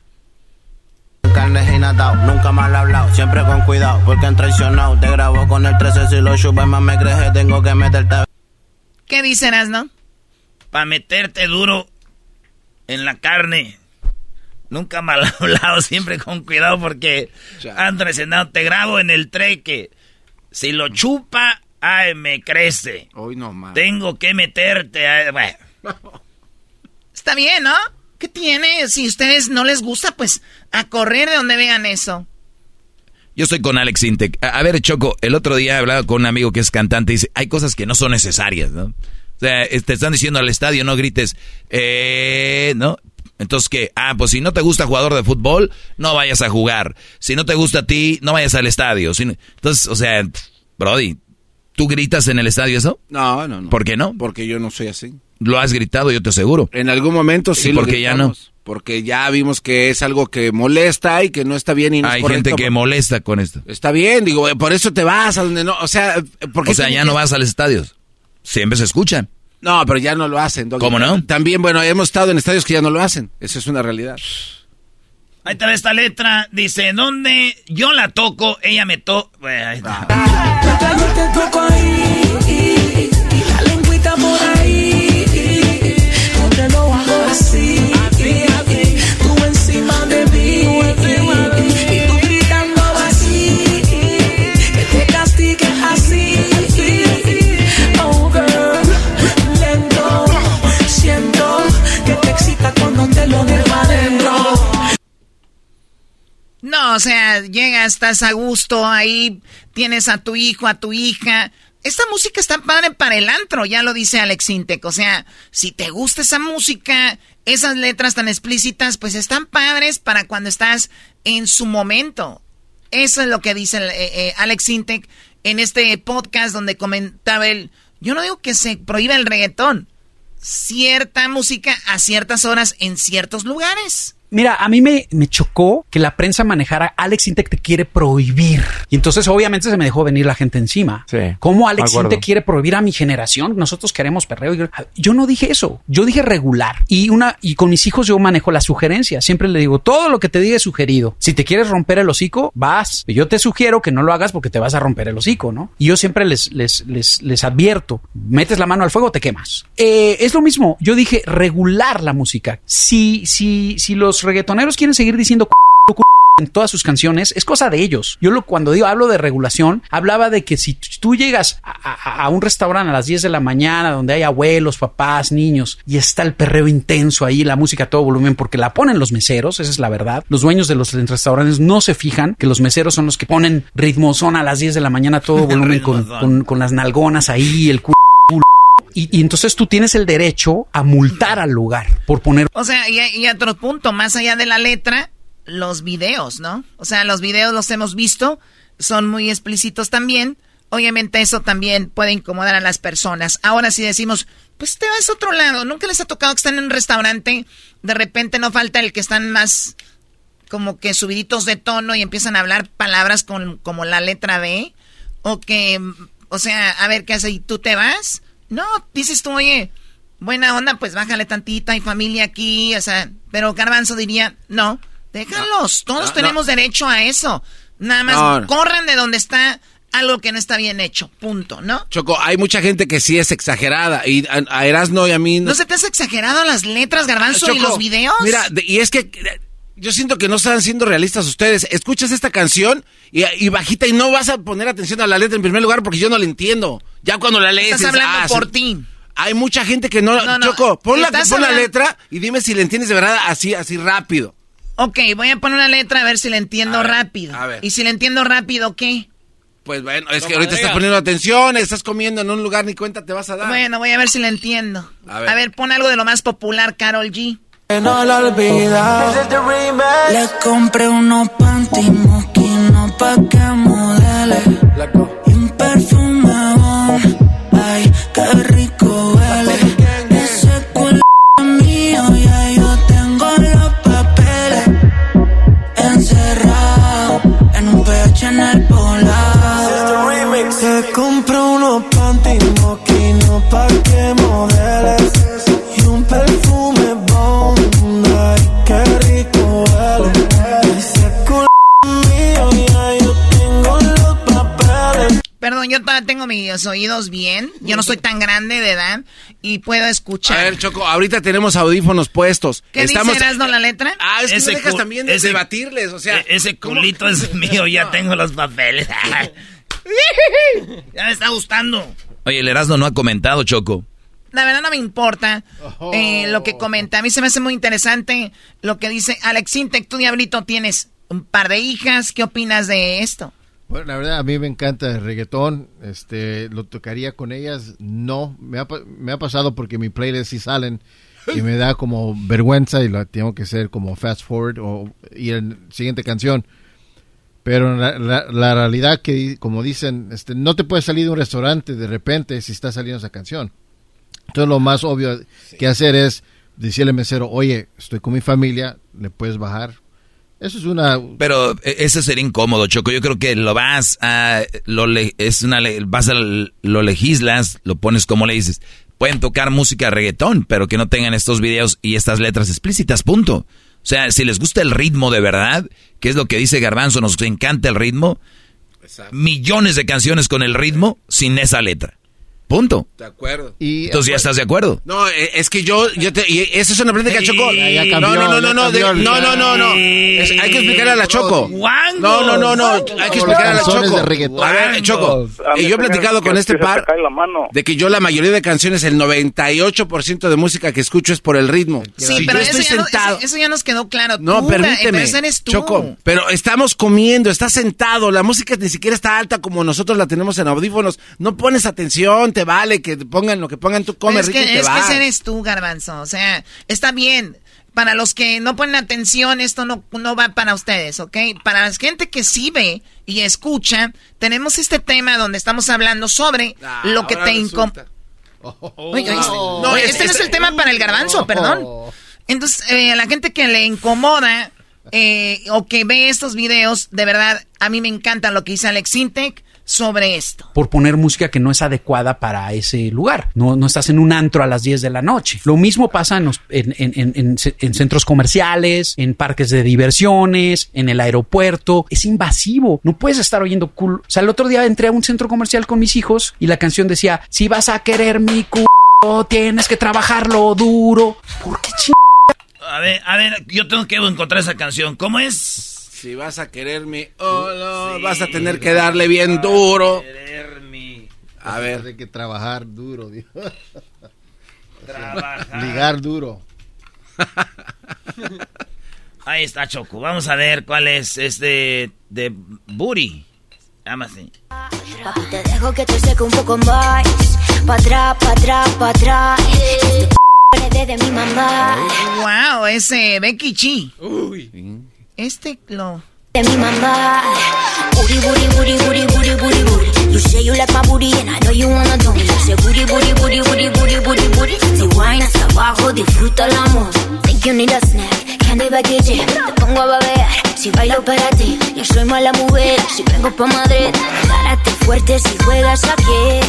Speaker 28: Carnes y natao, nunca mal hablado, siempre con cuidado, porque han traicionado. Te grabo con el 13 si lo chupes más me crees, tengo que meterte.
Speaker 9: ¿Qué dicen, no?
Speaker 2: Para meterte duro en la carne. Nunca mal [LAUGHS] hablado, siempre con cuidado, porque han traicionado. Te grabo en el treque. Si lo chupa, ay, me crece.
Speaker 3: Hoy no más.
Speaker 2: Tengo que meterte. Ay, bueno.
Speaker 9: Está bien, ¿no? ¿Qué tiene? Si a ustedes no les gusta, pues a correr de donde vean eso.
Speaker 4: Yo estoy con Alex Intec. A, a, ver, Choco, el otro día he hablado con un amigo que es cantante y dice, hay cosas que no son necesarias, ¿no? O sea, te están diciendo al estadio, no grites, eh, ¿no? Entonces, ¿qué? Ah, pues si no te gusta jugador de fútbol, no vayas a jugar. Si no te gusta a ti, no vayas al estadio. Si no... Entonces, o sea, Brody, ¿tú gritas en el estadio eso?
Speaker 3: No, no, no.
Speaker 4: ¿Por qué no?
Speaker 3: Porque yo no soy así.
Speaker 4: Lo has gritado, yo te aseguro.
Speaker 3: En algún momento sí.
Speaker 4: ¿Y por qué ya no?
Speaker 3: Porque ya vimos que es algo que molesta y que no está bien y no
Speaker 4: Hay
Speaker 3: es
Speaker 4: gente que molesta con esto.
Speaker 3: Está bien, digo, por eso te vas a donde no, o sea, porque
Speaker 4: o sea, ya no vas a los estadios. Siempre se escuchan.
Speaker 3: No, pero ya no lo hacen.
Speaker 4: Doggy. ¿Cómo no?
Speaker 3: También, bueno, hemos estado en estadios que ya no lo hacen. Eso es una realidad.
Speaker 2: Ahí está esta letra. Dice, ¿dónde yo la toco, ella me toca. Ahí está. No, o sea, llegas, estás a gusto, ahí tienes a tu hijo, a tu hija. Esta música está padre para el antro, ya lo dice Alex Intec. O sea, si te gusta esa música, esas letras tan explícitas, pues están padres para cuando estás en su momento. Eso es lo que dice eh, eh, Alex Intec en este podcast donde comentaba él. Yo no digo que se prohíba el reggaetón. Cierta música a ciertas horas en ciertos lugares.
Speaker 26: Mira, a mí me, me chocó que la prensa manejara Alex Intec te quiere prohibir. Y entonces obviamente se me dejó venir la gente encima.
Speaker 29: Sí.
Speaker 26: ¿Cómo Alex Intec quiere prohibir a mi generación? Nosotros queremos perreo. Yo no dije eso. Yo dije regular. Y una y con mis hijos yo manejo la sugerencia. Siempre le digo, todo lo que te diga es sugerido. Si te quieres romper el hocico, vas. Yo te sugiero que no lo hagas porque te vas a romper el hocico, ¿no? Y yo siempre les, les, les, les advierto, metes la mano al fuego, te quemas. Eh, es lo mismo. Yo dije regular la música. Si, si, si los reggaetoneros quieren seguir diciendo en todas sus canciones, es cosa de ellos. Yo lo, cuando digo, hablo de regulación, hablaba de que si tú llegas a, a, un restaurante a las 10 de la mañana donde hay abuelos, papás, niños y está el perreo intenso ahí, la música a todo volumen porque la ponen los meseros, esa es la verdad. Los dueños de los restaurantes no se fijan que los meseros son los que ponen ritmo, son a las 10 de la mañana a todo [LAUGHS] volumen con, con, con las nalgonas ahí, el culo y, y, entonces tú tienes el derecho a multar al lugar por poner...
Speaker 9: O sea, y, y, otro punto, más allá de la letra, los videos, ¿no? O sea, los videos los hemos visto, son muy explícitos también. Obviamente eso también puede incomodar a las personas. Ahora si decimos, pues te vas a otro lado, nunca les ha tocado que están en un restaurante, de repente no falta el que están más como que subiditos de tono y empiezan a hablar palabras con, como la letra B, o que, o sea, a ver qué hace y tú te vas no, dices tú, oye, buena onda, pues bájale tantita, hay familia aquí, o sea, pero Garbanzo diría, no, déjalos, todos
Speaker 3: no,
Speaker 9: tenemos
Speaker 3: no.
Speaker 9: derecho a eso. Nada más corran de donde está algo que no está bien hecho, punto, ¿no?
Speaker 3: Choco, hay mucha gente que sí es exagerada. Y a, a Erasno y a mí.
Speaker 9: ¿No se te hace exagerado las letras, Garbanzo, y los videos?
Speaker 3: Mira, y es que yo siento que no están siendo realistas ustedes. Escuchas esta canción y, y bajita y no vas a poner atención a la letra en primer lugar porque yo no la entiendo. Ya cuando la lees.
Speaker 9: Estás hablando
Speaker 3: ah,
Speaker 9: por
Speaker 3: sí.
Speaker 9: ti.
Speaker 3: Hay mucha gente que no.
Speaker 9: No, no,
Speaker 3: Choco, pon, la, pon la letra y dime si la entiendes de verdad así, así rápido.
Speaker 9: Ok, voy a poner una letra a ver si la entiendo
Speaker 3: A ver,
Speaker 9: rápido.
Speaker 3: a ver.
Speaker 9: Y si la entiendo rápido, ¿qué?
Speaker 3: Pues bueno, es que ahorita
Speaker 9: diga.
Speaker 3: estás poniendo atención, estás comiendo en un lugar ni cuenta te vas a dar.
Speaker 9: Bueno, voy a ver si la entiendo.
Speaker 3: A
Speaker 9: A
Speaker 3: ver.
Speaker 9: ver, pon algo de lo más popular, Carol G.
Speaker 27: no la olvida. Le compré unos panty moquino pa' que modele. Y un perfume qué rico huele. Ese culo mío, ya yo tengo los papeles. Encerrado en un pecho en el polar.
Speaker 30: Te compro unos panty moquino pa' que yo
Speaker 9: todavía tengo mis oídos bien. Yo no soy tan grande de edad y puedo escuchar.
Speaker 3: A ver, Choco, ahorita tenemos audífonos puestos.
Speaker 9: ¿Qué
Speaker 3: Estamos...
Speaker 9: dice Erasmo la letra?
Speaker 3: Ah, es que
Speaker 2: Ese
Speaker 3: no dejas
Speaker 2: cu-
Speaker 3: también de
Speaker 2: ese-
Speaker 3: debatirles, o sea.
Speaker 2: E- ese culito es [LAUGHS] mío, ya tengo los papeles. [LAUGHS] [LAUGHS] ya me está gustando.
Speaker 4: Oye, el Erasmo no ha comentado, Choco.
Speaker 9: La verdad no me importa eh, lo que comenta. A mí se me hace muy interesante lo que dice Alex Intec. Tú, Diablito, tienes un par de hijas. ¿Qué opinas de esto?
Speaker 31: Bueno, la verdad, a mí me encanta el reggaetón. Este, lo tocaría con ellas. No, me ha, me ha pasado porque mi playlist sí salen y me da como vergüenza y lo tengo que hacer como fast forward o ir en siguiente canción. Pero la, la- la realidad que, como dicen, este, no te puedes salir de un restaurante de repente si está saliendo esa canción. Entonces lo más obvio que hacer es decirle al mesero, oye, estoy con mi familia, le puedes bajar. Eso es una...
Speaker 4: Pero eh, ese sería incómodo, Choco. Yo creo que lo vas a... Lo le- es una, le- vas a... Lo legislas, lo pones como le dices. Pueden tocar música reggaetón, pero que no tengan estos videos y estas letras explícitas, punto. O sea, si les gusta el ritmo de verdad, que es lo que dice Garbanzo, nos encanta el ritmo, millones de canciones con el ritmo sin esa letra. Punto.
Speaker 3: De acuerdo.
Speaker 31: Y,
Speaker 4: Entonces ya estás de acuerdo.
Speaker 3: No, eh, es que yo, yo te, y esa es una plática
Speaker 31: Sí,
Speaker 3: Choco.
Speaker 31: ya- ya
Speaker 3: no,
Speaker 31: cambió,
Speaker 3: no, no, no, no, de- no, no, no, no. Es- hay que explicarle a la Choco. No, no, no, no. Hay que explicarle a la Choco.
Speaker 31: de.
Speaker 3: A ver, Choco. Y yo he platicado con este par de que yo la mayoría de canciones, el 98% de música que escucho es por el ritmo.
Speaker 9: Sí,
Speaker 3: Si
Speaker 9: pero
Speaker 3: yo
Speaker 9: eso
Speaker 3: estoy
Speaker 9: ya, no-
Speaker 3: sentado.
Speaker 9: eso, eso ya nos quedó claro.
Speaker 3: No,
Speaker 9: Tú,
Speaker 3: permíteme.
Speaker 9: pero ese eres tú.
Speaker 3: Choco, pero estamos comiendo, estás sentado, la música ni siquiera está alta como nosotros la tenemos en audífonos. No pones atención, te vale que pongan lo que pongan, tú comes
Speaker 9: es
Speaker 3: rico
Speaker 9: que,
Speaker 3: y te
Speaker 9: es que
Speaker 3: vas.
Speaker 9: ese eres tú, Garbanzo. O sea, está bien. Para los que no ponen atención, esto no, no va para ustedes, ¿ok? Para la gente que sí ve y escucha, tenemos este tema donde estamos hablando sobre lo que te incomoda. Este,
Speaker 3: No,
Speaker 9: este
Speaker 3: es-
Speaker 9: no es el tema para el garbanzo, perdón. Entonces, eh, a la gente que le incomoda eh, o que ve estos videos, de verdad, a mí me encanta lo que dice Alex Sintek sobre esto.
Speaker 26: por poner música que no es adecuada para ese lugar. No, no estás en un antro a las 10 de la noche. Lo mismo pasa en, los- en- en- en- en ce- en centros comerciales, en parques de diversiones, en el aeropuerto. Es invasivo. No puedes estar oyendo cool. O sea, el otro día entré a un centro comercial con mis hijos y la canción decía, si vas a querer mi culo, tienes que trabajarlo duro. ¿Por qué ching
Speaker 2: A ver, a ver, yo tengo que encontrar esa canción. ¿Cómo es?
Speaker 3: Si vas a quererme, oh, no, vas a tener que darle bien duro. A ver.
Speaker 31: Hay que trabajar duro, dijo. [LAUGHS]
Speaker 2: Trabajar.
Speaker 31: Ligar duro. [LAUGHS]
Speaker 2: Ahí está Choco. Vamos a ver cuál es este de. Llama así.
Speaker 32: Papi, te dejo que te seque un poco más. Pa' atrás, pa' atrás, pa' atrás. Este [LAUGHS] de mi mamá.
Speaker 9: Wow, ese Becky G. Este lo.
Speaker 32: De mi mamá. Booty, booty, booty, booty, booty, booty, booty. You say you like my booty and I know you wanna do me. Say booty, booty, booty, booty, booty, booty, booty. Si wine hasta abajo, disfruta el amor. Think you need a snack. Candy G. Te pongo a babear. Si bailo para ti, yo soy mala mujer. Si vengo pa' Madrid, agárrate fuerte si juegas aquí.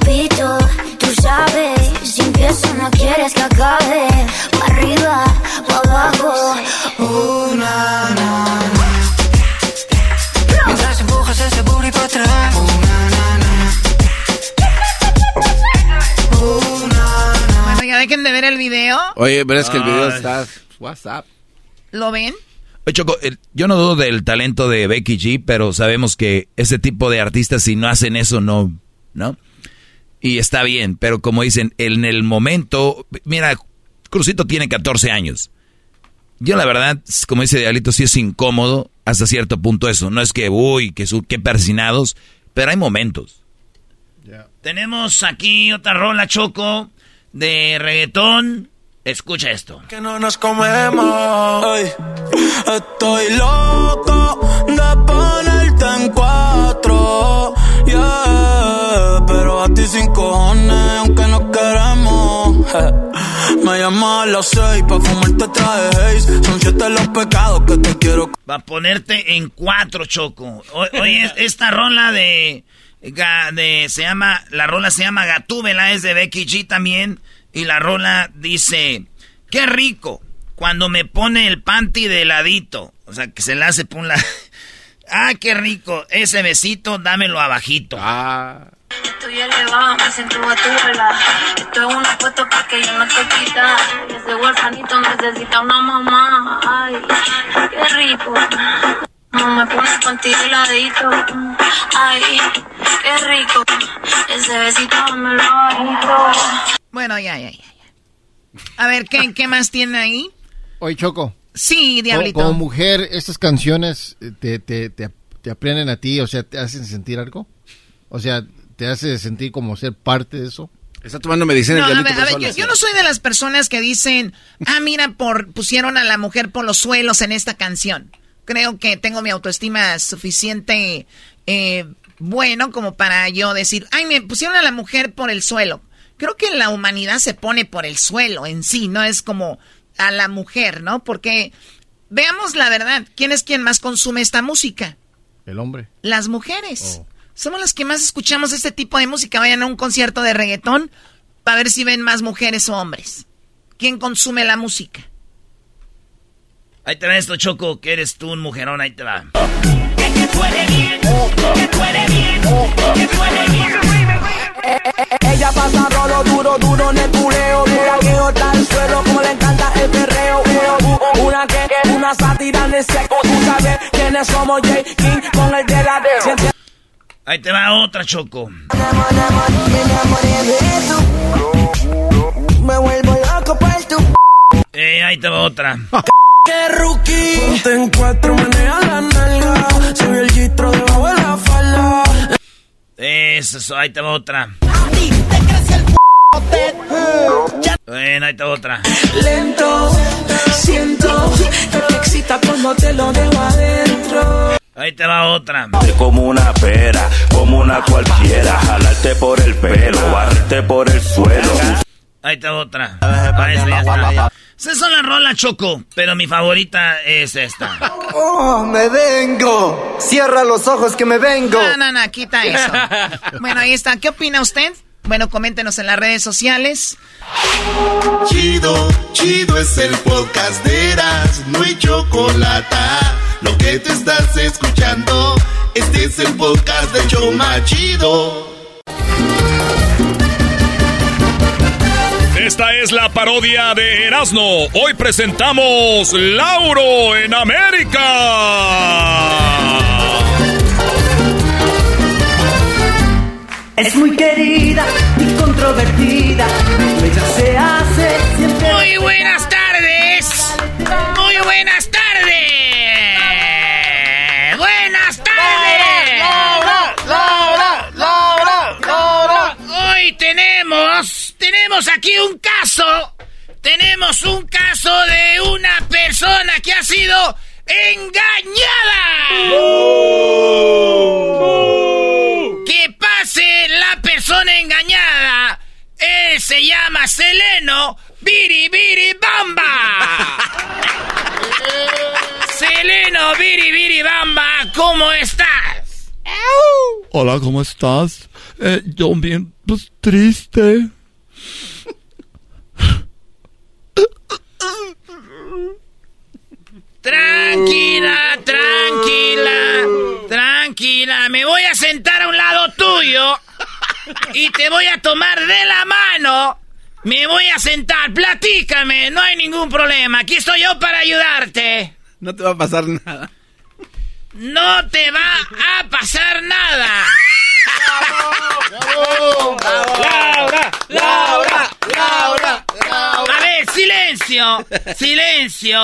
Speaker 32: Papito, tú sabes, si empiezo no quieres que acabe. Pa' arriba, pa' abajo. Oh, na, na. Mientras empujas ese booty para atrás. Oh, na, na, na. Oh, na.
Speaker 9: Bueno, ya dejen de ver el video.
Speaker 3: Oye, pero es que el video
Speaker 4: Ay.
Speaker 3: está. WhatsApp.
Speaker 9: ¿Lo ven?
Speaker 4: Oye, Choco, yo no dudo del talento de Becky G, pero sabemos que ese tipo de artistas, si no hacen eso, no, ¿no? Y está bien, pero como dicen, en el momento, mira, Crucito tiene 14 años. Yo la verdad, como dice Diablito, sí es incómodo hasta cierto punto eso. No es que, uy, que su, qué persinados, pero hay momentos.
Speaker 2: Tenemos aquí otra rola, Choco, de reggaetón. Escucha esto.
Speaker 30: Que no nos comemos. Ey, estoy loco de ponerte en cuatro. Yeah, pero a ti sin cojones, aunque no queremos. [LAUGHS] Me llamas a las seis pa' fumarte traje. Son siete los pecados que te quiero.
Speaker 2: Va a ponerte en cuatro, Choco. O- Oye, esta rola de, de. Se llama. La rola se llama Gatúbela, es de Becky G también. Y la rola dice: Qué rico cuando me pone el panty de ladito. O sea, que se la hace por un lado. [LAUGHS] Ah, qué rico. Ese besito, dámelo abajito.
Speaker 3: Ah.
Speaker 32: Estoy elevada, me siento batuela. Esto es una foto pa' que yo no te quita. Ese huerfanito necesita una mamá. Ay, qué rico. No me pones contigo heladito. Ay, qué rico. Ese besito me lo bajito.
Speaker 9: Bueno, ya, ya, ya. ya. A ver, ¿qué, qué más tiene ahí?
Speaker 31: Oye, Choco.
Speaker 9: Sí,
Speaker 31: Como,
Speaker 9: Diablito.
Speaker 31: como mujer, estas canciones te, te, te, te aprenden a ti, o sea, te hacen sentir algo. O sea, te hace sentir como ser parte de eso.
Speaker 3: Está tomando medicina
Speaker 9: No,
Speaker 3: el
Speaker 9: a
Speaker 3: diablito
Speaker 9: ver, a ver, yo, yo no soy de las personas que dicen, ah, mira, por, pusieron a la mujer por los suelos en esta canción. Creo que tengo mi autoestima suficiente eh, bueno como para yo decir, ay, me pusieron a la mujer por el suelo. Creo que la humanidad se pone por el suelo en sí, no es como a la mujer, ¿no? Porque veamos la verdad, ¿quién es quien más consume esta música?
Speaker 31: El hombre.
Speaker 9: Las mujeres. Somos las que más escuchamos este tipo de música. Vayan a un concierto de reggaetón para ver si ven más mujeres o hombres. ¿Quién consume la música?
Speaker 28: Ahí te va esto, Choco, que eres tú un mujerón, ahí te va.
Speaker 30: Ella pasa rolo duro, duro en el culeo. Que otra al suelo, como le encanta el perreo. Una que, una sátira en el seco. Tú sabes quiénes somos J. King con el de la de.
Speaker 28: Ahí te va otra, Choco.
Speaker 30: Me vuelvo loco por tu.
Speaker 28: Eh, ahí te va otra. [LAUGHS]
Speaker 30: ¡Qué rookie! Ponte en cuatro, maneja la nalga. Soy el gistro debajo de la falda.
Speaker 28: Eso, eso, ahí te va otra. Bueno, ahí te va otra.
Speaker 30: Lento, siento que te excita cuando te lo dejo adentro.
Speaker 28: Ahí te va otra.
Speaker 29: Como una pera, como una cualquiera. Jalarte por el pelo, barrerte por el suelo.
Speaker 28: Ahí va otra. Ah, eso ya está. Esas son las rolas, Choco, pero mi favorita es esta. [LAUGHS]
Speaker 27: Oh, me vengo. Cierra los ojos que me vengo.
Speaker 2: No, no, no, quita eso. [LAUGHS] Bueno, ahí está. ¿Qué opina usted? Bueno, coméntenos en las redes sociales.
Speaker 11: Chido, chido es el podcast de Eras, no hay chocolate. Lo que te estás escuchando, este es el podcast de Choma Chido.
Speaker 8: Esta es la parodia de Erasmo. Hoy presentamos Lauro en América.
Speaker 30: Es muy querida y controvertida. Ella se hace siempre.
Speaker 2: Muy buenas tardes. Muy buenas tardes. Buenas tardes.
Speaker 30: Laura, Laura, Laura, Laura.
Speaker 2: Hoy tenemos, tenemos aquí un caso. Tenemos un caso de una persona que ha sido engañada. Que pase la persona engañada. Él se llama Seleno Biri Biri Bamba. [LAUGHS] Seleno Biri Biri Bamba, ¿cómo estás?
Speaker 33: Hola, ¿cómo estás? Eh, yo bien, pues triste.
Speaker 2: Tranquila, tranquila, tranquila. Me voy a sentar a un lado tuyo y te voy a tomar de la mano. Me voy a sentar, platícame, no hay ningún problema. Aquí estoy yo para ayudarte.
Speaker 3: No te va a pasar nada.
Speaker 2: No te va a pasar nada.
Speaker 30: Laura, Laura, Laura,
Speaker 2: silencio, silencio.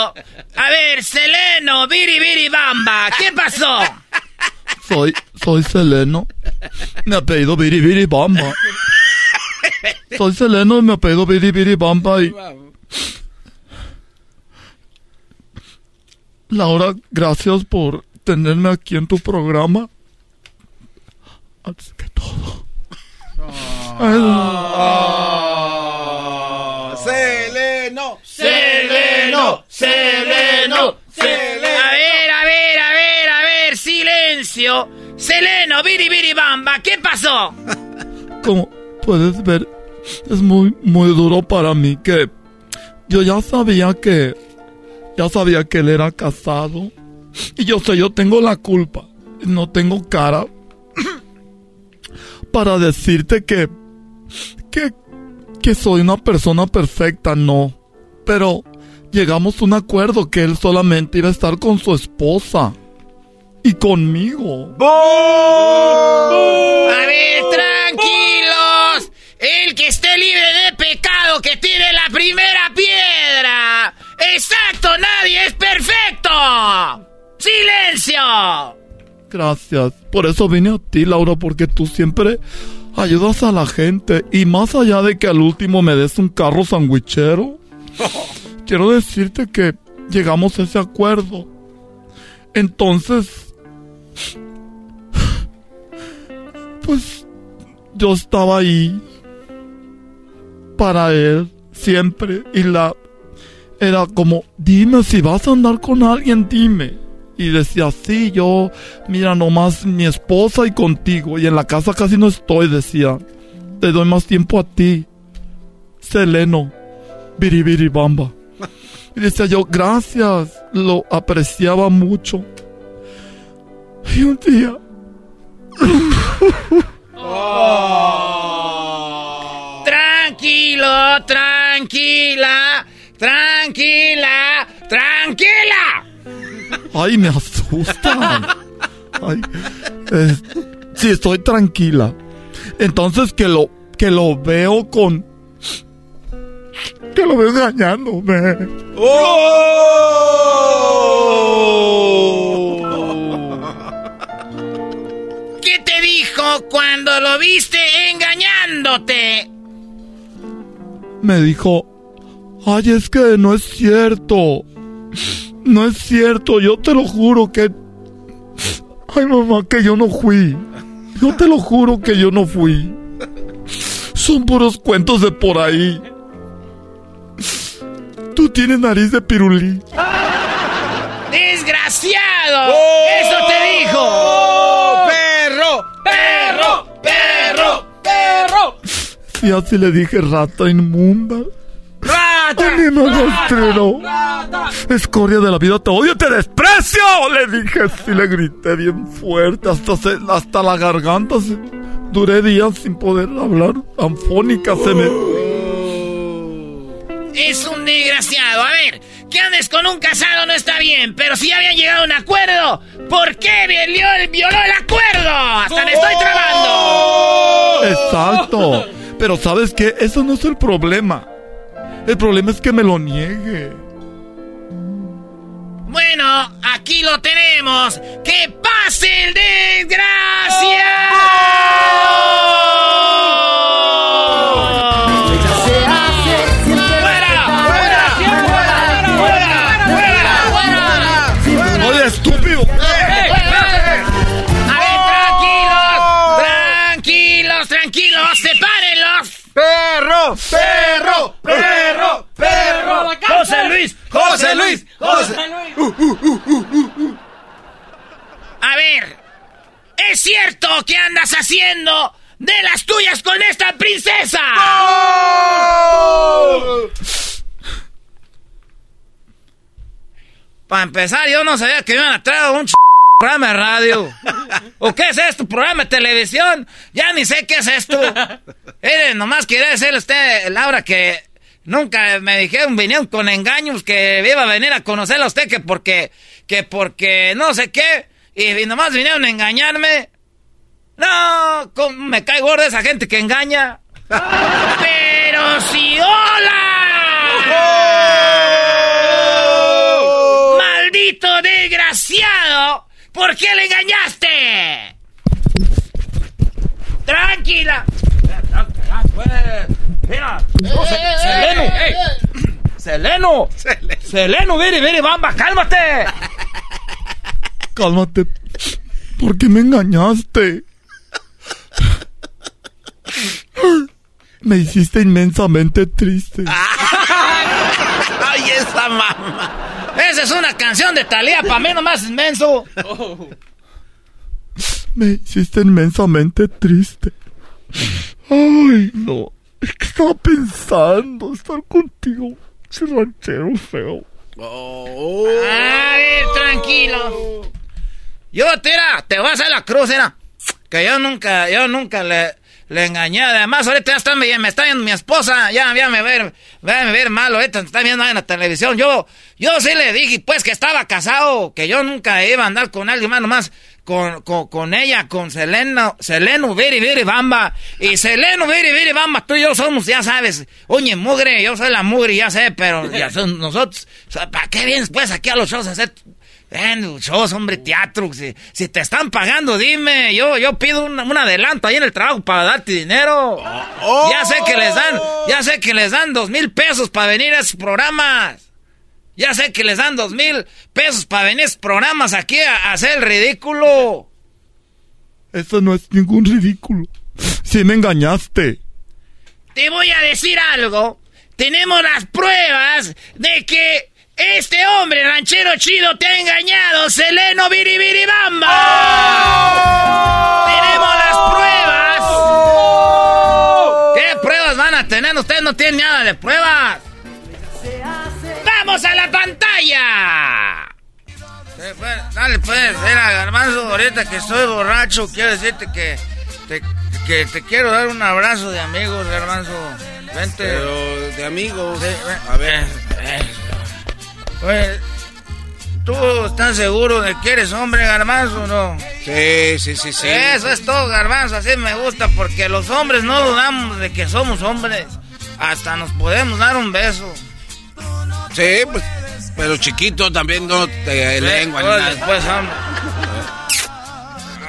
Speaker 2: A ver, Seleno, Biri Biri Bamba, ¿qué pasó?
Speaker 33: Soy, soy Seleno. Mi apellido Biri Biri Bamba. Soy Seleno y mi apellido Biri Biri Bamba y... Laura, gracias por tenerme aquí en tu programa. Antes que todo.
Speaker 3: Seleno,
Speaker 2: silencio. Seleno, Biri Biri Bamba, ¿qué pasó?
Speaker 33: Como puedes ver, es muy, muy duro para mí que yo ya sabía que, ya sabía que él era casado. Y yo sé, yo tengo la culpa. No tengo cara [COUGHS] para decirte que, que, que soy una persona perfecta, no. Pero llegamos a un acuerdo que él solamente iba a estar con su esposa. Y conmigo.
Speaker 2: A ver, tranquilos. El que esté libre de pecado, que tire la primera piedra. Exacto, nadie es perfecto. Silencio.
Speaker 33: Gracias. Por eso vine a ti, Laura, porque tú siempre ayudas a la gente. Y más allá de que al último me des un carro sandwichero, [LAUGHS] quiero decirte que llegamos a ese acuerdo. Entonces, pues yo estaba ahí para él siempre y la era como, dime si vas a andar con alguien, dime. Y decía, sí, yo, mira, nomás mi esposa y contigo. Y en la casa casi no estoy, decía. Te doy más tiempo a ti. Seleno. Biribiri bamba. Y decía yo, gracias, lo apreciaba mucho. Y un día...
Speaker 2: Tranquilo, tranquila, tranquila, tranquila.
Speaker 33: Ay, me asustan. Ay, eh, sí, estoy tranquila. Entonces que lo, que lo veo con... Que lo veo engañándome.
Speaker 2: ¿Qué dijo cuando lo viste engañándote?
Speaker 33: Me dijo, ay, es que no es cierto. No es cierto, yo te lo juro que... Ay, mamá, que yo no fui. Yo te lo juro que yo no fui. Son puros cuentos de por ahí. Tú tienes nariz de pirulí.
Speaker 2: ¡Desgraciado!
Speaker 33: ¡Oh!
Speaker 2: ¡Eso
Speaker 33: Y así le dije, rata inmunda.
Speaker 2: ¡Rata!
Speaker 33: Anima rastrero. Escoria de la vida, te odio, te desprecio. Le dije así, le grité bien fuerte, hasta, se- hasta la garganta. se- duré días sin poder hablar. Anfónica se me...
Speaker 2: Es un desgraciado. A ver, que andes con un casado no está bien, pero si ya habían llegado a un acuerdo, ¿por qué violó, violó el acuerdo? ¡Hasta me estoy trabando!
Speaker 33: Exacto. Pero ¿sabes qué? Eso no es el problema. El problema es que me lo niegue.
Speaker 2: Bueno, aquí lo tenemos. ¡Que pase el desgraciado! ¡José Luis! ¡José Luis! ¡José A ver, ¿es cierto que andas haciendo de las tuyas con esta princesa? Para empezar, yo no sabía que me iban a traer un ch... programa de radio. ¿O qué es esto? ¿Programa de televisión? Ya ni sé qué es esto. Mire, nomás quería decirle a usted, Laura, que nunca me dijeron, vinieron con engaños, que iba a venir a conocerla a usted, que porque, que porque no sé qué, y, nomás vinieron a engañarme. No, me cae gorda esa gente que engaña. [LAUGHS] Pero si hola. ¡Maldito desgraciado! ¿Por qué le engañaste? Tranquila. Mira, no, Se- Seleno, ey. Seleno, Seleno, viri, viri, bamba, cálmate.
Speaker 33: Cálmate. ¿Por qué me engañaste? Me hiciste inmensamente triste. [LAUGHS]
Speaker 2: Ay, esa mamá. Esa es una canción de Talía, para mí nomás inmenso.
Speaker 33: Me hiciste inmensamente triste. Ay, no. Es estaba pensando estar contigo. Ese ranchero feo.
Speaker 2: A ver, tranquilo. Yo, tira, te voy a la cruz, era. Que yo nunca, yo nunca le, le engañé. Además, ahorita ya me, está viendo mi esposa. Ya, me ver, me ver mal ahorita. me Está viendo en la televisión. Yo, yo sí le dije, pues, que estaba casado. Que yo nunca iba a andar con alguien más, nomás. Con, con, con ella, con Selena, Seleno, Viri, Viri, Bamba. Y Seleno, Viri, Viri, Bamba, tú y yo somos, ya sabes. Oye, mugre, yo soy la mugre, ya sé, pero ya [LAUGHS] son nosotros. ¿Para qué vienes, pues, aquí a los shows a hacer Ven, shows, hombre, teatro. Si, si te están pagando, dime. Yo, yo pido un, un adelanto ahí en el trabajo para darte dinero. Ya sé que les dan, ya sé que les dan dos mil pesos para venir a esos programas. Ya sé que les dan dos mil pesos para venir programas aquí a, hacer el ridículo.
Speaker 33: Eso no es ningún ridículo. Sí me engañaste.
Speaker 2: Te voy a decir algo. Tenemos las pruebas de que este hombre ranchero chido te ha engañado, Seleno Biribiribamba. Tenemos las pruebas. ¿Qué pruebas van a tener? Ustedes no tienen nada de pruebas. ¡Vamos a la
Speaker 34: vaya.
Speaker 2: pues, dale pues, mira, Garbanzo, ahorita que estoy borracho, quiero decirte que te, que te quiero dar un abrazo de amigos, Garbanzo. Vente.
Speaker 3: Pero de amigos.
Speaker 2: Sí, ven.
Speaker 3: A ver.
Speaker 2: Eh, Pues, ¿tú estás seguro de que eres hombre, Garbanzo, o no?
Speaker 3: Sí, sí, sí, sí.
Speaker 2: Eso es todo, Garbanzo, así me gusta, porque los hombres no dudamos de que somos hombres. Hasta nos podemos dar un beso.
Speaker 3: Sí, pues, pero chiquito también no te lengua ni
Speaker 2: órale,
Speaker 3: nada.
Speaker 2: pues, hombre.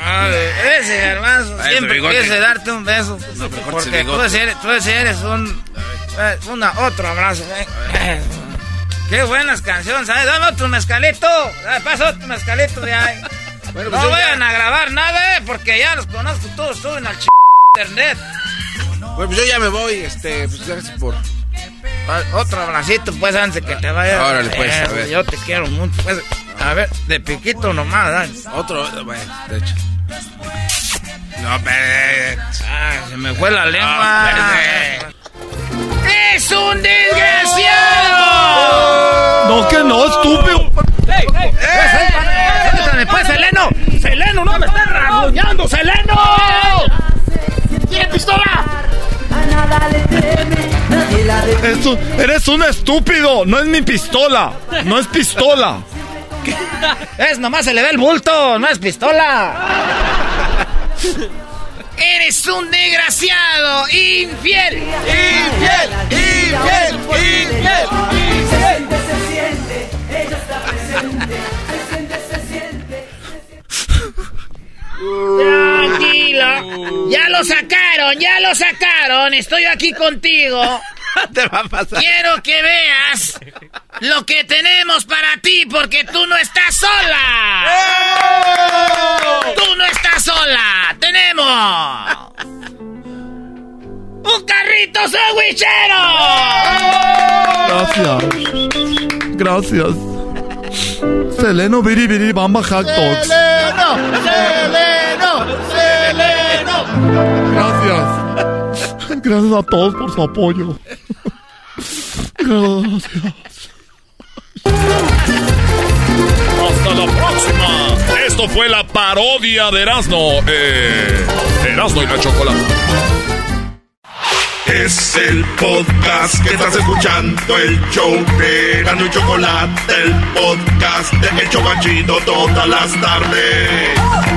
Speaker 2: A ver, ese garbanzo
Speaker 3: Ese
Speaker 2: siempre quise darte un beso.
Speaker 3: No,
Speaker 2: porque tú eres, tú eres un. eh, una, otro abrazo. eh. [LAUGHS] Qué buenas canciones, ¿sabes? Dame otro mezcalito. Pasa otro mezcalito de ahí.
Speaker 3: Bueno,
Speaker 2: no
Speaker 3: pues yo
Speaker 2: vayan
Speaker 3: ya-
Speaker 2: a grabar nada, eh, porque ya los conozco todos, suben al ch... internet.
Speaker 3: Bueno, pues yo ya me voy, este, pues gracias por...
Speaker 2: Ah, Otro abracito, pues, antes de que te vayas.
Speaker 3: Órale, pues, a
Speaker 2: Eh,
Speaker 3: ver.
Speaker 2: Yo te quiero mucho, pues. A ver, de piquito nomás, dale.
Speaker 3: Otro, bueno, de hecho. No, pero...
Speaker 2: Ah, se me fue la lengua. ¡Es un desgraciado!
Speaker 33: No, que no, estúpido.
Speaker 2: ¡Suéltame, pues, Seleno! ¡Seleno, no me estás rasguñando, Seleno! ¡Tiene pistola!
Speaker 33: Eres un estúpido. No es mi pistola. No es pistola.
Speaker 2: Es nomás se le ve el bulto, no es pistola. ¡Eres un desgraciado! ¡Infiel! ¡Infiel! ¡Infiel! ¡Infiel!
Speaker 35: Se siente, ella está presente. Se siente, se siente.
Speaker 34: Tranquilo. Ya lo sacaron, ya lo sacaron. Estoy aquí contigo. [LAUGHS]
Speaker 3: Te va a pasar.
Speaker 34: Quiero que veas lo que tenemos para ti porque tú no estás sola. Tú no estás sola. Tenemos un carrito sandwichero.
Speaker 33: Gracias. Gracias. Seleno Biri Biri Bamba Hot Dogs.
Speaker 11: ¡Seleno! ¡Seleno! ¡Seleno!
Speaker 33: Gracias. Gracias a todos por su apoyo. Gracias.
Speaker 8: Hasta la próxima. Esto fue la parodia de Erasmo. Eh, Erasmo y la chocolate.
Speaker 11: Es el podcast que estás escuchando, el show de Erasmo y Chocolate, el podcast de El Chobachito todas las tardes.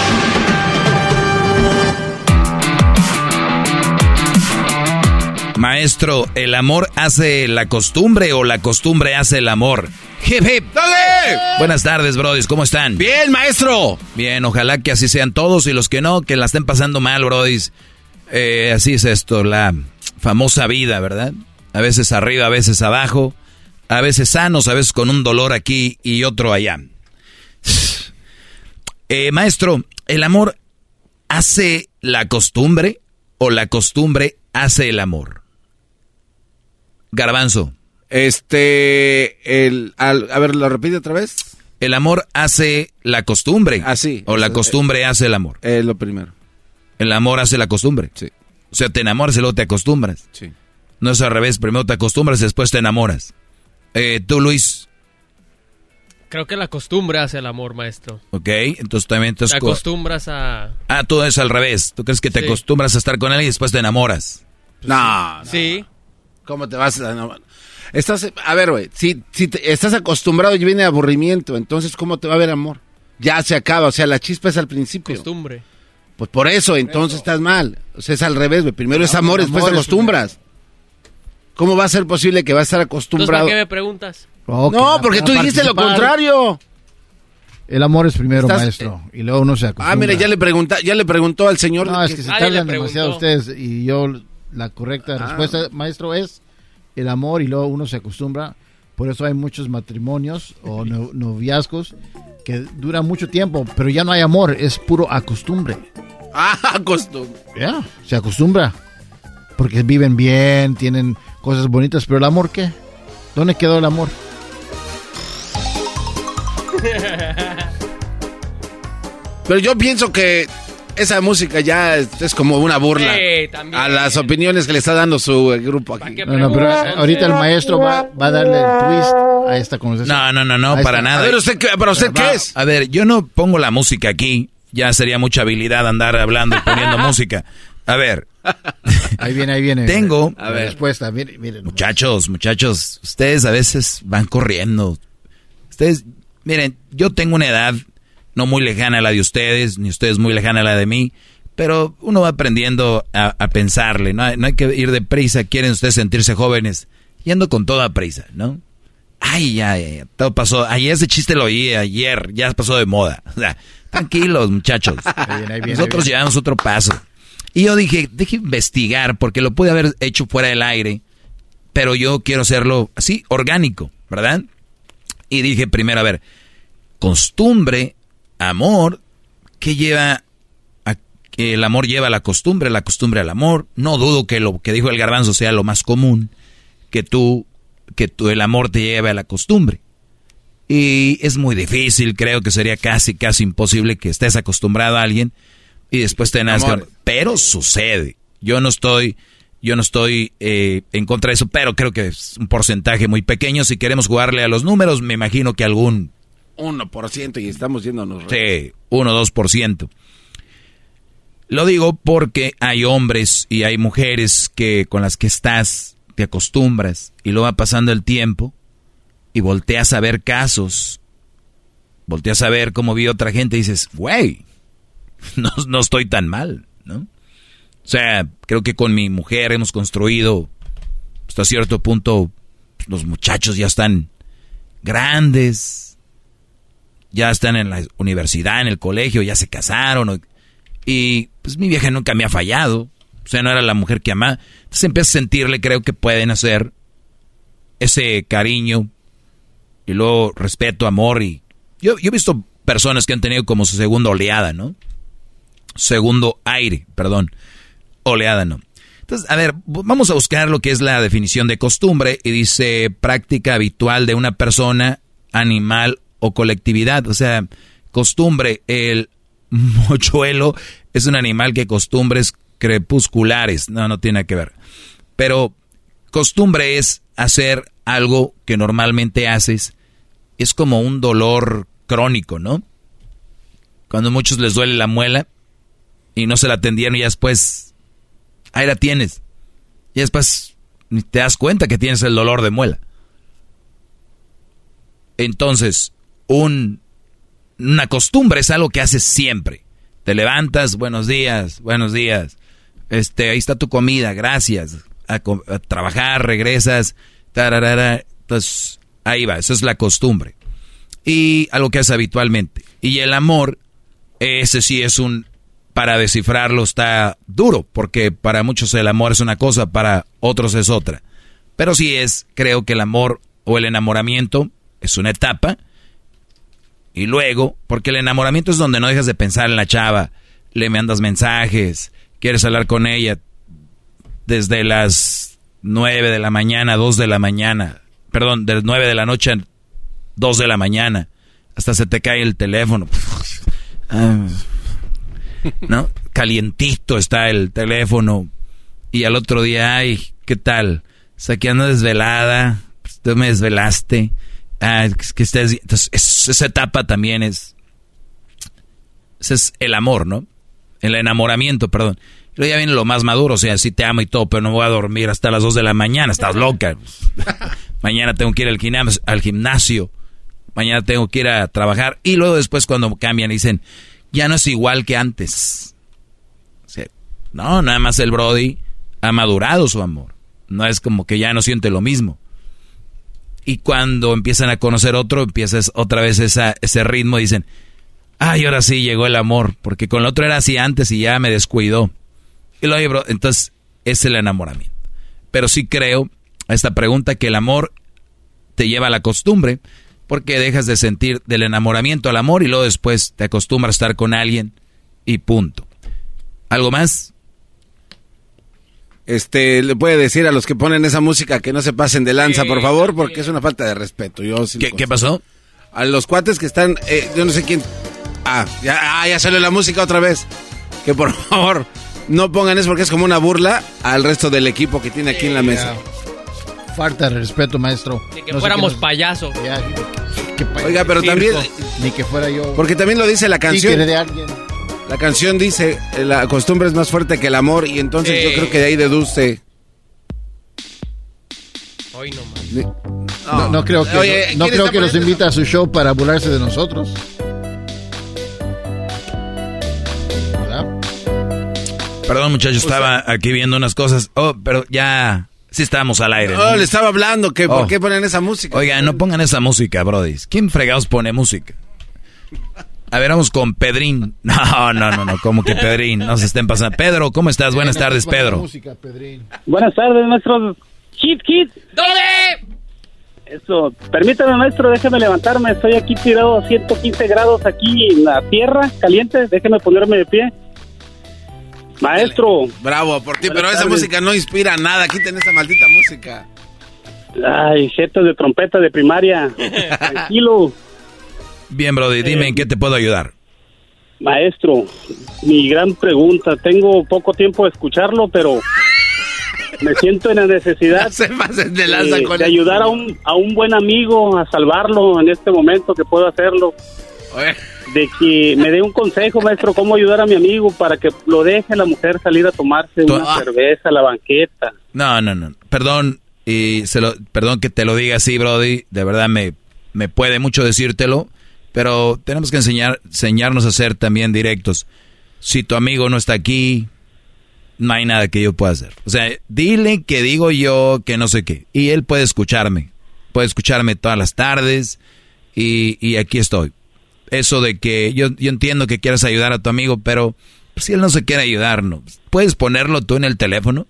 Speaker 4: Maestro, ¿el amor hace la costumbre o la costumbre hace el amor? Hip, hip. Buenas tardes, brodis, ¿cómo están?
Speaker 3: Bien, maestro.
Speaker 4: Bien, ojalá que así sean todos y los que no, que la estén pasando mal, brodis. Eh, así es esto, la famosa vida, ¿verdad? A veces arriba, a veces abajo, a veces sanos, a veces con un dolor aquí y otro allá. [SIGHS] Eh, maestro, ¿el amor hace la costumbre o la costumbre hace el amor? Garbanzo.
Speaker 3: Este, el, al- a ver, ¿lo repite otra vez?
Speaker 4: El amor hace la costumbre.
Speaker 3: Así.
Speaker 4: O la costumbre hace el amor.
Speaker 3: Eh, lo primero.
Speaker 4: El amor hace la costumbre.
Speaker 3: Sí.
Speaker 4: O sea, te enamoras y luego te acostumbras.
Speaker 3: Sí.
Speaker 4: No es al revés, primero te acostumbras y después te enamoras. Eh, tú, Luis,
Speaker 36: Creo que la costumbre hace el amor, maestro.
Speaker 4: ok, entonces también te
Speaker 36: Te acostumbras a...
Speaker 4: Ah, tú es al revés. Tú crees que te
Speaker 36: Sí.
Speaker 4: acostumbras a estar con él y después te enamoras.
Speaker 3: No,
Speaker 36: Sí.
Speaker 3: ¿Cómo te vas a enamorar? Estás, a ver, güey, si, si te- estás acostumbrado y viene aburrimiento, entonces ¿cómo te va a ver amor? Ya se acaba, o sea, la chispa es al principio.
Speaker 36: Costumbre.
Speaker 3: Pues por eso, entonces estás mal. O sea, es al revés, güey. Primero es amor, después te
Speaker 31: amor es
Speaker 3: acostumbras. ¿Cómo va a ser posible que va a estar
Speaker 36: Entonces, ¿para
Speaker 3: acostumbrado?
Speaker 36: qué me preguntas?
Speaker 3: No, porque tú dijiste lo contrario.
Speaker 31: El amor es primero,
Speaker 3: Estás-
Speaker 31: maestro. Y luego uno se acostumbra.
Speaker 3: Ah, mire, ya le pregunta, ya le preguntó al señor.
Speaker 31: No, es
Speaker 3: que-
Speaker 31: que se tardan demasiado ustedes. Y yo, la correcta
Speaker 3: Ah.
Speaker 31: respuesta, maestro, es el amor y luego uno se acostumbra. Por eso hay muchos matrimonios o no- noviazgos que duran mucho tiempo, pero ya no hay amor, es puro acostumbre. [LAUGHS]
Speaker 3: Ah, costumbre.
Speaker 31: Ya, se acostumbra. Porque viven bien, tienen cosas bonitas, pero el amor, ¿qué? ¿Dónde quedó el amor?
Speaker 3: Pero yo pienso que esa música ya es, es como una burla
Speaker 36: Sí,
Speaker 3: a las opiniones que le está dando su eh, grupo aquí.
Speaker 31: No, no, pero ahorita el maestro va, va a darle el twist a esta conversación.
Speaker 4: No, no, no, no, para nada.
Speaker 31: A ver, ¿usted
Speaker 3: qué- pero usted qué es?
Speaker 4: A ver, yo no pongo la música aquí. Ya sería mucha habilidad andar hablando y poniendo [LAUGHS] música. A ver. [LAUGHS]
Speaker 31: Ahí viene, ahí viene.
Speaker 4: Tengo.
Speaker 31: Respuesta, miren, miren.
Speaker 4: Muchachos, muchachos, ustedes a veces van corriendo. Ustedes, miren, yo tengo una edad no muy lejana a la de ustedes, ni ustedes muy lejana a la de mí, pero uno va aprendiendo a, a pensarle, ¿no? Hay- no hay que ir deprisa, quieren ustedes sentirse jóvenes, yendo con toda prisa, ¿no? Ay, ya, ya, todo pasó, ayer ese chiste lo oí, ayer, ya pasó de moda. [LAUGHS] O sea, tranquilos, muchachos. [LAUGHS]
Speaker 31: viene, ahí viene,
Speaker 4: Nosotros llevamos otro paso. Y yo dije, deje investigar, porque lo pude haber hecho fuera del aire, pero yo quiero hacerlo así, orgánico, ¿verdad? Y dije primero, a ver, costumbre, amor, ¿qué lleva a que el amor lleva a la costumbre, la costumbre al amor? No dudo que lo que dijo el garbanzo sea lo más común, que tú, que tú, el amor te lleve a la costumbre. Y es muy difícil, creo que sería casi, casi imposible que estés acostumbrado a alguien y después te nazca. Pero sucede. Yo no estoy, yo no estoy eh, en contra de eso, pero creo que es un porcentaje muy pequeño. Si queremos jugarle a los números, me imagino que algún
Speaker 3: 1% y estamos yéndonos.
Speaker 4: Sí, 1 o 2%. Lo digo porque hay hombres y hay mujeres que con las que estás, te acostumbras y luego va pasando el tiempo y volteas a ver casos, volteas a ver cómo vi otra gente y dices, güey, [LAUGHS] no, no estoy tan mal, ¿no? O sea, creo que con mi mujer hemos construido hasta cierto punto, los muchachos ya están grandes, ya están en la universidad, en el colegio, ya se casaron. y pues mi vieja nunca me ha fallado. O sea, no era la mujer que amaba. Entonces empiezo a sentirle, creo que pueden hacer ese cariño y luego respeto, amor. y Yo, yo he visto personas que han tenido como su segunda oleada, ¿no? Segundo aire, perdón. Oleada, no. Entonces, a ver, vamos a buscar lo que es la definición de costumbre y dice práctica habitual de una persona, animal o colectividad. O sea, costumbre, el [LAUGHS] mochuelo es un animal que costumbres crepusculares. No, no tiene que ver. Pero costumbre es hacer algo que normalmente haces. Es como un dolor crónico, ¿no? Cuando a muchos les duele la muela y no se la atendieron y después, ahí la tienes. Y después te das cuenta que tienes el dolor de muela. Entonces, un, una costumbre es algo que haces siempre. Te levantas, buenos días, buenos días. Este, ahí está tu comida, gracias. A, trabajar, regresas. tararara. Entonces, ahí va, eso es la costumbre. Y algo que haces habitualmente. Y el amor, ese sí es un, para descifrarlo está duro, porque para muchos el amor es una cosa, para otros es otra. Pero sí es, creo que el amor o el enamoramiento es una etapa. Y luego, porque el enamoramiento es donde no dejas de pensar en la chava, le mandas mensajes, quieres hablar con ella desde las 9 de la mañana, 2 de la mañana, perdón, de 9 de la noche a 2 de la mañana, hasta se te cae el teléfono. [LAUGHS] Ah, ¿No? Calientito está el teléfono. Y al otro día, ay, ¿qué tal? O sea, que ando desvelada, pues, tú me desvelaste. Ah, es que estés... Entonces, es- esa etapa también es... Ese es el amor, ¿no? El enamoramiento, perdón. Luego ya viene lo más maduro, o sea, sí te amo y todo, pero no voy a dormir hasta las 2 de la mañana, estás loca. [LAUGHS] Mañana tengo que ir al gimnasio, al gimnasio. Mañana tengo que ir a trabajar. Y luego después cuando cambian dicen, ya no es igual que antes. O sea, no, nada más el Brody ha madurado su amor. No es como que ya no siente lo mismo. Y cuando empiezan a conocer otro, empiezas otra vez ese ritmo y dicen, ay, ahora sí llegó el amor, porque con el otro era así antes y ya me descuidó. Y lo bro, entonces es el enamoramiento. Pero sí creo a esta pregunta que el amor te lleva a la costumbre, porque dejas de sentir del enamoramiento al amor y luego después te acostumbras a estar con alguien y punto. ¿Algo más?
Speaker 3: Este, le puede decir a los que ponen esa música que no se pasen de lanza, por favor, porque es una falta de respeto. Yo sí lo
Speaker 4: ¿Qué, ¿Qué
Speaker 3: considero.
Speaker 4: pasó?
Speaker 3: A los cuates que están, eh, yo no sé quién. Ah ya, ah, ya salió la música otra vez. Que por [LAUGHS] favor no pongan eso porque es como una burla al resto del equipo que tiene aquí en la mesa.
Speaker 31: Falta de respeto, maestro.
Speaker 36: Ni que
Speaker 31: No
Speaker 36: fuéramos payasos.
Speaker 31: Ya, qué pa-
Speaker 3: Oiga, pero
Speaker 31: circo.
Speaker 3: también.
Speaker 31: Ni que fuera yo.
Speaker 3: Porque también lo dice la canción.
Speaker 31: De alguien.
Speaker 3: La canción dice: la costumbre es más fuerte que el amor. Y entonces yo creo que de ahí deduce.
Speaker 36: Hoy no.
Speaker 31: No, no creo que,
Speaker 3: Oye,
Speaker 31: no,
Speaker 3: ¿quién
Speaker 31: creo que nos
Speaker 3: poniendo
Speaker 31: invita a su show para burlarse de nosotros. ¿Verdad?
Speaker 4: Perdón, muchachos, estaba aquí viendo unas cosas. Oh, pero ya. Sí estábamos al aire.
Speaker 3: Oh, le estaba hablando que
Speaker 4: Oh.
Speaker 3: por qué ponen esa música.
Speaker 4: Oiga, no pongan esa música, Brody. ¿Quién fregados pone música? A ver, vamos con Pedrín. [LAUGHS] No, no, no, no, como que Pedrín. No se estén pasando. Pedro, ¿cómo estás? Buenas tardes, Pedro.
Speaker 31: Música, Pedrín.
Speaker 37: Buenas tardes, maestro. Hit, hit.
Speaker 36: ¿Dónde?
Speaker 37: Eso, permítame, maestro, déjeme levantarme. Estoy aquí tirado a 115 grados aquí en la tierra caliente. Déjeme ponerme de pie. Maestro.
Speaker 3: Bravo por ti,
Speaker 37: Buenas
Speaker 3: pero esa música no inspira nada. Quiten esa maldita música.
Speaker 37: Ay, jetas de trompeta de primaria. [LAUGHS] Tranquilo.
Speaker 4: Bien, Brody, dime en qué te puedo ayudar.
Speaker 37: Maestro, mi gran pregunta. Tengo poco tiempo de escucharlo, pero me siento en la necesidad [LAUGHS]
Speaker 3: Se de lanza
Speaker 37: de,
Speaker 3: con
Speaker 37: de
Speaker 3: eso.
Speaker 37: ayudar a un, a un buen amigo a salvarlo en este momento que puedo hacerlo.
Speaker 3: Oye,
Speaker 37: De que me dé un consejo, maestro, cómo ayudar a mi amigo para que lo deje la mujer salir a tomarse una
Speaker 4: Ah.
Speaker 37: cerveza a la banqueta.
Speaker 4: No, no, no. Perdón, y se lo, perdón que te lo diga así, Brody. De verdad me, me puede mucho decírtelo, pero tenemos que enseñar, enseñarnos a ser también directos. Si tu amigo no está aquí, no hay nada que yo pueda hacer. O sea, dile que digo yo que no sé qué. Y él puede escucharme. Puede escucharme todas las tardes y, y aquí estoy. Eso de que yo, yo entiendo que quieras ayudar a tu amigo, pero si él no se quiere ayudar, ¿no? ¿puedes ponerlo tú en el teléfono?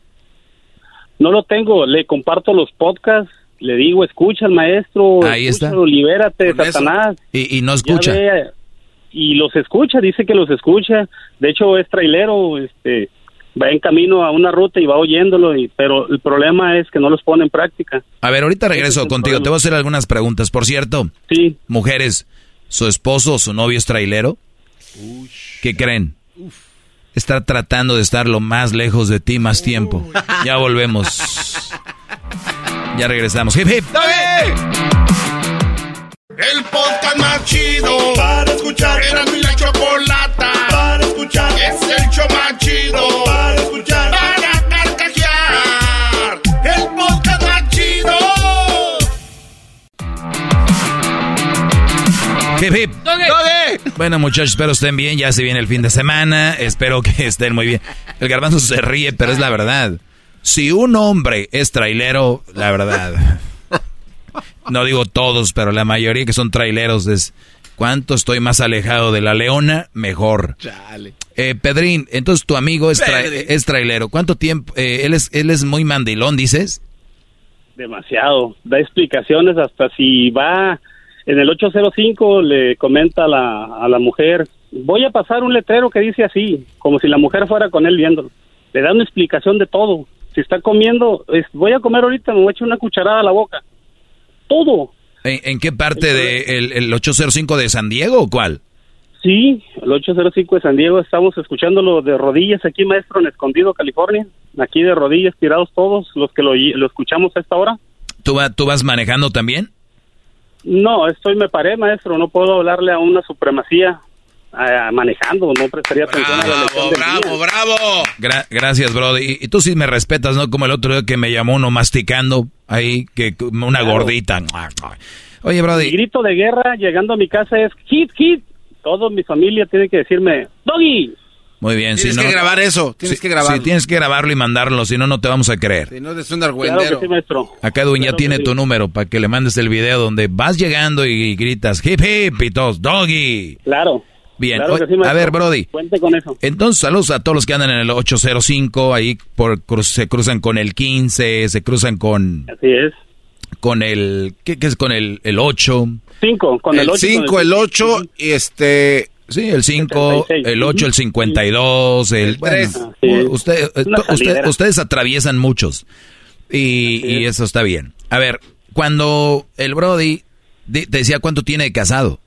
Speaker 37: No lo tengo, le comparto los podcasts, le digo, escucha al maestro,
Speaker 4: Ahí está.
Speaker 37: escúchalo, libérate,
Speaker 4: Con.
Speaker 37: Satanás.
Speaker 4: Y, y no escucha.
Speaker 37: ve, y los escucha, dice que los escucha. De hecho, es trailero, este, va en camino a una ruta y va oyéndolo, y, pero el problema es que no los pone en práctica.
Speaker 4: A ver, ahorita regreso
Speaker 37: es
Speaker 4: contigo.
Speaker 37: problema.
Speaker 4: Te voy a hacer algunas preguntas. Por cierto,
Speaker 37: sí.
Speaker 4: mujeres, ¿su esposo o su novio es trailero? ¿Qué creen? Está tratando de estar lo más lejos de ti más tiempo. Ya volvemos. [LAUGHS] Ya regresamos. Hip, hip.
Speaker 5: El podcast más chido para escuchar. Era mi la chocolata para escuchar. Es el show más chido para escuchar. Para carcajear. El podcast más chido.
Speaker 4: Hip, hip. Bueno, muchachos, espero estén bien. Ya se viene el fin de semana. Espero que estén muy bien. El garbanzo se ríe, pero es la verdad. Si un hombre es trailero, la verdad. No digo todos, pero la mayoría que son traileros es. ¿Cuánto estoy más alejado de la leona? Mejor.
Speaker 3: Chale.
Speaker 4: Eh, Pedrín, entonces tu amigo es, tra- es trailero. ¿Cuánto tiempo? eh, él, es, él es muy mandilón, dices.
Speaker 37: Demasiado. Da explicaciones hasta si va en el 805 le comenta a la, a la mujer, voy a pasar un letrero que dice así, como si la mujer fuera con él viéndolo. Le da una explicación de todo. Si está comiendo, es, voy a comer ahorita, me voy a echar una cucharada a la boca. Todo.
Speaker 4: ¿En, en qué parte de el, el 805 de San Diego o cuál?
Speaker 37: Sí, el 805 de San Diego, estamos escuchándolo de rodillas aquí, maestro, en Escondido, California. Aquí de rodillas, tirados todos los que lo, lo escuchamos a esta hora.
Speaker 4: ¿Tú, va- ¿Tú vas manejando también?
Speaker 37: No, estoy, me paré, maestro, no puedo hablarle a una supremacía ah, manejando, no prestaría atención a la lección del día.
Speaker 3: bravo!
Speaker 4: Gra- gracias, Brody. Y, y tú sí me respetas, ¿no? Como el otro día que me llamó uno masticando ahí, que una
Speaker 37: Claro.
Speaker 4: gordita. Oye,
Speaker 37: Mi
Speaker 4: Brody,
Speaker 37: grito de guerra llegando a mi casa es hit, hit. Toda mi familia tiene que decirme, doggy.
Speaker 4: muy bien.
Speaker 3: Tienes
Speaker 4: si no,
Speaker 3: que grabar eso, tienes que grabarlo.
Speaker 4: Sí, tienes que grabarlo y mandarlo, si no, no te vamos a creer.
Speaker 3: Si no, es un
Speaker 37: Claro sí, maestro.
Speaker 4: Acá
Speaker 37: Claro que
Speaker 4: tiene
Speaker 37: sí.
Speaker 4: tu número para que le mandes el video donde vas llegando y gritas hip hip y todos, doggy.
Speaker 37: Claro.
Speaker 4: Bien,
Speaker 37: Claro sí,
Speaker 4: a ver, Brody.
Speaker 37: Cuente con eso.
Speaker 4: Entonces, saludos a todos los que andan en el 805, ahí por, se cruzan con el 15, se cruzan con,
Speaker 37: Así es.
Speaker 4: con el, ¿qué, qué es con el, el 8?
Speaker 37: Cinco, con el,
Speaker 3: el
Speaker 37: ocho y con
Speaker 3: 5, el 8, y este,
Speaker 4: Sí, el 5, el 8, el 52, el... Bueno, usted, eh, usted, ustedes atraviesan muchos. Y, y, eso está bien. A ver, cuando el Brody te decía cuánto tiene de casado.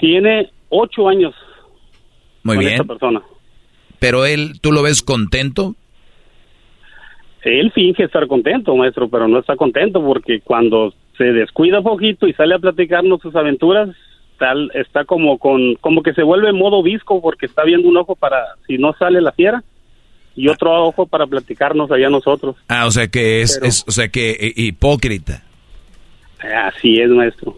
Speaker 37: Tiene ocho años.
Speaker 4: Muy bien. Esta persona. Pero él, ¿tú lo ves contento?
Speaker 37: Él finge estar contento, maestro, pero no está contento porque cuando se descuida poquito y sale a platicarnos sus aventuras, tal, está como con, como que se vuelve modo visco porque está viendo un ojo para si no sale la fiera y otro ojo para platicarnos allá nosotros.
Speaker 4: Ah, o sea que es, es o sea que eh, hipócrita.
Speaker 37: Así es, maestro.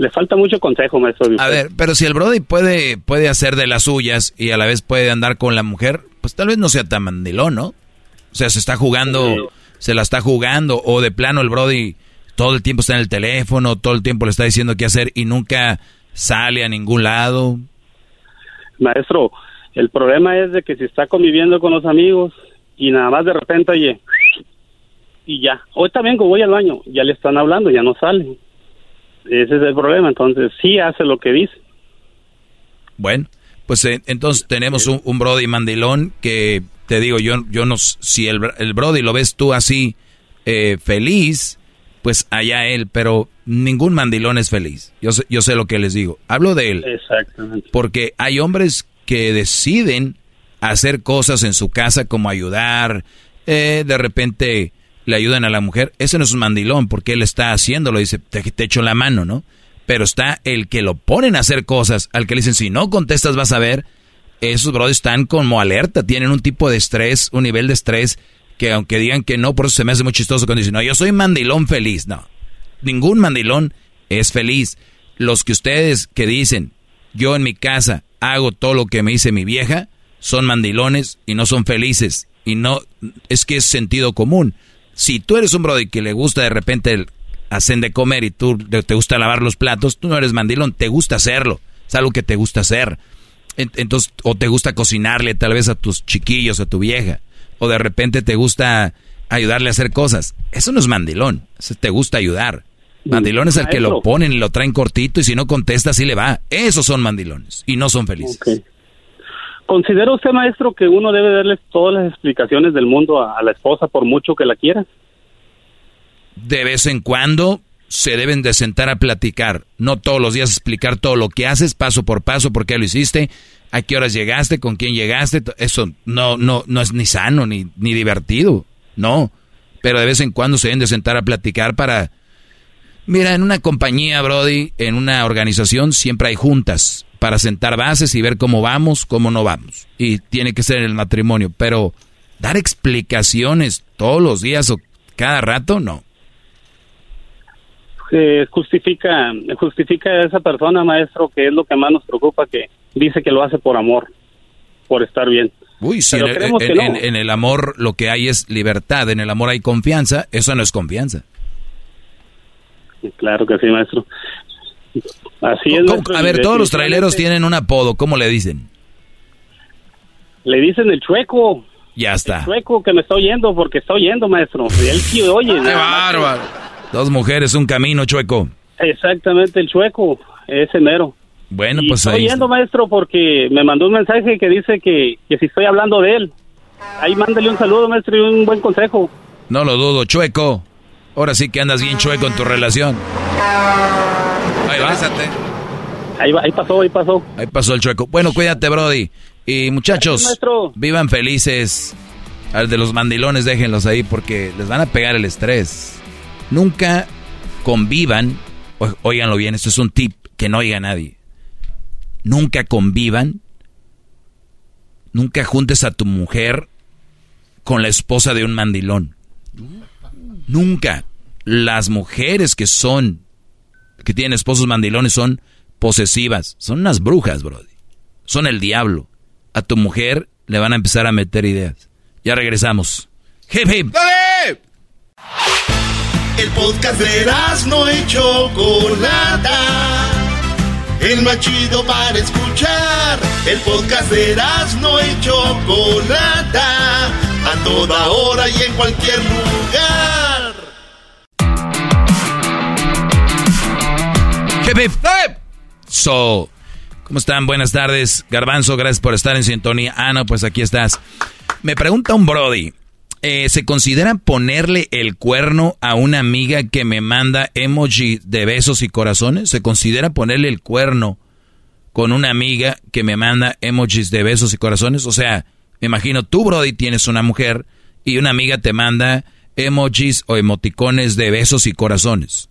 Speaker 37: Le falta mucho consejo, maestro.
Speaker 4: A ver, pero si el Brody puede, puede hacer de las suyas y a la vez puede andar con la mujer, pues tal vez no sea tan mandilón, ¿no? O sea, se está jugando, se la está jugando, o de plano el Brody todo el tiempo está en el teléfono, todo el tiempo le está diciendo qué hacer y nunca sale a ningún lado.
Speaker 37: Maestro, el problema es de que si está conviviendo con los amigos y nada más de repente, oye, y ya. Hoy también como voy al baño, ya le están hablando, ya no sale. Ese es el problema, entonces sí hace lo que dice.
Speaker 4: Bueno, pues eh, entonces tenemos un, Brody mandilón que te digo, yo, yo no, si el, el Brody lo ves tú así eh, feliz, pues allá él, pero ningún mandilón es feliz. Yo sé, yo sé lo que les digo. Hablo de él.
Speaker 37: Exactamente.
Speaker 4: Porque hay hombres que deciden hacer cosas en su casa como ayudar, eh, de repente le ayudan a la mujer, ese no es un mandilón porque él está haciéndolo, dice, te, echo la mano, ¿no? Pero está el que lo ponen a hacer cosas, al que le dicen, si no contestas vas a ver, esos brothers están como alerta, tienen un tipo de estrés, un nivel de estrés que aunque digan que no, por eso se me hace muy chistoso cuando dicen, no, yo soy mandilón feliz. No, ningún mandilón es feliz. Los que ustedes que dicen, yo en mi casa hago todo lo que me dice mi vieja, son mandilones y no son felices. Y no, es que es sentido común. Si tú eres un brody que le gusta de repente hacer de comer y tú te gusta lavar los platos, tú no eres mandilón, te gusta hacerlo. Es algo que te gusta hacer. Entonces, o te gusta cocinarle tal vez a tus chiquillos, a tu vieja. O de repente te gusta ayudarle a hacer cosas. Eso no es mandilón. te gusta ayudar. Mandilón es el que lo ponen y lo traen cortito y si no contesta, así le va. Esos son mandilones y no son felices.
Speaker 37: ¿Considera usted, maestro, que uno debe darle todas las explicaciones del mundo a, la esposa por mucho que la quiera?
Speaker 4: De vez en cuando se deben de sentar a platicar. No todos los días explicar todo lo que haces, paso por paso, por qué lo hiciste, a qué horas llegaste, con quién llegaste. Eso no, no, no es ni sano ni, ni divertido. No. Pero de vez en cuando se deben de sentar a platicar para... Mira, en una compañía, Brody, en una organización siempre hay juntas para sentar bases y ver cómo vamos, cómo no vamos. Y tiene que ser en el matrimonio, pero dar explicaciones todos los días o cada rato, no.
Speaker 37: Eh, justifica, justifica a esa persona, maestro, que es lo que más nos preocupa, que dice que lo hace por amor, por estar bien.
Speaker 4: Uy, si en el amor lo que hay es libertad, en el amor hay confianza, eso no es confianza.
Speaker 37: Claro que sí, maestro. Así es.
Speaker 4: A ver, todos los traileros tienen un apodo, ¿cómo le dicen?
Speaker 37: Le dicen el chueco.
Speaker 4: Ya está.
Speaker 37: El chueco que me está oyendo, porque está oyendo, maestro. Y él sí oye.
Speaker 4: ¡Qué bárbaro! Dos mujeres, un camino, chueco.
Speaker 37: Exactamente, el chueco, ese mero.
Speaker 4: Bueno, pues
Speaker 37: estoy oyendo, maestro, porque me mandó un mensaje que dice que, que si estoy hablando de él. Ahí mándale un saludo, maestro, y un buen consejo.
Speaker 4: No lo dudo, chueco. Ahora sí que andas bien chueco en tu relación. Ahí va.
Speaker 37: Ahí, ahí pasó, ahí pasó.
Speaker 4: Ahí pasó el chueco. Bueno, cuídate, Brody. Y muchachos, vivan felices. Al de los mandilones, déjenlos ahí porque les van a pegar el estrés. Nunca convivan. Óiganlo bien, esto es un tip que no oiga nadie. Nunca convivan. Nunca juntes a tu mujer con la esposa de un mandilón. Nunca. Las mujeres que son que tienen esposos mandilones son posesivas. Son unas brujas, Brody. Son el diablo. A tu mujer le van a empezar a meter ideas. Ya regresamos. Hip hip.
Speaker 5: El podcast de no y Chocolata. El más chido para escuchar. El podcast de no y Chocolata. A toda hora y en cualquier lugar.
Speaker 4: So, ¿Cómo están? Buenas tardes. Garbanzo, gracias por estar en sintonía. Ah, no, pues aquí estás. Me pregunta un Brody. Eh, ¿Se considera ponerle el cuerno a una amiga que me manda emoji de besos y corazones? ¿Se considera ponerle el cuerno con una amiga que me manda emojis de besos y corazones? O sea, me imagino tú, Brody, tienes una mujer y una amiga te manda emojis o emoticones de besos y corazones.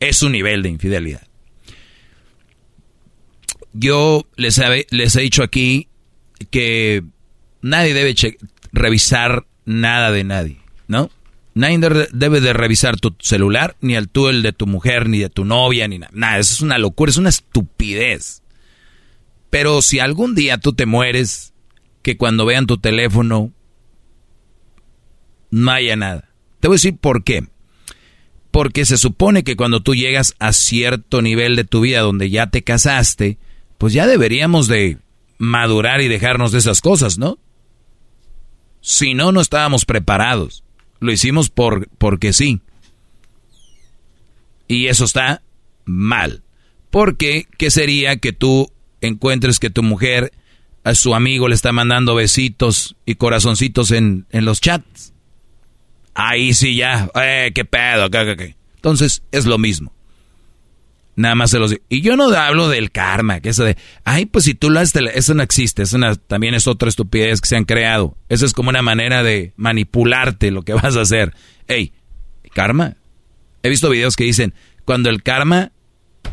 Speaker 4: Es un nivel de infidelidad. Yo les, les he dicho aquí que nadie debe revisar nada de nadie, ¿no? Nadie debe de revisar tu celular, ni el tú, el de tu mujer, ni de tu novia, ni nada. Nada, eso es una locura, es una estupidez. Pero si algún día tú te mueres, que cuando vean tu teléfono no haya nada. Te voy a decir por qué. Porque se supone que cuando tú llegas a cierto nivel de tu vida donde ya te casaste, pues ya deberíamos de madurar y dejarnos de esas cosas, ¿no? Si no, no estábamos preparados. Lo hicimos por, porque sí. Y eso está mal. Porque, ¿qué sería que tú encuentres que tu mujer a su amigo le está mandando besitos y corazoncitos en, en los chats? Ahí sí ya, eh, qué pedo, qué, qué, Entonces, es lo mismo. Nada más se los digo. Y yo no hablo del karma, que eso de, ay, pues si tú lo haces, eso no existe, eso también es otra estupidez que se han creado. Eso es como una manera de manipularte lo que vas a hacer. Ey, karma. He visto videos que dicen, cuando el karma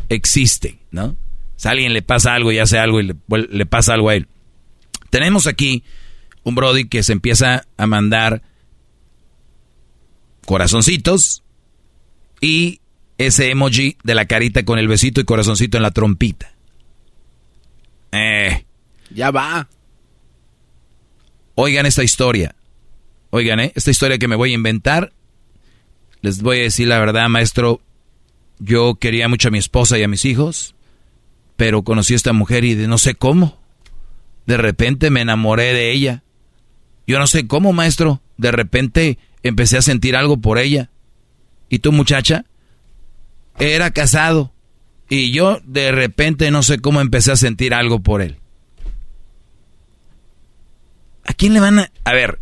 Speaker 4: existe, ¿no? Si a alguien le pasa algo y hace algo y le pasa algo a él. Tenemos aquí un Brody que se empieza a mandar corazoncitos y ese emoji de la carita con el besito y corazoncito en la trompita. Eh.
Speaker 3: Ya va.
Speaker 4: Oigan esta historia. Oigan, ¿eh? esta historia que me voy a inventar. Les voy a decir la verdad, maestro. Yo quería mucho a mi esposa y a mis hijos, pero conocí a esta mujer y de no sé cómo. De repente me enamoré de ella. Yo no sé cómo, maestro. De repente empecé a sentir algo por ella. ¿Y tú, muchacha? era casado y yo de repente no sé cómo empecé a sentir algo por él. ¿A quién le van a...? A ver,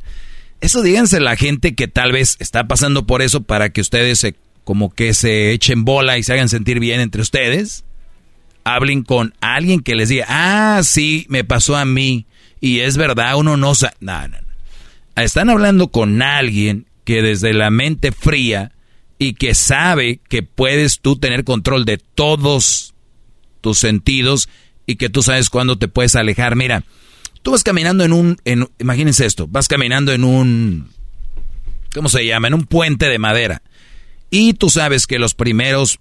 Speaker 4: eso díganse la gente que tal vez está pasando por eso para que ustedes se, como que se echen bola y se hagan sentir bien entre ustedes. Hablen con alguien que les diga, ah, sí, me pasó a mí. Y es verdad, uno no sabe... No, no, no. Están hablando con alguien que desde la mente fría y que sabe que puedes tú tener control de todos tus sentidos y que tú sabes cuándo te puedes alejar. Mira, tú vas caminando en un, en, imagínense esto, vas caminando en un, ¿cómo se llama? En un puente de madera. Y tú sabes que los primeros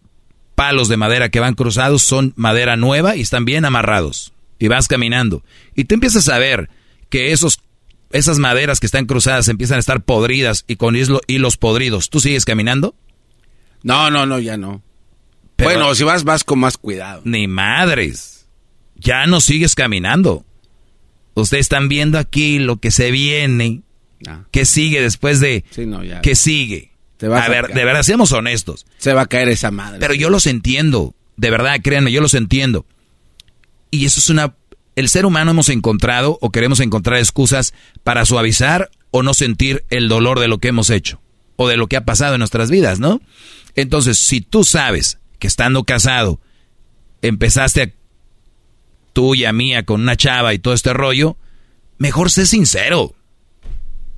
Speaker 4: palos de madera que van cruzados son madera nueva y están bien amarrados. Y vas caminando. Y tú empiezas a ver que esos, esas maderas que están cruzadas empiezan a estar podridas y con hilos podridos. ¿Tú sigues caminando?
Speaker 3: No, no, no, ya no. bueno, si vas, vas con más cuidado.
Speaker 4: Ni madres. Ya no sigues caminando. Ustedes están viendo aquí lo que se viene. Ah. ¿Qué sigue después de...?
Speaker 3: Sí, no, ya.
Speaker 4: ¿Qué sigue? a, ver, de verdad, seamos honestos.
Speaker 3: Se va a caer esa madre.
Speaker 4: Pero yo los entiendo. De verdad, créanme, yo los entiendo. Y eso es una... El ser humano hemos encontrado o queremos encontrar excusas para suavizar o no sentir el dolor de lo que hemos hecho o de lo que ha pasado en nuestras vidas, ¿no? Entonces, si tú sabes que estando casado empezaste a tuya, mía, con una chava y todo este rollo, mejor sé sincero.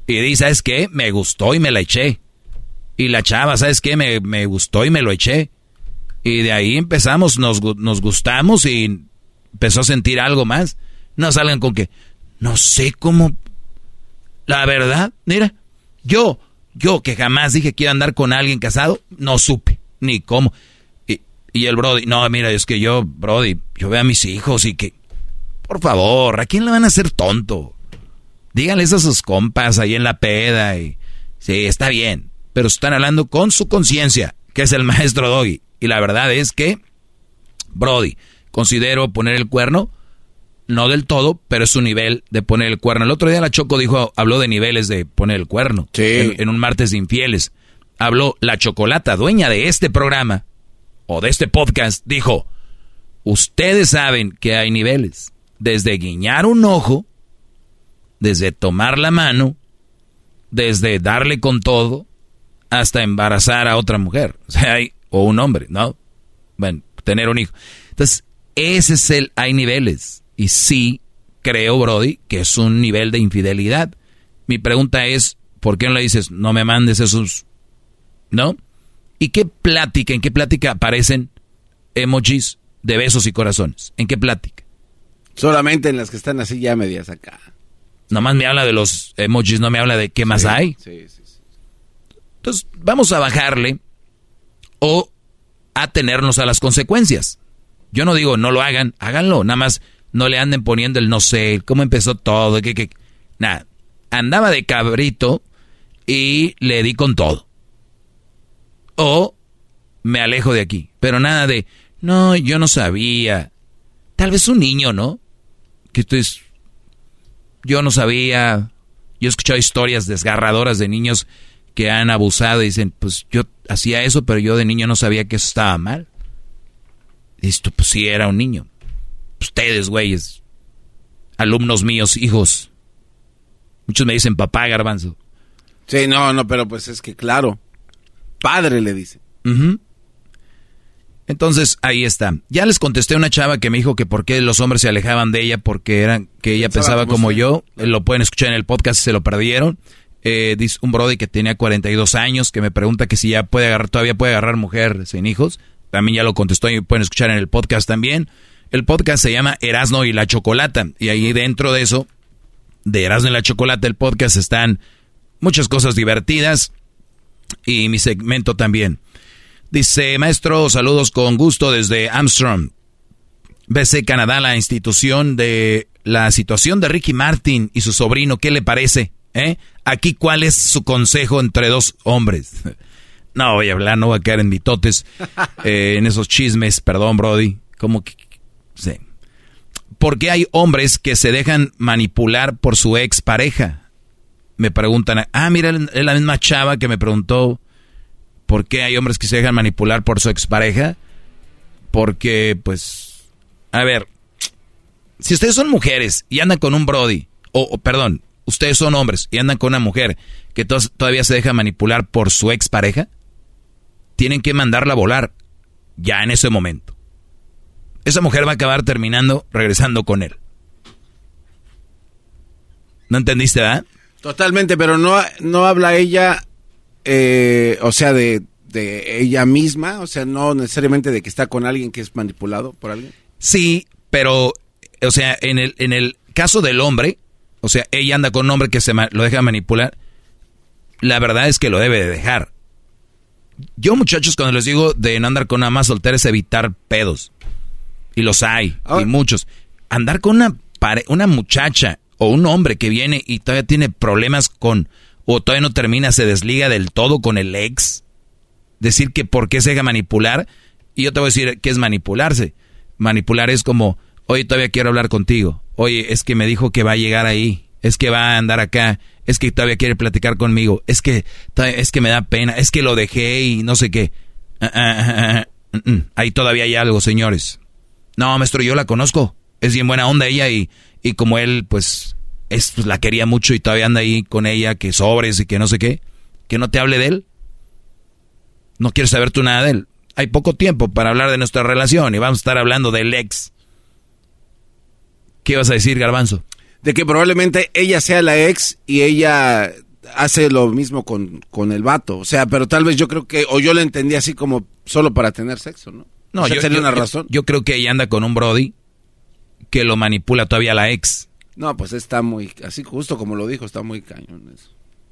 Speaker 4: Y di, ¿sabes qué? Me gustó y me la eché. Y la chava, ¿sabes qué? Me, me gustó y me lo eché. Y de ahí empezamos, nos, nos gustamos y empezó a sentir algo más. No salgan con que, no sé cómo... La verdad, mira, yo yo que jamás dije que iba a andar con alguien casado, no supe ni cómo. Y, y el Brody, no, mira, es que yo, Brody, yo veo a mis hijos y que, por favor, ¿a quién le van a hacer tonto? Díganles a sus compas ahí en la peda y, sí, está bien, pero están hablando con su conciencia, que es el [LAUGHS] maestro Doggy. Y la verdad es que, Brody, considero poner el cuerno no del todo, pero es su nivel de poner el cuerno. El otro día la Choco dijo, habló de niveles de poner el cuerno. En, un martes de infieles. Habló la chocolata, dueña de este programa, o de este podcast, dijo, Ustedes saben que hay niveles. Desde guiñar un ojo, desde tomar la mano, desde darle con todo, hasta embarazar a otra mujer. [LAUGHS] O sea, hay, o un hombre, ¿no? Bueno, tener un hijo. Entonces, ese es el, hay niveles. Y sí, creo, Brody, que es un nivel de infidelidad. Mi pregunta es, ¿por qué no le dices, no me mandes esos, ¿no? ¿Y qué plática, en qué plática aparecen emojis de besos y corazones? ¿En qué plática?
Speaker 3: Solamente en las que están así ya medias acá.
Speaker 4: Nomás me habla de los emojis, no me habla de qué más hay.
Speaker 3: Sí, sí, sí.
Speaker 4: Entonces, vamos a bajarle o atenernos a las consecuencias. Yo no digo no lo hagan, háganlo, nada más no le anden poniendo el no sé, cómo empezó todo, que, que, nada. Andaba de cabrito y le di con todo. O me alejo de aquí, pero nada de, no, yo no sabía. Tal vez un niño, ¿no? Que esto es, yo no sabía. Yo he escuchado historias desgarradoras de niños que han abusado y dicen, pues yo hacía eso, pero yo de niño no sabía que eso estaba mal. Y esto, pues sí, era un niño. Ustedes, güeyes, alumnos míos, hijos. Muchos me dicen papá, garbanzo.
Speaker 3: Sí, no, no, pero pues es que claro. Padre le dice.
Speaker 4: Entonces, ahí está. Ya les contesté a una chava que me dijo que por qué los hombres se alejaban de ella porque eran que ella
Speaker 3: Pensaba
Speaker 4: pensaba
Speaker 3: como
Speaker 4: yo. Lo pueden escuchar en el podcast si se lo perdieron. Eh, dice un brody que tenía 42 años que me pregunta que si ya puede agarrar, todavía puede agarrar mujer sin hijos. También ya lo contestó y pueden escuchar en el podcast también. El podcast se llama Erasno y la Chocolata. Y ahí dentro de eso, de Erasno y la Chocolata, el podcast están muchas cosas divertidas y mi segmento también. Dice, maestro, saludos con gusto desde Armstrong. BC Canadá, la institución de la situación de Ricky Martin y su sobrino, ¿qué le parece? ¿Eh? Aquí, ¿cuál es su consejo entre dos hombres? [LAUGHS] No voy a hablar, no voy a caer en mitotes, [LAUGHS] eh, en esos chismes, perdón, Brody. Como que, sí. ¿Por qué hay hombres que se dejan manipular por su ex pareja? Me preguntan, ah, mira, es la misma chava que me preguntó por qué hay hombres que se dejan manipular por su expareja. Porque, pues, a ver, si ustedes son mujeres y andan con un Brody, o, o, perdón, ustedes son hombres y andan con una mujer que todavía se deja manipular por su expareja, tienen que mandarla a volar ya en ese momento. Esa mujer va a acabar terminando regresando con él. ¿No entendiste, verdad?
Speaker 3: Totalmente, pero no, no habla ella, eh, o sea, de, de ella misma, o sea, no necesariamente de que está con alguien que es manipulado por alguien.
Speaker 4: Sí, pero, o sea, en el, en el caso del hombre, o sea, ella anda con un hombre que se lo deja manipular, la verdad es que lo debe de dejar. Yo, muchachos, cuando les digo de no andar con una más soltera es evitar pedos. Y los hay, y muchos. Andar con una, pare- una muchacha o un hombre que viene y todavía tiene problemas con, o todavía no termina, se desliga del todo con el ex. Decir que por qué se deja manipular. Y yo te voy a decir qué es manipularse. Manipular es como, oye, todavía quiero hablar contigo. Oye, es que me dijo que va a llegar ahí. Es que va a andar acá. Es que todavía quiere platicar conmigo. Es que, es que me da pena. Es que lo dejé y no sé qué. Ah, ah, ah, mm, mm. Ahí todavía hay algo, señores. No, maestro, yo la conozco. Es bien buena onda ella y, y como él, pues, es, pues, la quería mucho y todavía anda ahí con ella, que sobres y que no sé qué. Que no te hable de él. No quieres saber tú nada de él. Hay poco tiempo para hablar de nuestra relación y vamos a estar hablando del ex. ¿Qué vas a decir, Garbanzo?
Speaker 3: De que probablemente ella sea la ex y ella hace lo mismo con, con el vato. O sea, pero tal vez yo creo que, o yo lo entendí así como solo para tener sexo, ¿no?
Speaker 4: No,
Speaker 3: O sea,
Speaker 4: yo,
Speaker 3: sería
Speaker 4: yo-
Speaker 3: una
Speaker 4: yo-
Speaker 3: razón.
Speaker 4: yo creo que ella anda con un Brody que lo manipula todavía la ex.
Speaker 3: No, pues está muy, así justo como lo dijo, está muy cañón eso.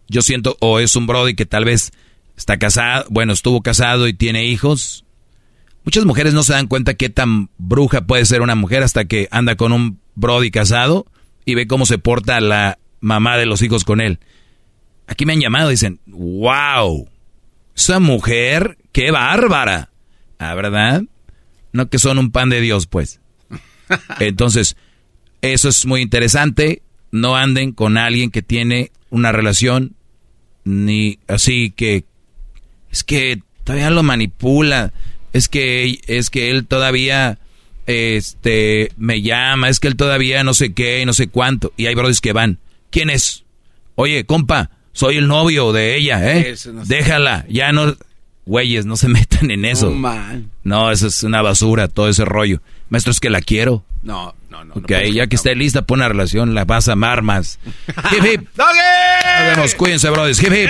Speaker 4: Yo siento, o es un Brody que tal vez está casado, bueno, estuvo casado y tiene hijos. Muchas mujeres no se dan cuenta qué tan bruja puede ser una mujer hasta que anda con un Brody casado y ve cómo se porta la mamá de los hijos con él. Aquí me han llamado y dicen, wow, esa mujer, qué bárbara. Ah, ¿verdad? No que son un pan de Dios, pues. [LAUGHS] Entonces, eso es muy interesante. No anden con alguien que tiene una relación ni así que es que todavía lo manipula. Es que es que él todavía este, me llama, es que él todavía no sé qué, no sé cuánto. Y hay brothers que van. ¿Quién es? Oye, compa, soy el novio de ella, ¿eh? Déjala, ya no... Güeyes, no se [LAUGHS] metan en eso.
Speaker 3: No.
Speaker 4: No, eso es una basura, todo ese rollo. Maestro, es que la quiero.
Speaker 3: No, no, no.
Speaker 4: Ok, ya que esté lista para una relación, la vas a amar más. [LAUGHS] hip, hip.
Speaker 38: ¡Doggy!
Speaker 4: Nos vemos, cuídense, brothers. Hip, hip.